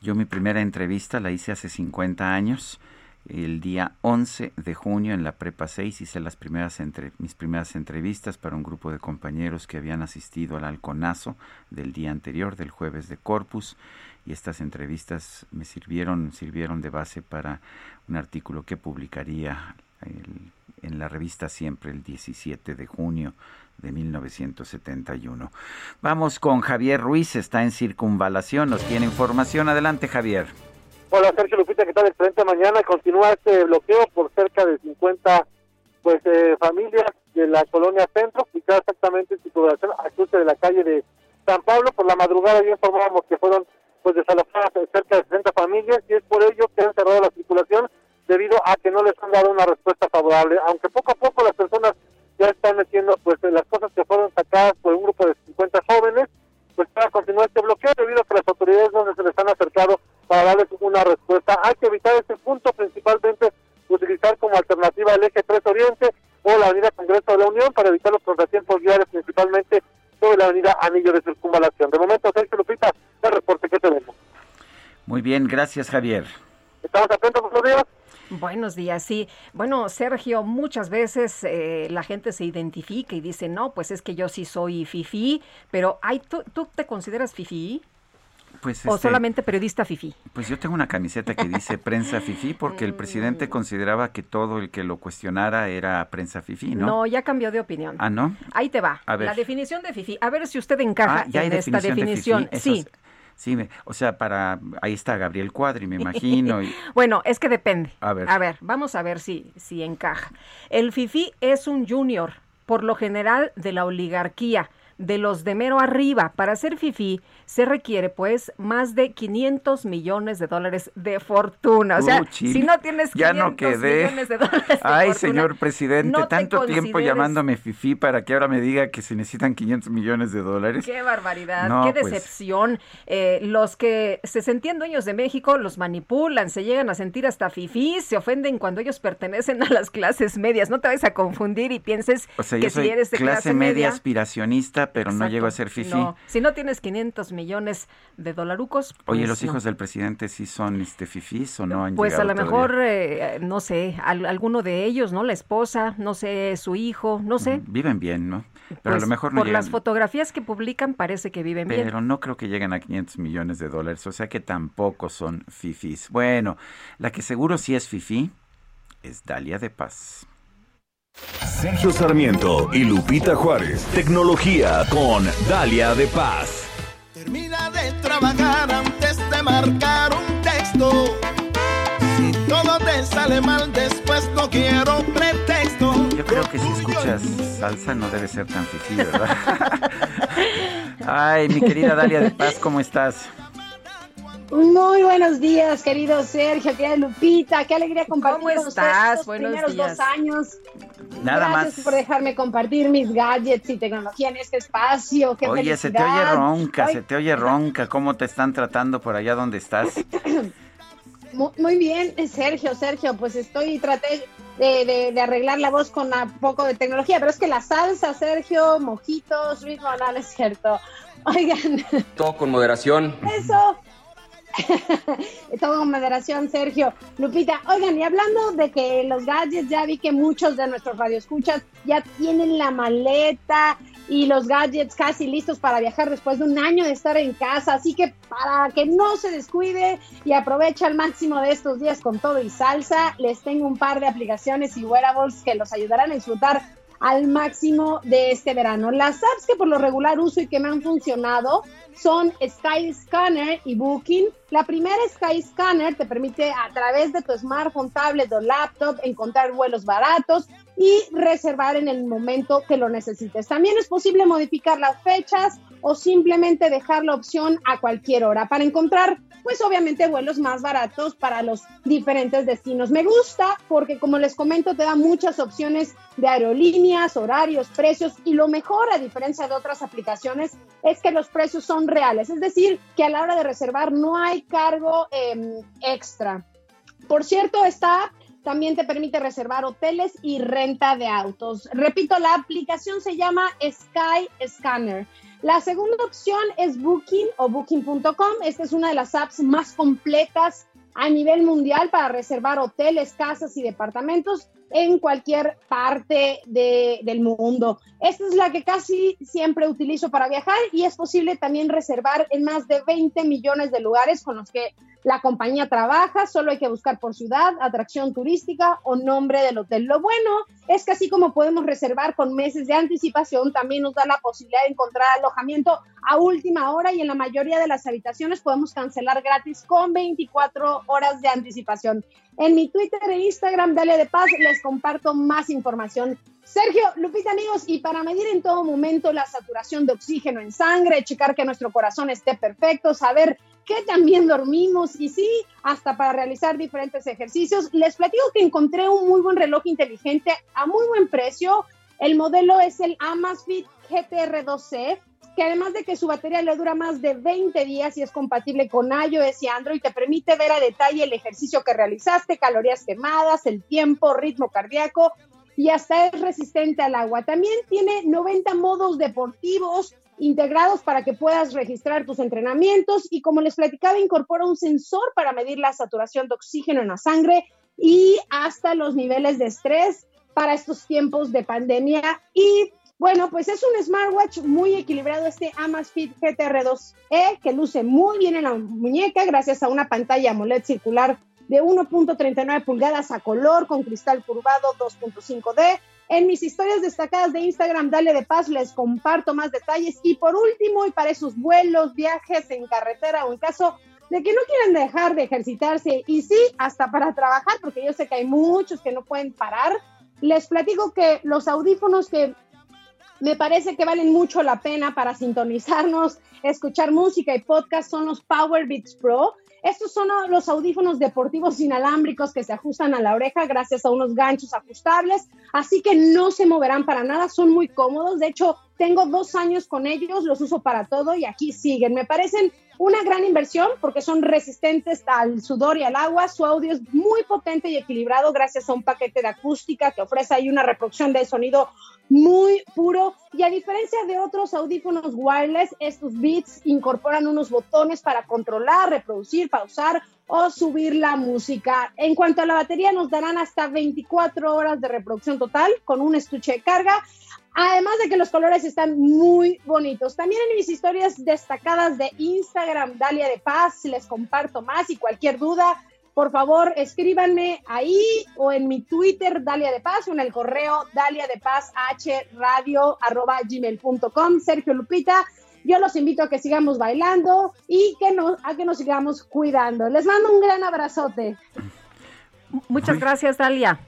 Yo mi primera entrevista la hice hace 50 años. El día 11 de junio en la Prepa 6 hice las primeras entre, mis primeras entrevistas para un grupo de compañeros que habían asistido al halconazo del día anterior, del jueves de Corpus y estas entrevistas me sirvieron, sirvieron de base para un artículo que publicaría en la revista Siempre el 17 de junio de 1971. Vamos con Javier Ruiz, está en circunvalación, nos tiene información. Adelante, Javier. Hola, Sergio Lupita, ¿qué tal? Excelente mañana. Continúa este bloqueo por cerca de 50 pues, eh, familias de la colonia Centro, ubicada exactamente en circunvalación al cruce de la calle de San Pablo. Por la madrugada ya informábamos que fueron pues desalojadas cerca de 60 familias y es por ello que han cerrado la circulación debido a que no les han dado una respuesta favorable, aunque poco a poco las personas ya están metiendo pues las cosas que fueron sacadas por un grupo de 50 jóvenes, pues para continuar este bloqueo debido a que las autoridades no se les han acercado para darles una respuesta. Hay que evitar este punto principalmente utilizar como alternativa el eje 3 Oriente o la avenida Congreso de la Unión para evitar los contratiempos viales principalmente sobre la avenida Anillo de Circunvalación. De momento, Sergio Lupita, el reporte que tenemos. Muy bien, gracias Javier. Estamos atentos, buenos días. Buenos días, sí. Bueno, Sergio, muchas veces eh, la gente se identifica y dice, no, pues es que yo sí soy fifi, pero ¿hay, tú, ¿tú te consideras fifi? Pues ¿O este, solamente periodista FIFI? Pues yo tengo una camiseta que dice prensa FIFI porque el presidente mm. consideraba que todo el que lo cuestionara era prensa FIFI, ¿no? No, ya cambió de opinión. Ah, ¿no? Ahí te va. La definición de FIFI. A ver si usted encaja ah, en esta definición. sí. Sí, o sea, para ahí está Gabriel Cuadri, me imagino. <laughs> bueno, es que depende. A ver. A ver, vamos a ver si, si encaja. El FIFI es un junior, por lo general de la oligarquía de los de mero arriba. Para ser FIFI se requiere pues más de 500 millones de dólares de fortuna. O sea, si no tienes 500 ya no quedé. millones de dólares de Ay, señor presidente, tanto tiempo llamándome FIFI para que ahora me diga que se necesitan 500 millones de dólares. Qué barbaridad, qué pues. decepción. Eh, los que se sentían dueños de México los manipulan, se llegan a sentir hasta FIFI, se ofenden cuando ellos pertenecen a las clases medias. No te vayas a confundir y pienses que si eres de clase, media, aspiracionista, pero no llego a ser FIFI. No, si no tienes 500 millones de dolarucos. Oye, pues los hijos del presidente sí son este fifís o no han Pues a lo mejor, eh, no sé, alguno de ellos, ¿no? La esposa, no sé, su hijo, no sé. Viven bien, ¿no? Pero a lo pues, mejor no Por las fotografías que publican parece que viven bien. Pero no creo que lleguen a 500 millones de dólares, o sea que tampoco son fifís. Bueno, la que seguro sí es fifí es Dalia de Paz. Sergio Sarmiento y Lupita Juárez. Tecnología con Dalia de Paz. Termina de trabajar antes de marcar un texto. Si todo te sale mal después no quiero pretexto. Yo creo que si escuchas salsa no debe ser tan difícil, ¿verdad? <laughs> Ay, mi querida Dalia de Paz, ¿cómo estás? Muy buenos días, querido Sergio, querida Lupita. Qué alegría compartir ¿Cómo estás? Los primeros dos años. Nada Gracias por dejarme compartir mis gadgets y tecnología en este espacio. Qué Oye, se te oye ronca, se te oye ronca. ¿Cómo te están tratando por allá donde estás? <clears throat> Muy bien, Sergio, Sergio, pues estoy, traté de, arreglar la voz con un poco de tecnología, pero es que la salsa, Sergio, mojitos, ritmo, no, no es cierto. Oigan. Todo con moderación. Eso, <laughs> Todo con moderación, Sergio. Lupita, oigan, y hablando de que los gadgets, ya vi que muchos de nuestros radioescuchas ya tienen la maleta y los gadgets casi listos para viajar después de un año de estar en casa. Así que para que no se descuide y aproveche al máximo de estos días con todo y salsa, les tengo un par de aplicaciones y wearables que los ayudarán a disfrutar al máximo de este verano. Las apps que por lo regular uso y que me han funcionado son Skyscanner y Booking. La primera Skyscanner te permite a través de tu smartphone, tablet o laptop encontrar vuelos baratos y reservar en el momento que lo necesites. También es posible modificar las fechas o simplemente dejar la opción a cualquier hora para encontrar pues obviamente vuelos más baratos para los diferentes destinos. Me gusta porque como les comento te da muchas opciones de aerolíneas, horarios, precios y lo mejor a diferencia de otras aplicaciones es que los precios son reales, es decir, que a la hora de reservar no hay cargo em, extra. Por cierto, esta app también te permite reservar hoteles y renta de autos. Repito, la aplicación se llama Sky Scanner. La segunda opción es Booking o Booking.com. Esta es una de las apps más completas a nivel mundial para reservar hoteles, casas y departamentos en cualquier parte del mundo. Esta es la que casi siempre utilizo para viajar y es posible también reservar en más de 20 millones de lugares con los que la compañía trabaja, solo hay que buscar por ciudad, atracción turística o nombre del hotel. Lo bueno es que así como podemos reservar con meses de anticipación, también nos da la posibilidad de encontrar alojamiento a última hora y en la mayoría de las habitaciones podemos cancelar gratis con 24 horas de anticipación. En mi Twitter e Instagram, Dale de Paz, les comparto más información. Sergio, Lupita, amigos, y para medir en todo momento la saturación de oxígeno en sangre, checar que nuestro corazón esté perfecto, saber que también dormimos y sí, hasta para realizar diferentes ejercicios. Les platico que encontré un muy buen reloj inteligente a muy buen precio. El modelo es el Amazfit GTR2C, que además de que su batería le dura más de 20 días y es compatible con iOS y Android, te permite ver a detalle el ejercicio que realizaste, calorías quemadas, el tiempo, ritmo cardíaco y hasta es resistente al agua. También tiene 90 modos deportivos, integrados para que puedas registrar tus entrenamientos y como les platicaba, incorpora un sensor para medir la saturación de oxígeno en la sangre y hasta los niveles de estrés para estos tiempos de pandemia. Y bueno, pues es un smartwatch muy equilibrado este Amazfit GTR2e que luce muy bien en la muñeca gracias a una pantalla AMOLED circular de 1.39 pulgadas a color con cristal curvado 2.5D en mis historias destacadas de Instagram, dale de paz, les comparto más detalles. Y por último, y para esos vuelos, viajes en carretera o en caso de que no quieran dejar de ejercitarse, y sí, hasta para trabajar, porque yo sé que hay muchos que no pueden parar, les platico que los audífonos que me parece que valen mucho la pena para sintonizarnos, escuchar música y podcast son los Power Beats Pro. Estos son los audífonos deportivos inalámbricos que se ajustan a la oreja gracias a unos ganchos ajustables, así que no se moverán para nada, son muy cómodos. De hecho, tengo dos años con ellos, los uso para todo y aquí siguen. Me parecen una gran inversión porque son resistentes al sudor y al agua. Su audio es muy potente y equilibrado gracias a un paquete de acústica que ofrece ahí una reproducción de sonido muy puro. Y a diferencia de otros audífonos wireless, estos Beats incorporan unos botones para controlar, reproducir, pausar o subir la música. En cuanto a la batería, nos darán hasta 24 horas de reproducción total con un estuche de carga. Además de que los colores están muy bonitos. También en mis historias destacadas de Instagram, Dalia de Paz, les comparto más y cualquier duda, por favor, escríbanme ahí o en mi Twitter, Dalia de Paz, o en el correo Dalia de Paz H radio arroba gmail.com. Sergio Lupita, yo los invito a que sigamos bailando y que no, a que nos sigamos cuidando. Les mando un gran abrazote. Muchas gracias, Dalia.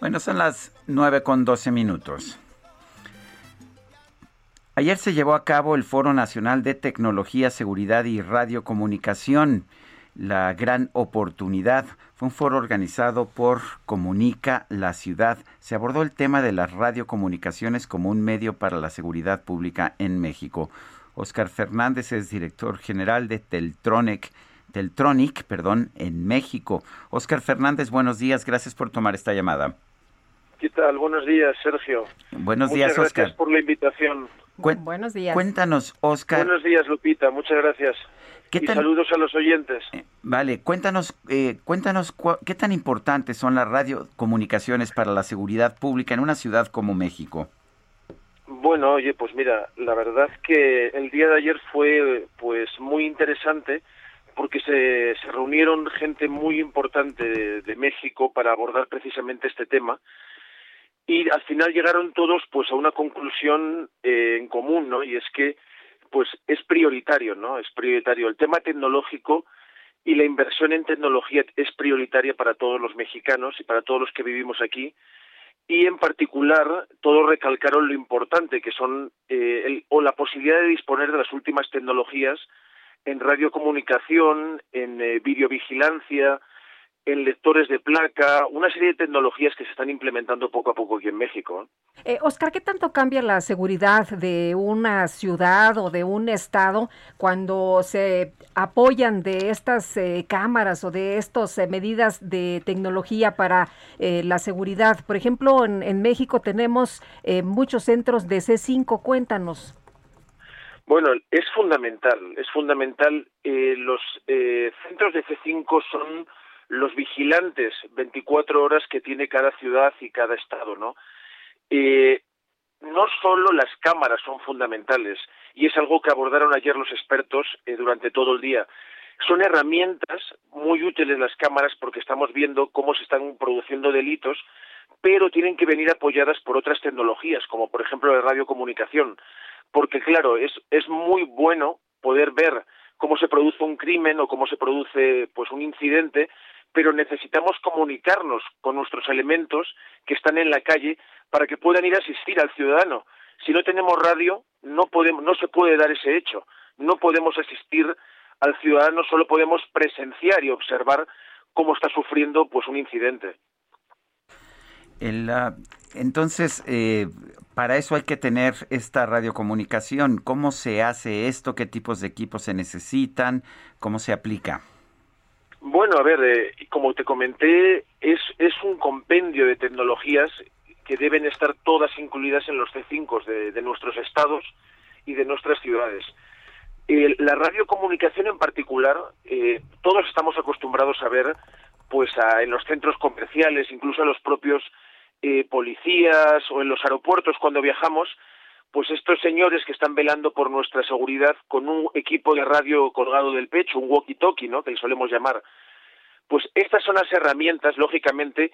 Bueno, son las 9 con 12 minutos. Ayer se llevó a cabo el Foro Nacional de Tecnología, Seguridad y Radiocomunicación la gran oportunidad. Fue un foro organizado por Comunica la Ciudad. Se abordó el tema de las radiocomunicaciones como un medio para la seguridad pública en México. Oscar Fernández es director general de Teltronic, Teltronic perdón, en México. Oscar Fernández, buenos días. Gracias por tomar esta llamada. ¿Qué tal? Buenos días, Sergio. Buenos días, Muchas Oscar. Gracias por la invitación. Buenos días. Cuéntanos, Oscar. Buenos días, Lupita. Muchas gracias. ¿Qué y tan- saludos a los oyentes. Vale, cuéntanos, eh, cuéntanos cua- qué tan importantes son las radiocomunicaciones para la seguridad pública en una ciudad como México. Bueno, oye, pues mira, la verdad que el día de ayer fue pues muy interesante porque se, se reunieron gente muy importante de, de México para abordar precisamente este tema y al final llegaron todos pues a una conclusión eh, en común, ¿no? Y es que pues es prioritario, ¿no? Es prioritario el tema tecnológico y la inversión en tecnología es prioritaria para todos los mexicanos y para todos los que vivimos aquí y en particular todos recalcaron lo importante que son eh, el- o la posibilidad de disponer de las últimas tecnologías en radiocomunicación, en eh, videovigilancia, en lectores de placa, una serie de tecnologías que se están implementando poco a poco aquí en México. ¿eh? Oscar, ¿qué tanto cambia la seguridad de una ciudad o de un estado cuando se apoyan de estas eh, cámaras o de estas eh, medidas de tecnología para eh, la seguridad? Por ejemplo, en, en México tenemos eh, muchos centros de C5. Cuéntanos. Bueno, es fundamental, es fundamental. los centros de C5 son los vigilantes 24 horas que tiene cada ciudad y cada estado, ¿no? Eh, no solo las cámaras son fundamentales, y es algo que abordaron ayer los expertos eh, durante todo el día. Son herramientas muy útiles las cámaras porque estamos viendo cómo se están produciendo delitos, pero tienen que venir apoyadas por otras tecnologías, como por ejemplo la radiocomunicación, porque claro, es, es muy bueno poder ver cómo se produce un crimen o cómo se produce pues un incidente, pero necesitamos comunicarnos con nuestros elementos que están en la calle para que puedan ir a asistir al ciudadano. Si no tenemos radio, no podemos, no se puede dar ese hecho. No podemos asistir al ciudadano, solo podemos presenciar y observar cómo está sufriendo pues un incidente. El, entonces, eh, para eso hay que tener esta radiocomunicación. ¿Cómo se hace esto? ¿Qué tipos de equipos se necesitan? ¿Cómo se aplica? Bueno, a ver, eh, como te comenté, es, es un compendio de tecnologías que deben estar todas incluidas en los C5 de, de nuestros estados y de nuestras ciudades. Eh, la radiocomunicación en particular, eh, todos estamos acostumbrados a ver, pues a- en los centros comerciales, incluso a los propios eh, policías o en los aeropuertos cuando viajamos, pues estos señores que están velando por nuestra seguridad con un equipo de radio colgado del pecho, un walkie-talkie, ¿no? Que le solemos llamar. Pues estas son las herramientas, lógicamente,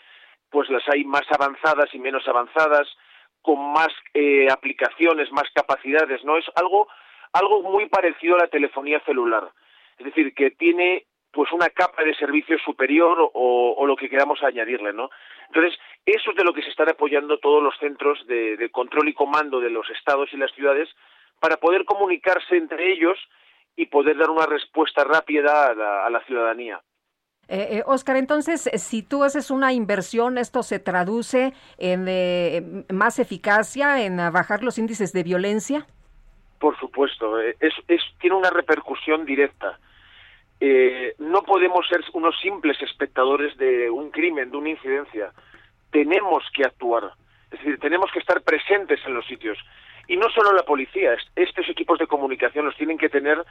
pues las hay más avanzadas y menos avanzadas, con más eh, aplicaciones, más capacidades, ¿no? Es algo, algo muy parecido a la telefonía celular. Es decir, que tiene pues una capa de servicio superior o, lo que queramos añadirle, ¿no? Entonces, eso es de lo que se están apoyando todos los centros de, control y comando de los estados y las ciudades para poder comunicarse entre ellos y poder dar una respuesta rápida a la, ciudadanía. Eh, Oscar, eh, entonces, si tú haces una inversión, ¿esto se traduce en eh, más eficacia, en bajar los índices de violencia? Por supuesto, eh, es, tiene una repercusión directa. Eh, no podemos ser unos simples espectadores de un crimen, de una incidencia. Tenemos que actuar. Es decir, tenemos que estar presentes en los sitios. Y no solo la policía, estos equipos de comunicación los tienen que tener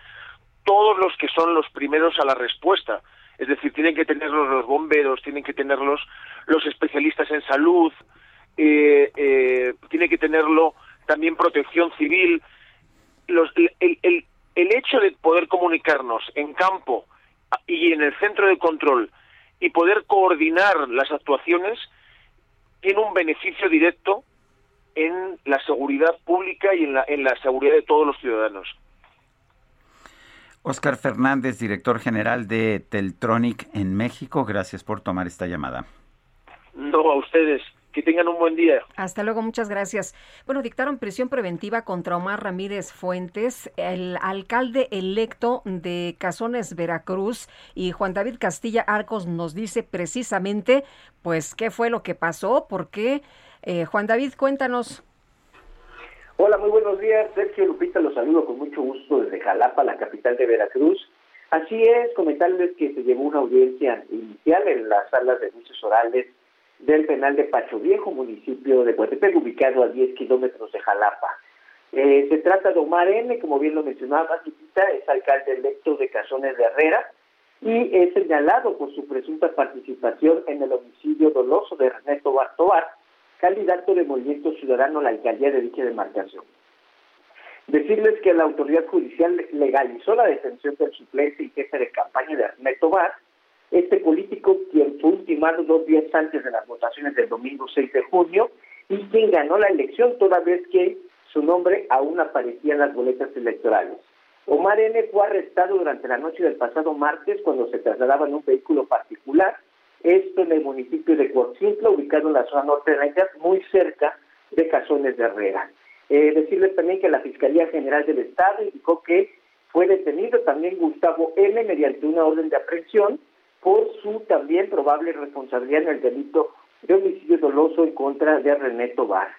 todos los que son los primeros a la respuesta. Es decir, tienen que tenerlos los bomberos, tienen que tenerlos los especialistas en salud, eh, eh, tiene que tenerlo también protección civil. Los, el, el, el hecho de poder comunicarnos en campo y en el centro de control y poder coordinar las actuaciones tiene un beneficio directo en la seguridad pública y en la, en la seguridad de todos los ciudadanos. Oscar Fernández, director general de Teltronic en México, gracias por tomar esta llamada. No, a ustedes. Que tengan un buen día. Hasta luego, muchas gracias. Bueno, dictaron prisión preventiva contra Omar Ramírez Fuentes, el alcalde electo de Cazones, Veracruz, y Juan David Castilla Arcos nos dice precisamente, pues, qué fue lo que pasó, por qué. Eh, Juan David, cuéntanos. Hola, muy buenos días. Sergio Lupita, los saludo con mucho gusto desde Jalapa, la capital de Veracruz. Así es, comentarles que se llevó una audiencia inicial en las salas de juicios orales del penal de Pacho Viejo, municipio de Coatepec, ubicado a 10 kilómetros de Jalapa. Eh, se trata de Omar N., como bien lo mencionaba, es alcalde electo de Cazones de Herrera y es señalado por su presunta participación en el homicidio doloso de Ernesto Bartobar, candidato de Movimiento Ciudadano a la alcaldía de dicha demarcación. Decirles que la autoridad judicial legalizó la detención del suplente y jefe de campaña de Ernesto Bar, este político quien fue ultimado dos días antes de las votaciones del domingo 6 de junio y quien ganó la elección toda vez que su nombre aún aparecía en las boletas electorales. Omar N. fue arrestado durante la noche del pasado martes cuando se trasladaba en un vehículo particular, esto en el municipio de Coatzintla, ubicado en la zona norte de Nayarit, muy cerca de Cazones de Herrera. Eh, decirles también que la Fiscalía General del Estado indicó que fue detenido también Gustavo N. mediante una orden de aprehensión por su también probable responsabilidad en el delito de homicidio doloso en contra de René Tobar.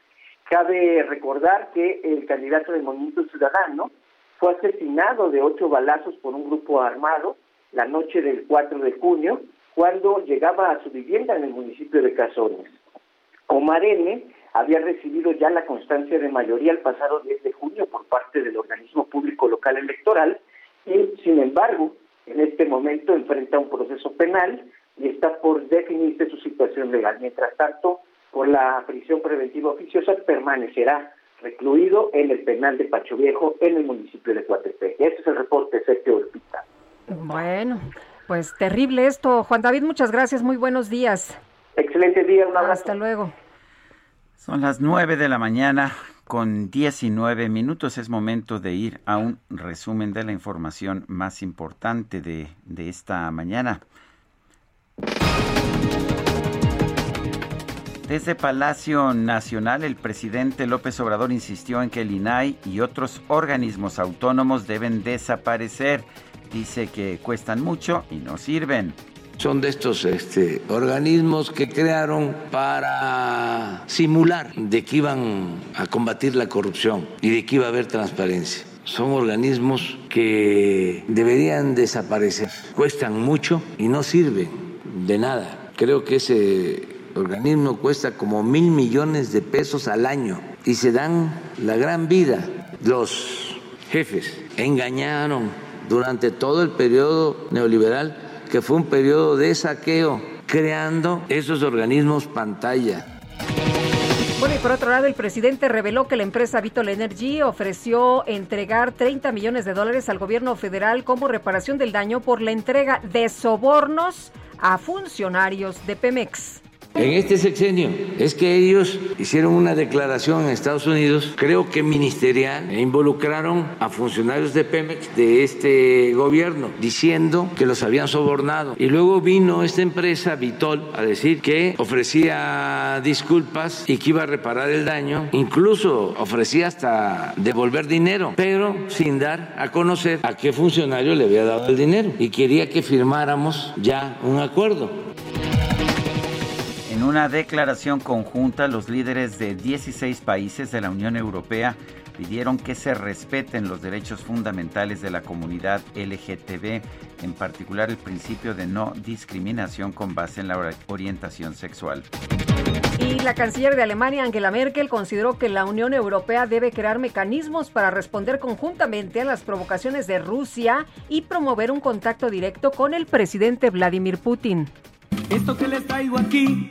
Cabe recordar que el candidato del Movimiento Ciudadano fue asesinado de ocho balazos por un grupo armado la noche del 4 de junio, cuando llegaba a su vivienda en el municipio de Cazones. Omar N. había recibido ya la constancia de mayoría el pasado 10 de junio por parte del organismo público local electoral y, sin embargo, en este momento enfrenta un proceso penal y está por definirse su situación legal. Mientras tanto, por la prisión preventiva oficiosa permanecerá recluido en el penal de Pacho Viejo en el municipio de Coatepec. Este es el reporte Sergio Urpita. Bueno, pues terrible esto. Juan David, muchas gracias. Muy buenos días. Excelente día. Un abrazo. Hasta luego. Son las nueve de la mañana con 19 minutos. Es momento de ir a un resumen de la información más importante de, de esta mañana. Desde Palacio Nacional, el presidente López Obrador insistió en que el INAI y otros organismos autónomos deben desaparecer. Dice que cuestan mucho y no sirven. Son de estos este, organismos que crearon para simular de que iban a combatir la corrupción y de que iba a haber transparencia. Son organismos que deberían desaparecer. Cuestan mucho y no sirven de nada. Creo que ese organismo cuesta como mil millones de pesos al año y se dan la gran vida. Los jefes engañaron durante todo el periodo neoliberal que fue un periodo de saqueo, creando esos organismos pantalla. Bueno, y por otro lado, el presidente reveló que la empresa Vitol Energy ofreció entregar 30 millones de dólares al gobierno federal como reparación del daño por la entrega de sobornos a funcionarios de Pemex. En este sexenio es que ellos hicieron una declaración en Estados Unidos, creo que ministerial, e involucraron a funcionarios de Pemex de este gobierno, diciendo que los habían sobornado. Y luego vino esta empresa, Vitol, a decir que ofrecía disculpas y que iba a reparar el daño, incluso ofrecía hasta devolver dinero, pero sin dar a conocer a qué funcionario le había dado el dinero y quería que firmáramos ya un acuerdo. En una declaración conjunta, los líderes de 16 países de la Unión Europea pidieron que se respeten los derechos fundamentales de la comunidad LGTB, en particular el principio de no discriminación con base en la orientación sexual. Y la canciller de Alemania, Angela Merkel, consideró que la Unión Europea debe crear mecanismos para responder conjuntamente a las provocaciones de Rusia y promover un contacto directo con el presidente Vladimir Putin. Esto que les traigo aquí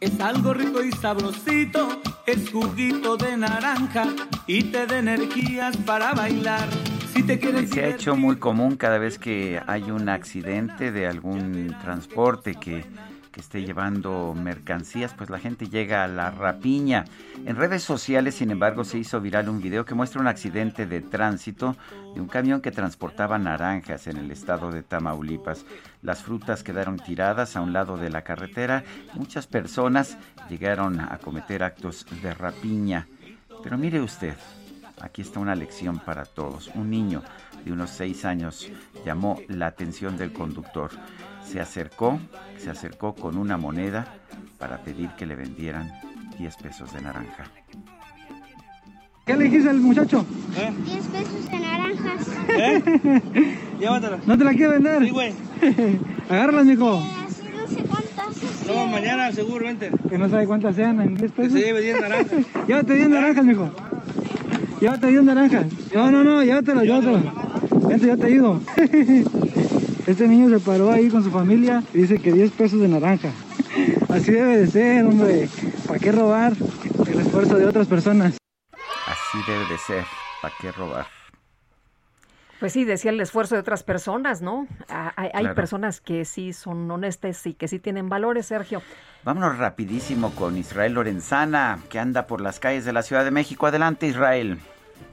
es algo rico y sabrosito, es juguito de naranja y te da energías para bailar. Si te quieres Se ha hecho muy común cada vez que hay un accidente de algún transporte que que esté llevando mercancías, pues la gente llega a la rapiña. En redes sociales, sin embargo, se hizo viral un video que muestra un accidente de tránsito de un camión que transportaba naranjas en el estado de Tamaulipas. Las frutas quedaron tiradas a un lado de la carretera. Muchas personas llegaron a cometer actos de rapiña. Pero mire usted, aquí está una lección para todos. Un niño de unos seis años llamó la atención del conductor se acercó, se acercó con una moneda para pedir que le vendieran 10 pesos de naranja. ¿Qué le dijiste al muchacho? 10 ¿Eh? pesos de naranjas. ¿Eh? <laughs> Llévatela. ¿No te la quiere vender? Sí, güey. <laughs> Agárralas, mijo. Eh, así no sé cuántas. No, mañana seguro, vente. Que no sabe cuántas sean en 10 pesos. Que se lleve 10 naranjas. <laughs> llévate 10 naranjas, mijo. Llévate 10 naranjas. No, no, no, llévatelo, llévatelo. Vente, yo te ayudo. Este niño se paró ahí con su familia y dice que 10 pesos de naranja. <laughs> Así debe de ser, hombre. ¿Para qué robar el esfuerzo de otras personas? Así debe de ser. ¿Para qué robar? Pues sí, decía el esfuerzo de otras personas, ¿no? Hay, personas que sí son honestas y que sí tienen valores, Sergio. Vámonos rapidísimo con Israel Lorenzana, que anda por las calles de la Ciudad de México. Adelante, Israel.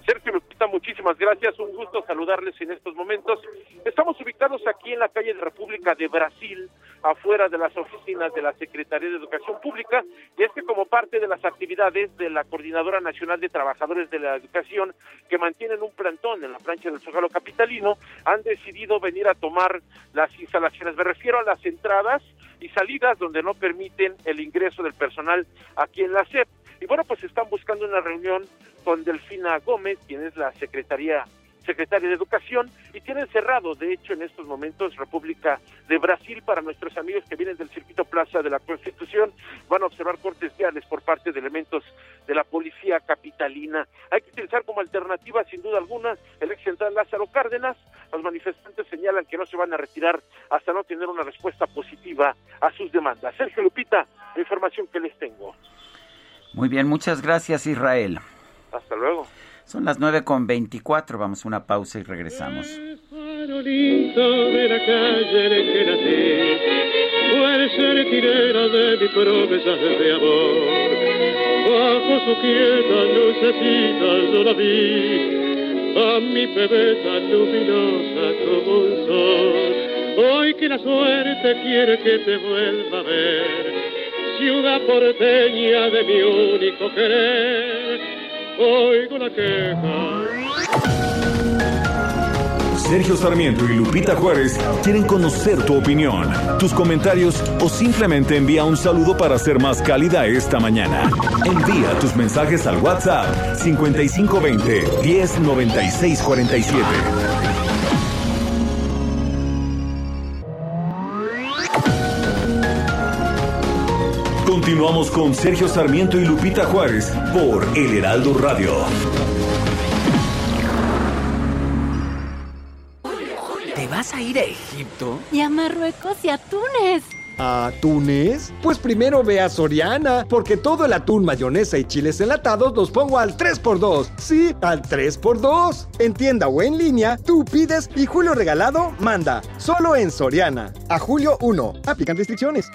Sergio Muchísimas gracias. Un gusto saludarles en estos momentos. Estamos ubicados aquí en la calle de República de Brasil, afuera de las oficinas de la Secretaría de Educación Pública, y es que como parte de las actividades de la Coordinadora Nacional de Trabajadores de la Educación, que mantienen un plantón en la plancha del Zócalo Capitalino, han decidido venir a tomar las instalaciones. Me refiero a las entradas y salidas donde no permiten el ingreso del personal aquí en la SEP. Y bueno, pues están buscando una reunión con Delfina Gómez, quien es la secretaria secretaria de Educación, y tienen cerrado, de hecho, en estos momentos, República de Brasil, para nuestros amigos que vienen del circuito Plaza de la Constitución, van a observar cortes viales por parte de elementos de la policía capitalina. Hay que utilizar como alternativa, sin duda alguna, el ex central Lázaro Cárdenas. Los manifestantes señalan que no se van a retirar hasta no tener una respuesta positiva a sus demandas. Sergio Lupita, la información que les tengo. Muy bien, muchas gracias Israel. Hasta luego. Son las 9 con 24, vamos a una pausa y regresamos. farolito de la calle en que nací, puede ser tirera de mi promesa de amor. Bajo su quieta lucecita yo la vi, a mi bebé tan luminosa como un sol. Hoy que la suerte quiere que te vuelva a ver, ciudad porteña de mi único querer, oigo la queja. Sergio Sarmiento y Lupita Juárez quieren conocer tu opinión, tus comentarios o simplemente envía un saludo para ser más cálida esta mañana. Envía tus mensajes al WhatsApp 5520 109647. Continuamos con Sergio Sarmiento y Lupita Juárez por El Heraldo Radio. ¿Te vas a ir a Egipto? Y a Marruecos y a Túnez. ¿A Túnez? Pues primero ve a Soriana, porque todo el atún, mayonesa y chiles enlatados los pongo al 3x2. Sí, al 3x2. En tienda o en línea, tú pides y Julio Regalado manda. Solo en Soriana. A julio 1. Aplican restricciones.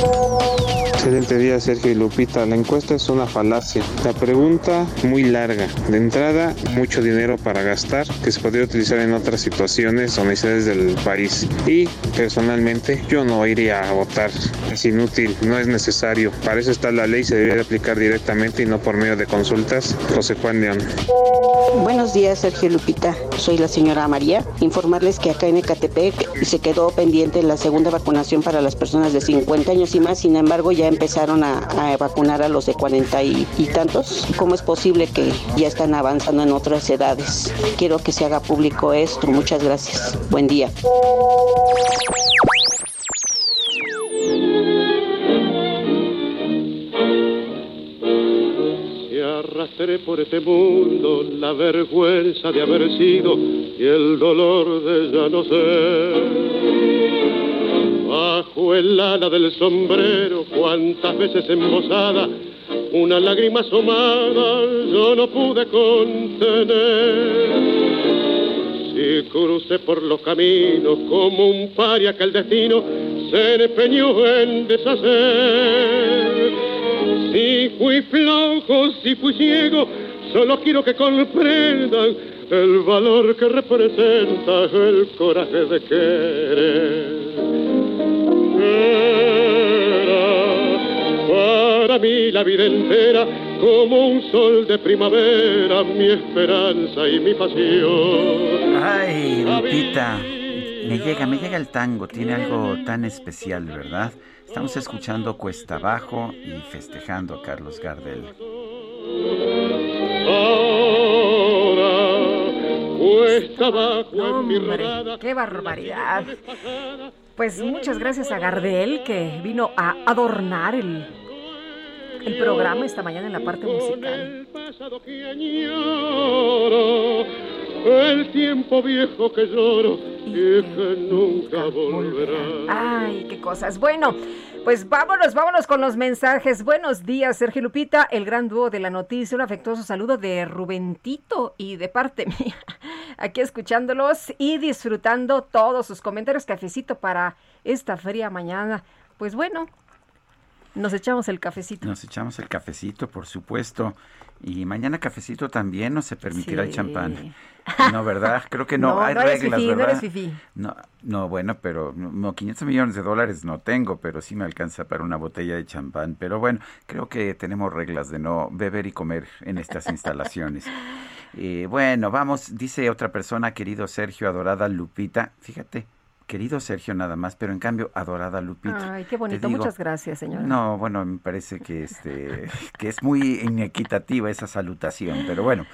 Música Excelente día, Sergio y Lupita. La encuesta es una falacia. La pregunta muy larga. De entrada, mucho dinero para gastar que se podría utilizar en otras situaciones o necesidades del país. Y personalmente, yo no iría a votar. Es inútil, no es necesario. Para eso está la ley, se debería aplicar directamente y no por medio de consultas. José Juan León. Buenos días, Sergio Lupita. Soy la señora María. Informarles que acá en Ecatepec se quedó pendiente la segunda vacunación para las personas de 50 años y más. Sin embargo, ya empezaron a, vacunar a los de 40 y, y tantos. ¿Cómo es posible que ya están avanzando en otras edades? Quiero que se haga público esto. Muchas gracias. Buen día. arrastré por este mundo la vergüenza de haber sido y el dolor de ya no ser. Bajo el ala del sombrero, cuántas veces embosada, una lágrima asomada yo no pude contener. Si crucé por los caminos como un paria que el destino se empeñó en deshacer. Si fui flojo, si fui ciego, solo quiero que comprendan el valor que representa el coraje de querer para mí la vida entera como un sol de primavera, mi esperanza y mi pasión. Ay, Lupita, me llega, me llega el tango, tiene algo tan especial, ¿verdad? Estamos escuchando Cuesta Abajo y festejando a Carlos Gardel. cuesta abajo en mi ¡Qué barbaridad! Pues muchas gracias a Gardel que vino a adornar el, el programa esta mañana en la parte musical. El tiempo viejo que lloro y que nunca volverá. Ay, qué cosas. Bueno, pues vámonos, vámonos con los mensajes. Buenos días, Sergio Lupita, el gran dúo de la noticia. Un afectuoso saludo de Rubentito y de parte <laughs> mía. Aquí escuchándolos y disfrutando todos sus comentarios. Cafecito para esta fría mañana. Pues bueno, nos echamos el cafecito. Nos echamos el cafecito, por supuesto. Y mañana cafecito también no se permitirá el champán. <laughs> No, ¿verdad? Creo que no, hay reglas, ¿verdad? No, no, bueno, pero no, 500 millones de dólares no tengo, pero sí me alcanza para una botella de champán. Pero bueno, creo que tenemos reglas de no beber y comer en estas <laughs> instalaciones. Eh, bueno, vamos, dice otra persona, querido Sergio, adorada Lupita. Fíjate, querido Sergio nada más, pero en cambio adorada Lupita. Ay, qué bonito, muchas gracias, señora. No, bueno, me parece que este <laughs> que es muy inequitativa esa salutación, pero bueno.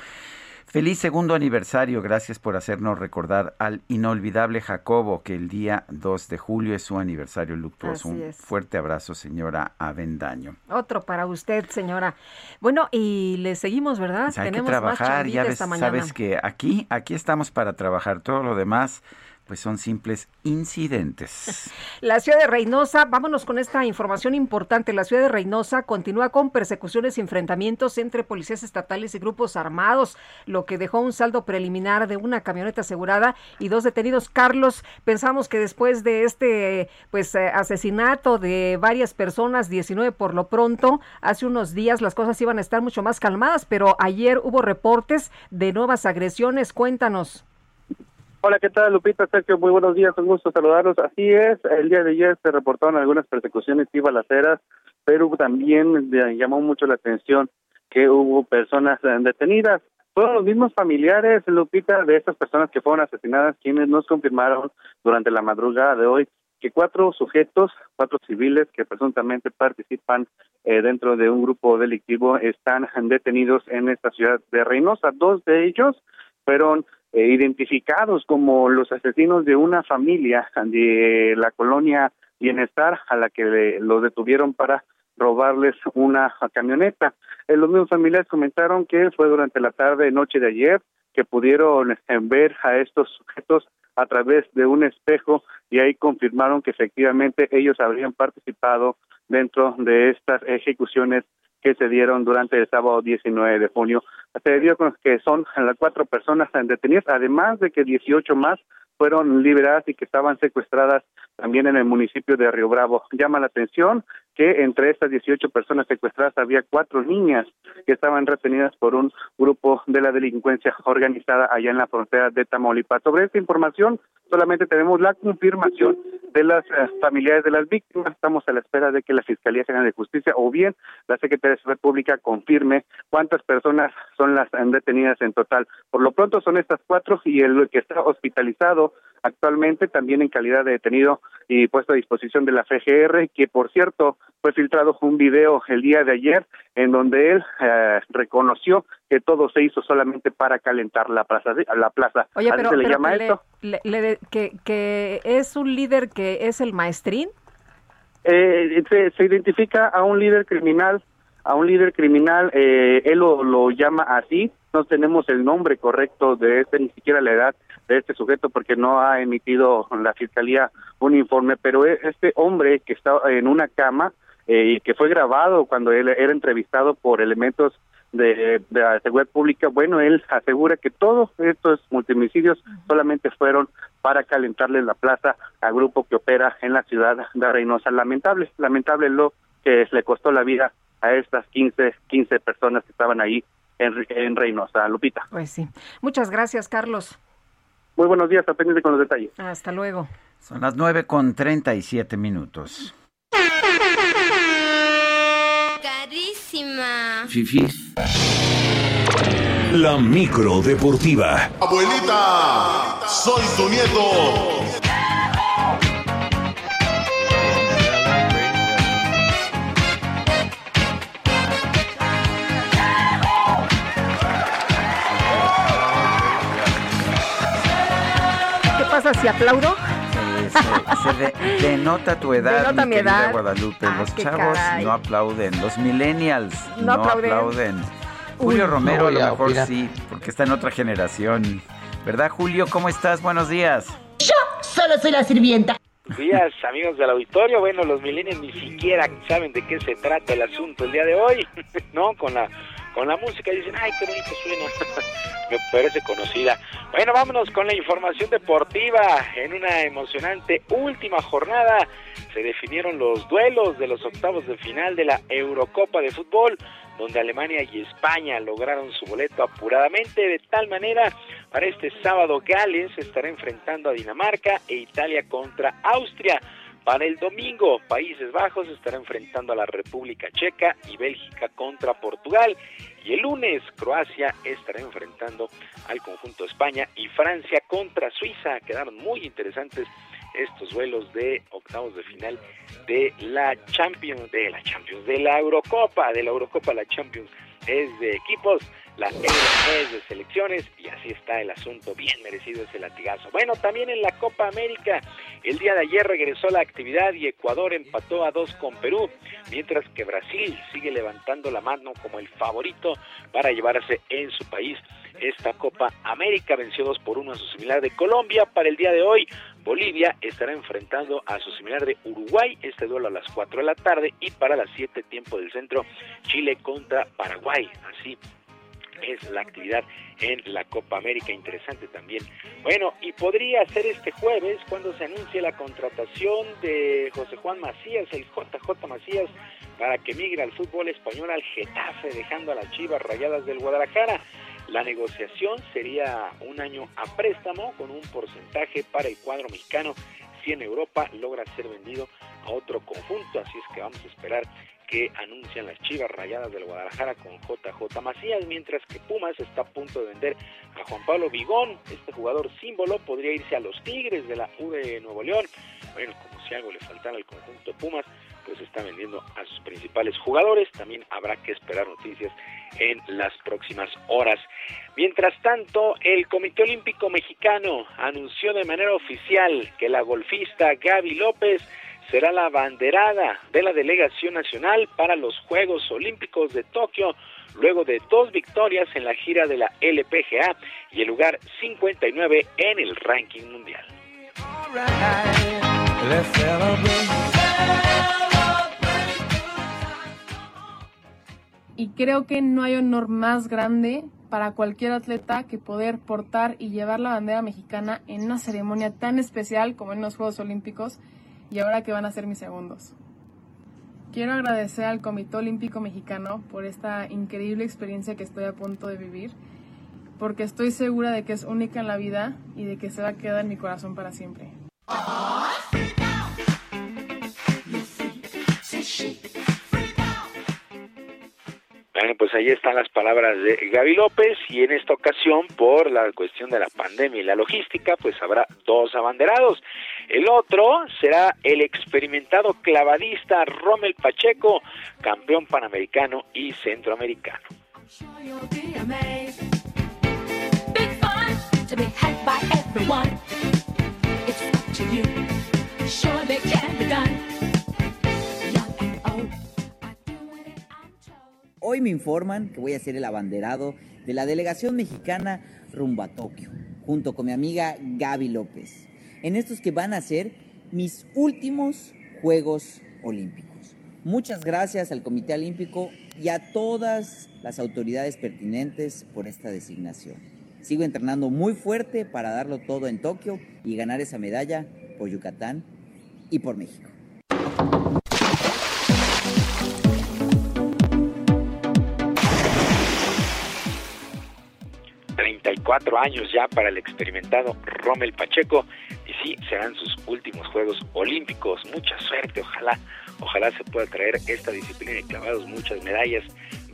Feliz segundo aniversario, gracias por hacernos recordar al inolvidable Jacobo, que el día 2 de julio es su aniversario luctuoso. Un fuerte abrazo, señora Avendaño. Otro para usted, señora. Bueno, y le seguimos, ¿verdad? Pues hay que trabajar, ya ves, sabes que aquí, aquí estamos para trabajar, todo lo demás pues son simples incidentes. <laughs> La ciudad de Reynosa, vámonos con esta información importante. La ciudad de Reynosa continúa con persecuciones y enfrentamientos entre policías estatales y grupos armados, lo que dejó un saldo preliminar de una camioneta asegurada y dos detenidos. Carlos, pensamos que después de este pues eh, asesinato de varias personas, 19 por lo pronto, hace unos días las cosas iban a estar mucho más calmadas, pero ayer hubo reportes de nuevas agresiones. Cuéntanos. Hola, ¿qué tal, Lupita? Sergio, muy buenos días, un gusto saludarlos. Así es, el día de ayer se reportaron algunas persecuciones y balaceras, pero también llamó mucho la atención que hubo personas eh, detenidas. Fueron los mismos familiares, Lupita, de estas personas que fueron asesinadas, quienes nos confirmaron durante la madrugada de hoy que cuatro sujetos, cuatro civiles que presuntamente participan eh, dentro de un grupo delictivo están detenidos en esta ciudad de Reynosa. Dos de ellos fueron eh, identificados como los asesinos de una familia de la colonia Bienestar a la que los detuvieron para robarles una camioneta. Eh, los mismos familiares comentaron que fue durante la tarde noche de ayer que pudieron eh, ver a estos sujetos a través de un espejo y ahí confirmaron que efectivamente ellos habrían participado dentro de estas ejecuciones que se dieron durante el sábado 19 de junio. Se dio que son las cuatro personas detenidas, además de que 18 más fueron liberadas y que estaban secuestradas también en el municipio de Río Bravo. Llama la atención que entre estas 18 personas secuestradas había cuatro niñas que estaban retenidas por un grupo de la delincuencia organizada allá en la frontera de Tamaulipas. Sobre esta información solamente tenemos la confirmación de las eh, familiares de las víctimas. Estamos a la espera de que la Fiscalía General de Justicia o bien la Secretaría de Seguridad Pública confirme cuántas personas son las detenidas en total. Por lo pronto son estas cuatro y el que está hospitalizado actualmente también en calidad de detenido y puesto a disposición de la FGR, que por cierto fue filtrado un video el día de ayer en donde él eh, reconoció que todo se hizo solamente para calentar la plaza. La plaza. Oye, pero, se le llama esto? que, que, es un líder que es el maestrín. Eh, se, identifica a un líder criminal, a un líder criminal, eh, él lo, lo llama así, no tenemos el nombre correcto de este, ni siquiera la edad de este sujeto porque no ha emitido la fiscalía un informe, pero e, este hombre que está en una cama eh, y que fue grabado cuando él era entrevistado por elementos de, la seguridad pública, bueno, él asegura que todos estos multimicidios solamente fueron para calentarle la plaza al grupo que opera en la ciudad de Reynosa. Lamentable, lamentable lo que le costó la vida a estas 15, 15 personas que estaban ahí en, en Reynosa. Lupita. Pues sí. Muchas gracias, Carlos. Muy buenos días, pendiente con los detalles. Hasta luego. Son las nueve con treinta y siete minutos. Carísima. Fifis. La micro deportiva. Abuelita, soy tu nieto. Pasa si aplaudo? Se, denota tu edad, denota mi, edad. Guadalupe. Ah, los chavos no aplauden, los millennials no, aplauden. Julio Romero a lo mejor sí, porque está en otra generación. ¿Verdad, Julio? ¿Cómo estás? Buenos días. Yo solo soy la sirvienta. Buenos días, amigos del auditorio. Bueno, los millennials ni siquiera saben de qué se trata el asunto el día de hoy, <laughs> ¿no? Con la con la música dicen, ay, qué bonito suena, <laughs> me parece conocida. Bueno, vámonos con la información deportiva. En una emocionante última jornada se definieron los duelos de los octavos de final de la Eurocopa de Fútbol, donde Alemania y España lograron su boleto apuradamente. De tal manera, para este sábado Gales estará enfrentando a Dinamarca e Italia contra Austria. Para el domingo, Países Bajos estará enfrentando a la República Checa y Bélgica contra Portugal. Y el lunes, Croacia estará enfrentando al conjunto España y Francia contra Suiza. Quedaron muy interesantes estos duelos de octavos de final de la Champions, de la Champions, de la Eurocopa, de la Eurocopa, la Champions es de equipos la es de selecciones y así está el asunto, bien merecido ese latigazo. Bueno, también en la Copa América, el día de ayer regresó la actividad y Ecuador empató a dos con Perú, mientras que Brasil sigue levantando la mano como el favorito para llevarse en su país esta Copa América. Venció dos por uno a su similar de Colombia. Para el día de hoy, Bolivia estará enfrentando a su similar de Uruguay, este duelo a las 4 de la tarde, y para las 7 tiempo del centro, Chile contra Paraguay. Así es la actividad en la Copa América, interesante también. Bueno, y podría ser este jueves cuando se anuncie la contratación de José Juan Macías, el JJ Macías, para que migre al fútbol español al Getafe, dejando a las Chivas Rayadas del Guadalajara. La negociación sería un año a préstamo con un porcentaje para el cuadro mexicano si en Europa logra ser vendido a otro conjunto, así es que vamos a esperar que anuncian las Chivas Rayadas del Guadalajara con JJ Macías, mientras que Pumas está a punto de vender a Juan Pablo Vigón, este jugador símbolo, podría irse a los Tigres de la U de Nuevo León. Bueno, como si algo le faltara al conjunto Pumas, pues está vendiendo a sus principales jugadores. También habrá que esperar noticias en las próximas horas. Mientras tanto, el Comité Olímpico Mexicano anunció de manera oficial que la golfista Gaby López será la banderada de la delegación nacional para los Juegos Olímpicos de Tokio, luego de dos victorias en la gira de la LPGA y el lugar 59 en el ranking mundial. Y creo que no hay honor más grande para cualquier atleta que poder portar y llevar la bandera mexicana en una ceremonia tan especial como en los Juegos Olímpicos y ahora que van a ser mis segundos. Quiero agradecer al Comité Olímpico Mexicano por esta increíble experiencia que estoy a punto de vivir, porque estoy segura de que es única en la vida y de que se va a quedar en mi corazón para siempre. Bueno, pues ahí están las palabras de Gaby López y en esta ocasión por la cuestión de la pandemia y la logística, pues habrá dos abanderados. El otro será el experimentado clavadista Rommel Pacheco, campeón panamericano y centroamericano. Hoy me informan que voy a ser el abanderado de la delegación mexicana rumbo a Tokio, junto con mi amiga Gaby López, en estos que van a ser mis últimos Juegos Olímpicos. Muchas gracias al Comité Olímpico y a todas las autoridades pertinentes por esta designación. Sigo entrenando muy fuerte para darlo todo en Tokio y ganar esa medalla por Yucatán y por México. 34 años ya para el experimentado Rommel Pacheco y sí, serán sus últimos Juegos Olímpicos. Mucha suerte, ojalá, ojalá se pueda traer esta disciplina de clavados, muchas medallas.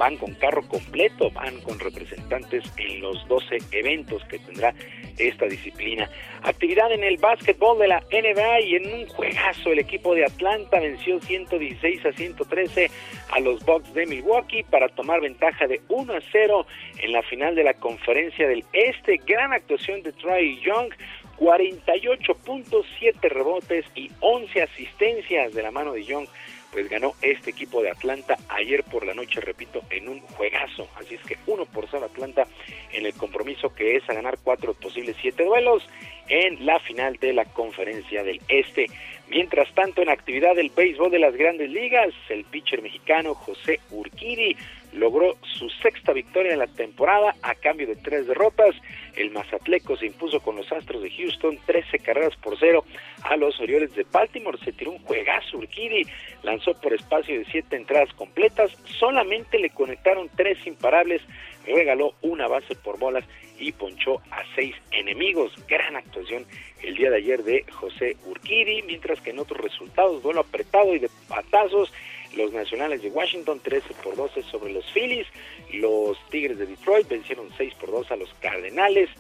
Van con carro completo, van con representantes en los 12 eventos que tendrá esta disciplina. Actividad en el básquetbol de la NBA y en un juegazo el equipo de Atlanta venció 116 a 113 a los Bucks de Milwaukee para tomar ventaja de 1 a 0 en la final de la conferencia del Este. Gran actuación de Trae Young 48.7 rebotes y 11 asistencias de la mano de Young pues ganó este equipo de Atlanta ayer por la noche, repito, en un juegazo. Así es que uno por ser Atlanta en el compromiso que es a ganar cuatro posibles siete duelos en la final de la conferencia del Este. Mientras tanto, en actividad del béisbol de las grandes ligas, el pitcher mexicano José Urquiri logró su sexta victoria en la temporada a cambio de tres derrotas. El Mazatleco se impuso con los Astros de Houston 13 carreras por cero a los Orioles de Baltimore. Se tiró un juegazo Urquidi, lanzó por espacio de siete entradas completas, solamente le conectaron tres imparables, regaló una base por bolas y ponchó a seis enemigos. Gran actuación el día de ayer de José Urquidi, mientras que en otros resultados, duelo apretado y de patazos, los Nacionales de Washington 13 por 12 sobre los Phillies, los Tigres de Detroit vencieron 6 por 2 a los Cardenales,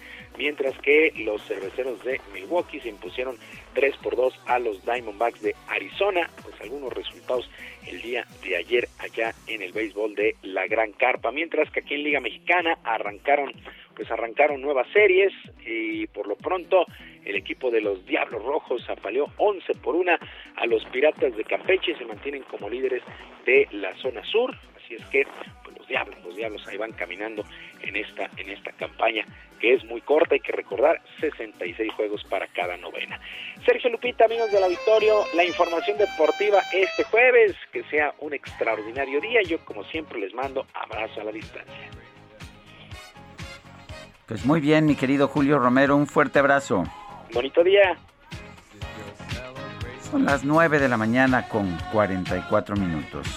mientras que los Cerveceros de Milwaukee se impusieron 3 por 2 a los Diamondbacks de Arizona, pues algunos resultados el día de ayer allá en el béisbol de la Gran Carpa, mientras que aquí en Liga Mexicana arrancaron pues arrancaron nuevas series y por lo pronto el equipo de los Diablos Rojos apaleó 11 por 1 a los Piratas de Campeche y se mantienen como líderes de la zona sur. Así es que pues, los Diablos, los Diablos ahí van caminando en esta, en esta campaña que es muy corta, hay que recordar 66 juegos para cada novena. Sergio Lupita, amigos del auditorio, la información deportiva este jueves, que sea un extraordinario día. Yo como siempre les mando abrazo a la distancia. Pues muy bien, mi querido Julio Romero, un fuerte abrazo. Bonito día. Son las 9 de la mañana con 44 minutos.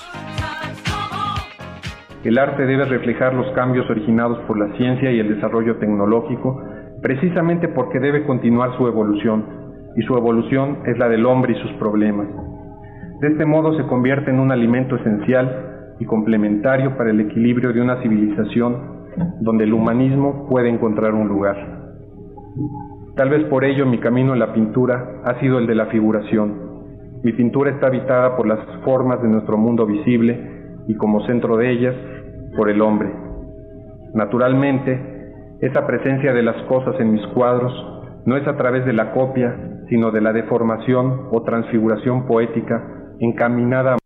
El arte debe reflejar los cambios originados por la ciencia y el desarrollo tecnológico, precisamente porque debe continuar su evolución, y su evolución es la del hombre y sus problemas. De este modo se convierte en un alimento esencial y complementario para el equilibrio de una civilización donde el humanismo puede encontrar un lugar. Tal vez por ello mi camino en la pintura ha sido el de la figuración. Mi pintura está habitada por las formas de nuestro mundo visible y como centro de ellas, por el hombre. Naturalmente, esa presencia de las cosas en mis cuadros no es a través de la copia, sino de la deformación o transfiguración poética encaminada a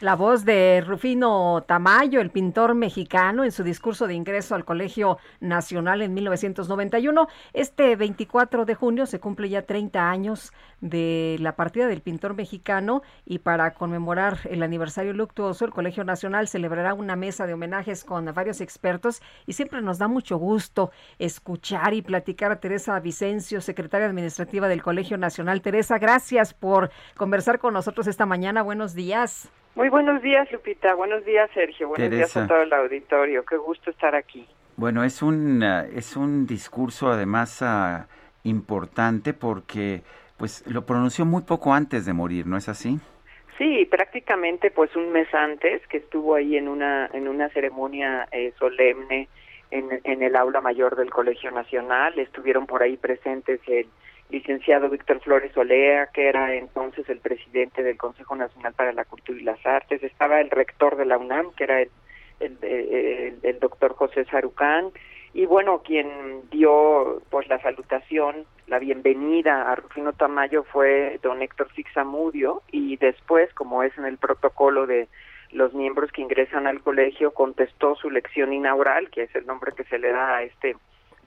La voz de Rufino Tamayo, el pintor mexicano, en su discurso de ingreso al Colegio Nacional en 1991. Este 24 de junio se cumple ya 30 años de la partida del pintor mexicano y para conmemorar el aniversario luctuoso, el Colegio Nacional celebrará una mesa de homenajes con varios expertos y siempre nos da mucho gusto escuchar y platicar a Teresa Vicencio, secretaria administrativa del Colegio Nacional. Teresa, gracias por conversar con nosotros esta mañana. Buenos días. Muy buenos días, Lupita. Buenos días, Sergio. Buenos días a todo el auditorio. Qué gusto estar aquí. Bueno, es un, eh, es un discurso además ah, importante porque pues lo pronunció muy poco antes de morir, ¿no es así? Sí, prácticamente pues un mes antes que estuvo ahí en una en una ceremonia eh, solemne en, en el aula mayor del Colegio Nacional. Estuvieron por ahí presentes el licenciado Víctor Flores Olea, que era entonces el presidente del Consejo Nacional para la Cultura y las Artes, estaba el rector de la UNAM, que era el, el, doctor José Sarucán, y bueno, quien dio pues la salutación, la bienvenida a Rufino Tamayo fue don Héctor Fixamudio, y después, como es en el protocolo de los miembros que ingresan al colegio, contestó su lección inaugural, que es el nombre que se le da a este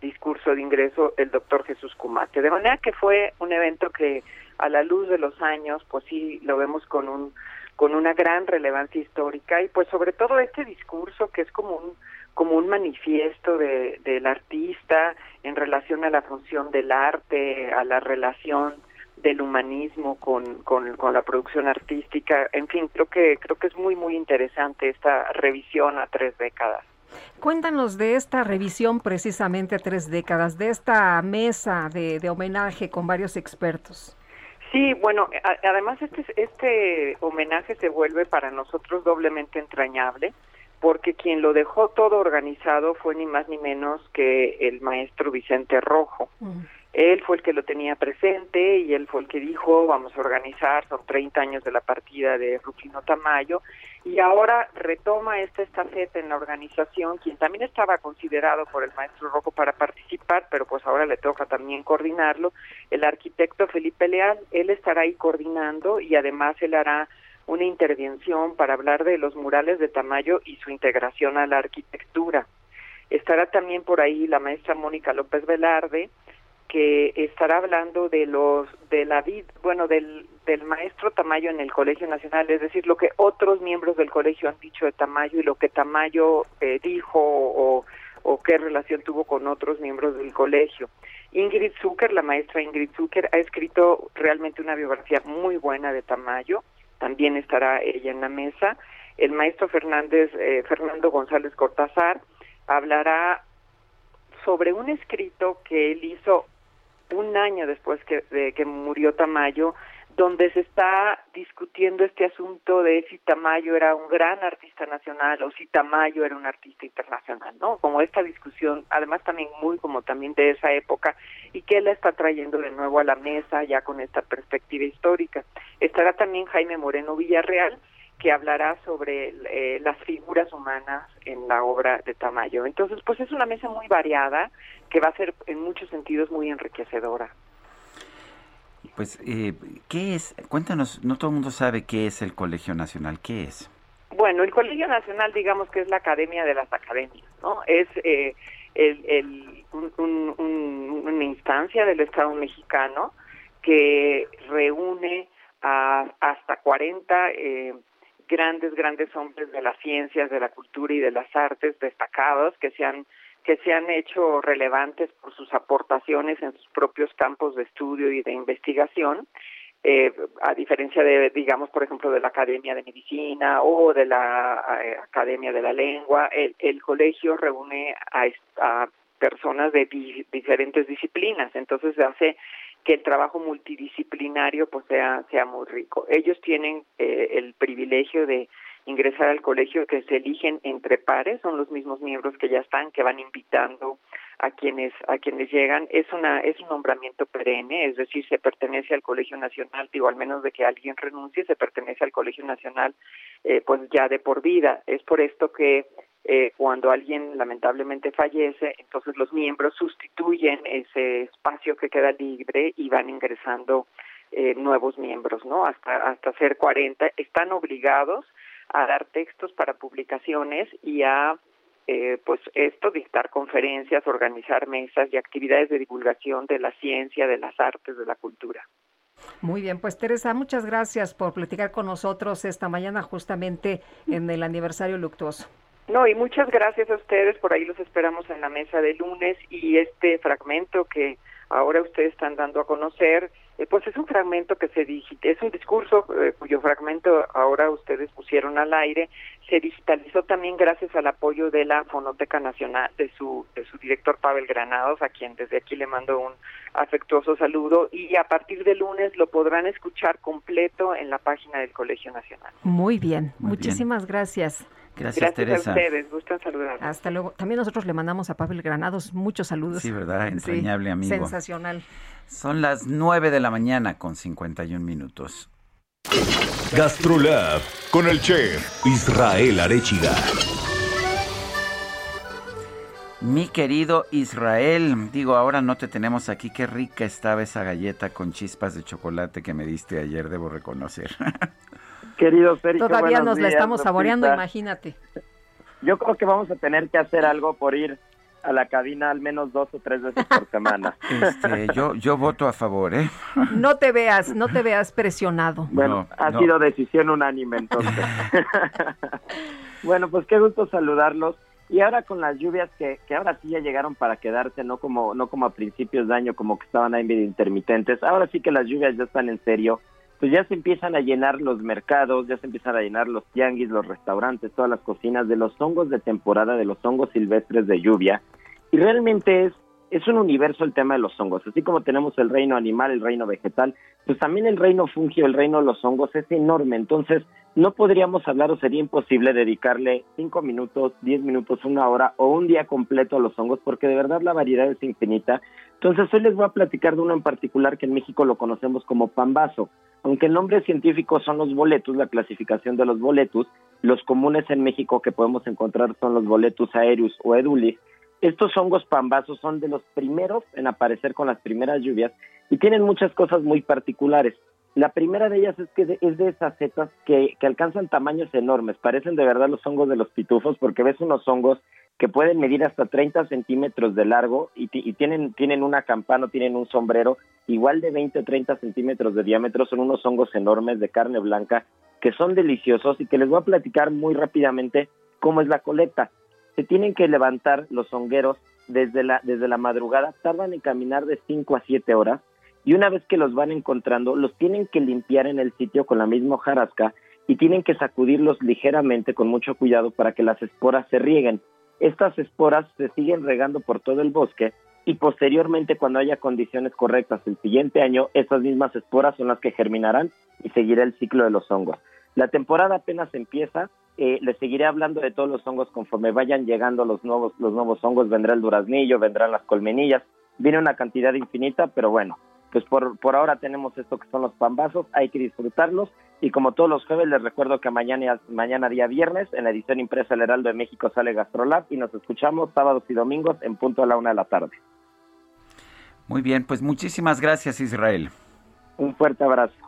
discurso de ingreso el doctor Jesús Cumate. De manera que fue un evento que a la luz de los años, pues sí lo vemos con un con una gran relevancia histórica y pues sobre todo este discurso que es como un como un manifiesto de, del artista en relación a la función del arte, a la relación del humanismo con, con, con, la producción artística, en fin, creo que creo que es muy muy interesante esta revisión a tres décadas. Cuéntanos de esta revisión precisamente a tres décadas, de esta mesa de, homenaje con varios expertos. Sí, bueno, además este, este homenaje se vuelve para nosotros doblemente entrañable porque quien lo dejó todo organizado fue ni más ni menos que el maestro Vicente Rojo. Él fue el que lo tenía presente y él fue el que dijo, vamos a organizar, son 30 años de la partida de Rufino Tamayo, y ahora retoma esta estafeta en la organización, quien también estaba considerado por el maestro Rojo para participar, pero pues ahora le toca también coordinarlo, el arquitecto Felipe Leal, él estará ahí coordinando y además él hará una intervención para hablar de los murales de Tamayo y su integración a la arquitectura. Estará también por ahí la maestra Mónica López Velarde, que estará hablando de los de la vida, bueno, del, del maestro Tamayo en el Colegio Nacional, es decir, lo que otros miembros del colegio han dicho de Tamayo y lo que Tamayo eh, dijo o, o qué relación tuvo con otros miembros del colegio. Ingrid Zucker, la maestra Ingrid Zucker, ha escrito realmente una biografía muy buena de Tamayo, también estará ella en la mesa. El maestro Fernández, eh, Fernando González Cortázar, hablará sobre un escrito que él hizo un año después que, de que murió Tamayo, donde se está discutiendo este asunto de si Tamayo era un gran artista nacional o si Tamayo era un artista internacional, ¿no? Como esta discusión, además también muy como también de esa época, y que la está trayendo de nuevo a la mesa ya con esta perspectiva histórica. Estará también Jaime Moreno Villarreal, que hablará sobre eh, las figuras humanas en la obra de Tamayo. Entonces, pues es una mesa muy variada que va a ser en muchos sentidos muy enriquecedora. Pues, eh, ¿qué es? Cuéntanos, no todo el mundo sabe qué es el Colegio Nacional, ¿qué es? Bueno, el Colegio Nacional, digamos que es la academia de las academias, ¿no? Es eh, el, una instancia del Estado mexicano que reúne a hasta 40 eh, grandes, grandes hombres de las ciencias, de la cultura y de las artes destacados que se han que se han hecho relevantes por sus aportaciones en sus propios campos de estudio y de investigación, eh, a diferencia de, digamos, por ejemplo, de la Academia de Medicina o de la eh, Academia de la Lengua, el, el colegio reúne a, a personas de diferentes disciplinas, entonces hace que el trabajo multidisciplinario pues sea, sea muy rico. Ellos tienen eh, el privilegio de ingresar al colegio que se eligen entre pares, son los mismos miembros que ya están, que van invitando a quienes a quienes llegan. Es una es un nombramiento perenne, es decir, se pertenece al Colegio Nacional, digo, al menos de que alguien renuncie, se pertenece al Colegio Nacional eh, pues ya de por vida. Es por esto que eh, cuando alguien lamentablemente fallece, entonces los miembros sustituyen ese espacio que queda libre y van ingresando eh, nuevos miembros, ¿no? Hasta hasta ser 40 están obligados a dar textos para publicaciones y a eh, pues esto, dictar conferencias, organizar mesas y actividades de divulgación de la ciencia, de las artes, de la cultura. Muy bien, pues Teresa, muchas gracias por platicar con nosotros esta mañana justamente en el aniversario luctuoso. No, y muchas gracias a ustedes, por ahí los esperamos en la mesa de lunes. Y este fragmento que ahora ustedes están dando a conocer, eh, pues es un fragmento que se digita, es un discurso eh, cuyo fragmento ahora ustedes pusieron al aire, se digitalizó también gracias al apoyo de la Fonoteca Nacional, de su, de su director Pavel Granados, a quien desde aquí le mando un afectuoso saludo, y a partir de lunes lo podrán escuchar completo en la página del Colegio Nacional. Muy bien, muchísimas gracias. Gracias, Teresa. a ustedes, gustan saludar. Hasta luego. También nosotros le mandamos a Pavel Granados muchos saludos. Sí, ¿verdad? Entrañable amigo. Sensacional. Son las 9 de la mañana con 51 minutos. Gastrolab con el chef Israel Arechiga. Mi querido Israel, digo, ahora no te tenemos aquí. Qué rica estaba esa galleta con chispas de chocolate que me diste ayer, debo reconocer. <laughs> Querido Sergio, Todavía nos la estamos saboreando, imagínate. Yo creo que vamos a tener que hacer algo por ir a la cabina al menos dos o tres veces por semana. <laughs> Este, yo, yo voto a favor, ¿eh? No te veas, no te veas presionado. Bueno, ha sido decisión unánime entonces. <laughs> bueno, pues qué gusto saludarlos. Y ahora con las lluvias que, que ahora sí ya llegaron para quedarse, no como, no como a principios de año, como que estaban ahí medio intermitentes. Ahora sí que las lluvias ya están en serio. Pues ya se empiezan a llenar los mercados, ya se empiezan a llenar los tianguis, los restaurantes, todas las cocinas de los hongos de temporada, de los hongos silvestres de lluvia. Y realmente es es un universo el tema de los hongos. Así como tenemos el reino animal, el reino vegetal, pues también el reino fungio, el reino de los hongos es enorme. Entonces, no podríamos hablar o sería imposible dedicarle cinco minutos, diez minutos, una hora o un día completo a los hongos, porque de verdad la variedad es infinita. Entonces, hoy les voy a platicar de uno en particular que en México lo conocemos como pambazo. Aunque el nombre científico son los boletus, la clasificación de los boletus, los comunes en México que podemos encontrar son los boletus aéreos o edulis, estos hongos pambazos son de los primeros en aparecer con las primeras lluvias y tienen muchas cosas muy particulares. La primera de ellas es que es de esas setas que, que alcanzan tamaños enormes, parecen de verdad los hongos de los pitufos porque ves unos hongos que pueden medir hasta 30 centímetros de largo y, y, tienen, tienen una campana, tienen un sombrero igual de 20 o 30 centímetros de diámetro, son unos hongos enormes de carne blanca que son deliciosos y que les voy a platicar muy rápidamente cómo es la colecta se tienen que levantar los hongueros desde la, desde la madrugada, tardan en caminar de 5 a 7 horas y una vez que los van encontrando, los tienen que limpiar en el sitio con la misma hojarasca y tienen que sacudirlos ligeramente con mucho cuidado para que las esporas se rieguen. Estas esporas se siguen regando por todo el bosque y posteriormente cuando haya condiciones correctas el siguiente año, esas mismas esporas son las que germinarán y seguirá el ciclo de los hongos. La temporada apenas empieza, eh, les seguiré hablando de todos los hongos conforme vayan llegando los nuevos, los nuevos hongos, vendrá el duraznillo, vendrán las colmenillas, viene una cantidad infinita, pero bueno, pues por, por ahora tenemos esto que son los pambazos, hay que disfrutarlos y como todos los jueves les recuerdo que mañana, mañana día viernes en la edición impresa El Heraldo de México sale Gastrolab y nos escuchamos sábados y domingos en punto a la una de la tarde. Muy bien, pues muchísimas gracias Israel. Un fuerte abrazo.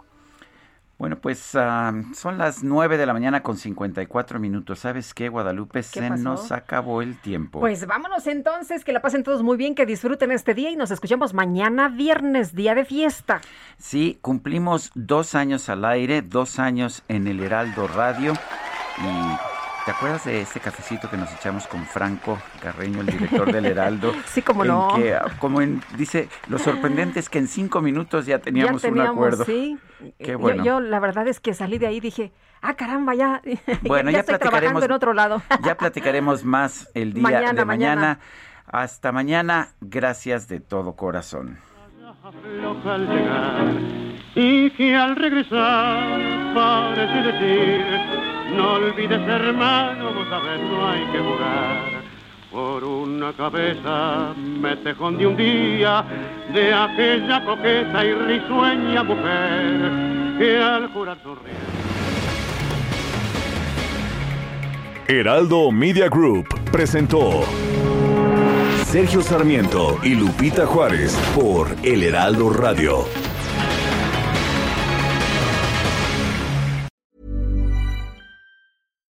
Bueno, pues uh, son las 9 de la mañana con 54 minutos. ¿Sabes qué, Guadalupe? Se nos acabó el tiempo. Pues vámonos entonces, que la pasen todos muy bien, que disfruten este día y nos escuchamos mañana viernes, día de fiesta. Sí, cumplimos dos años al aire, dos años en el Heraldo Radio y ¿Te acuerdas de este cafecito que nos echamos con Franco Carreño, el director del Heraldo? <laughs> sí, como no. Que, como dice, lo sorprendente es que en cinco minutos ya teníamos, un acuerdo. Sí. Qué bueno. Yo, la verdad es que salí de ahí y dije, ah, caramba, ya, <laughs> bueno, ya, estoy trabajando en otro lado. <laughs> ya platicaremos más el día de mañana. Hasta mañana, gracias de todo corazón. Y que al regresar parece decir no olvides, hermano, vos sabés, no hay que jugar. Por una cabeza me tejón de un día de aquella coqueta y risueña mujer que al jurar sonríe. Heraldo Media Group presentó Sergio Sarmiento y Lupita Juárez por El Heraldo Radio.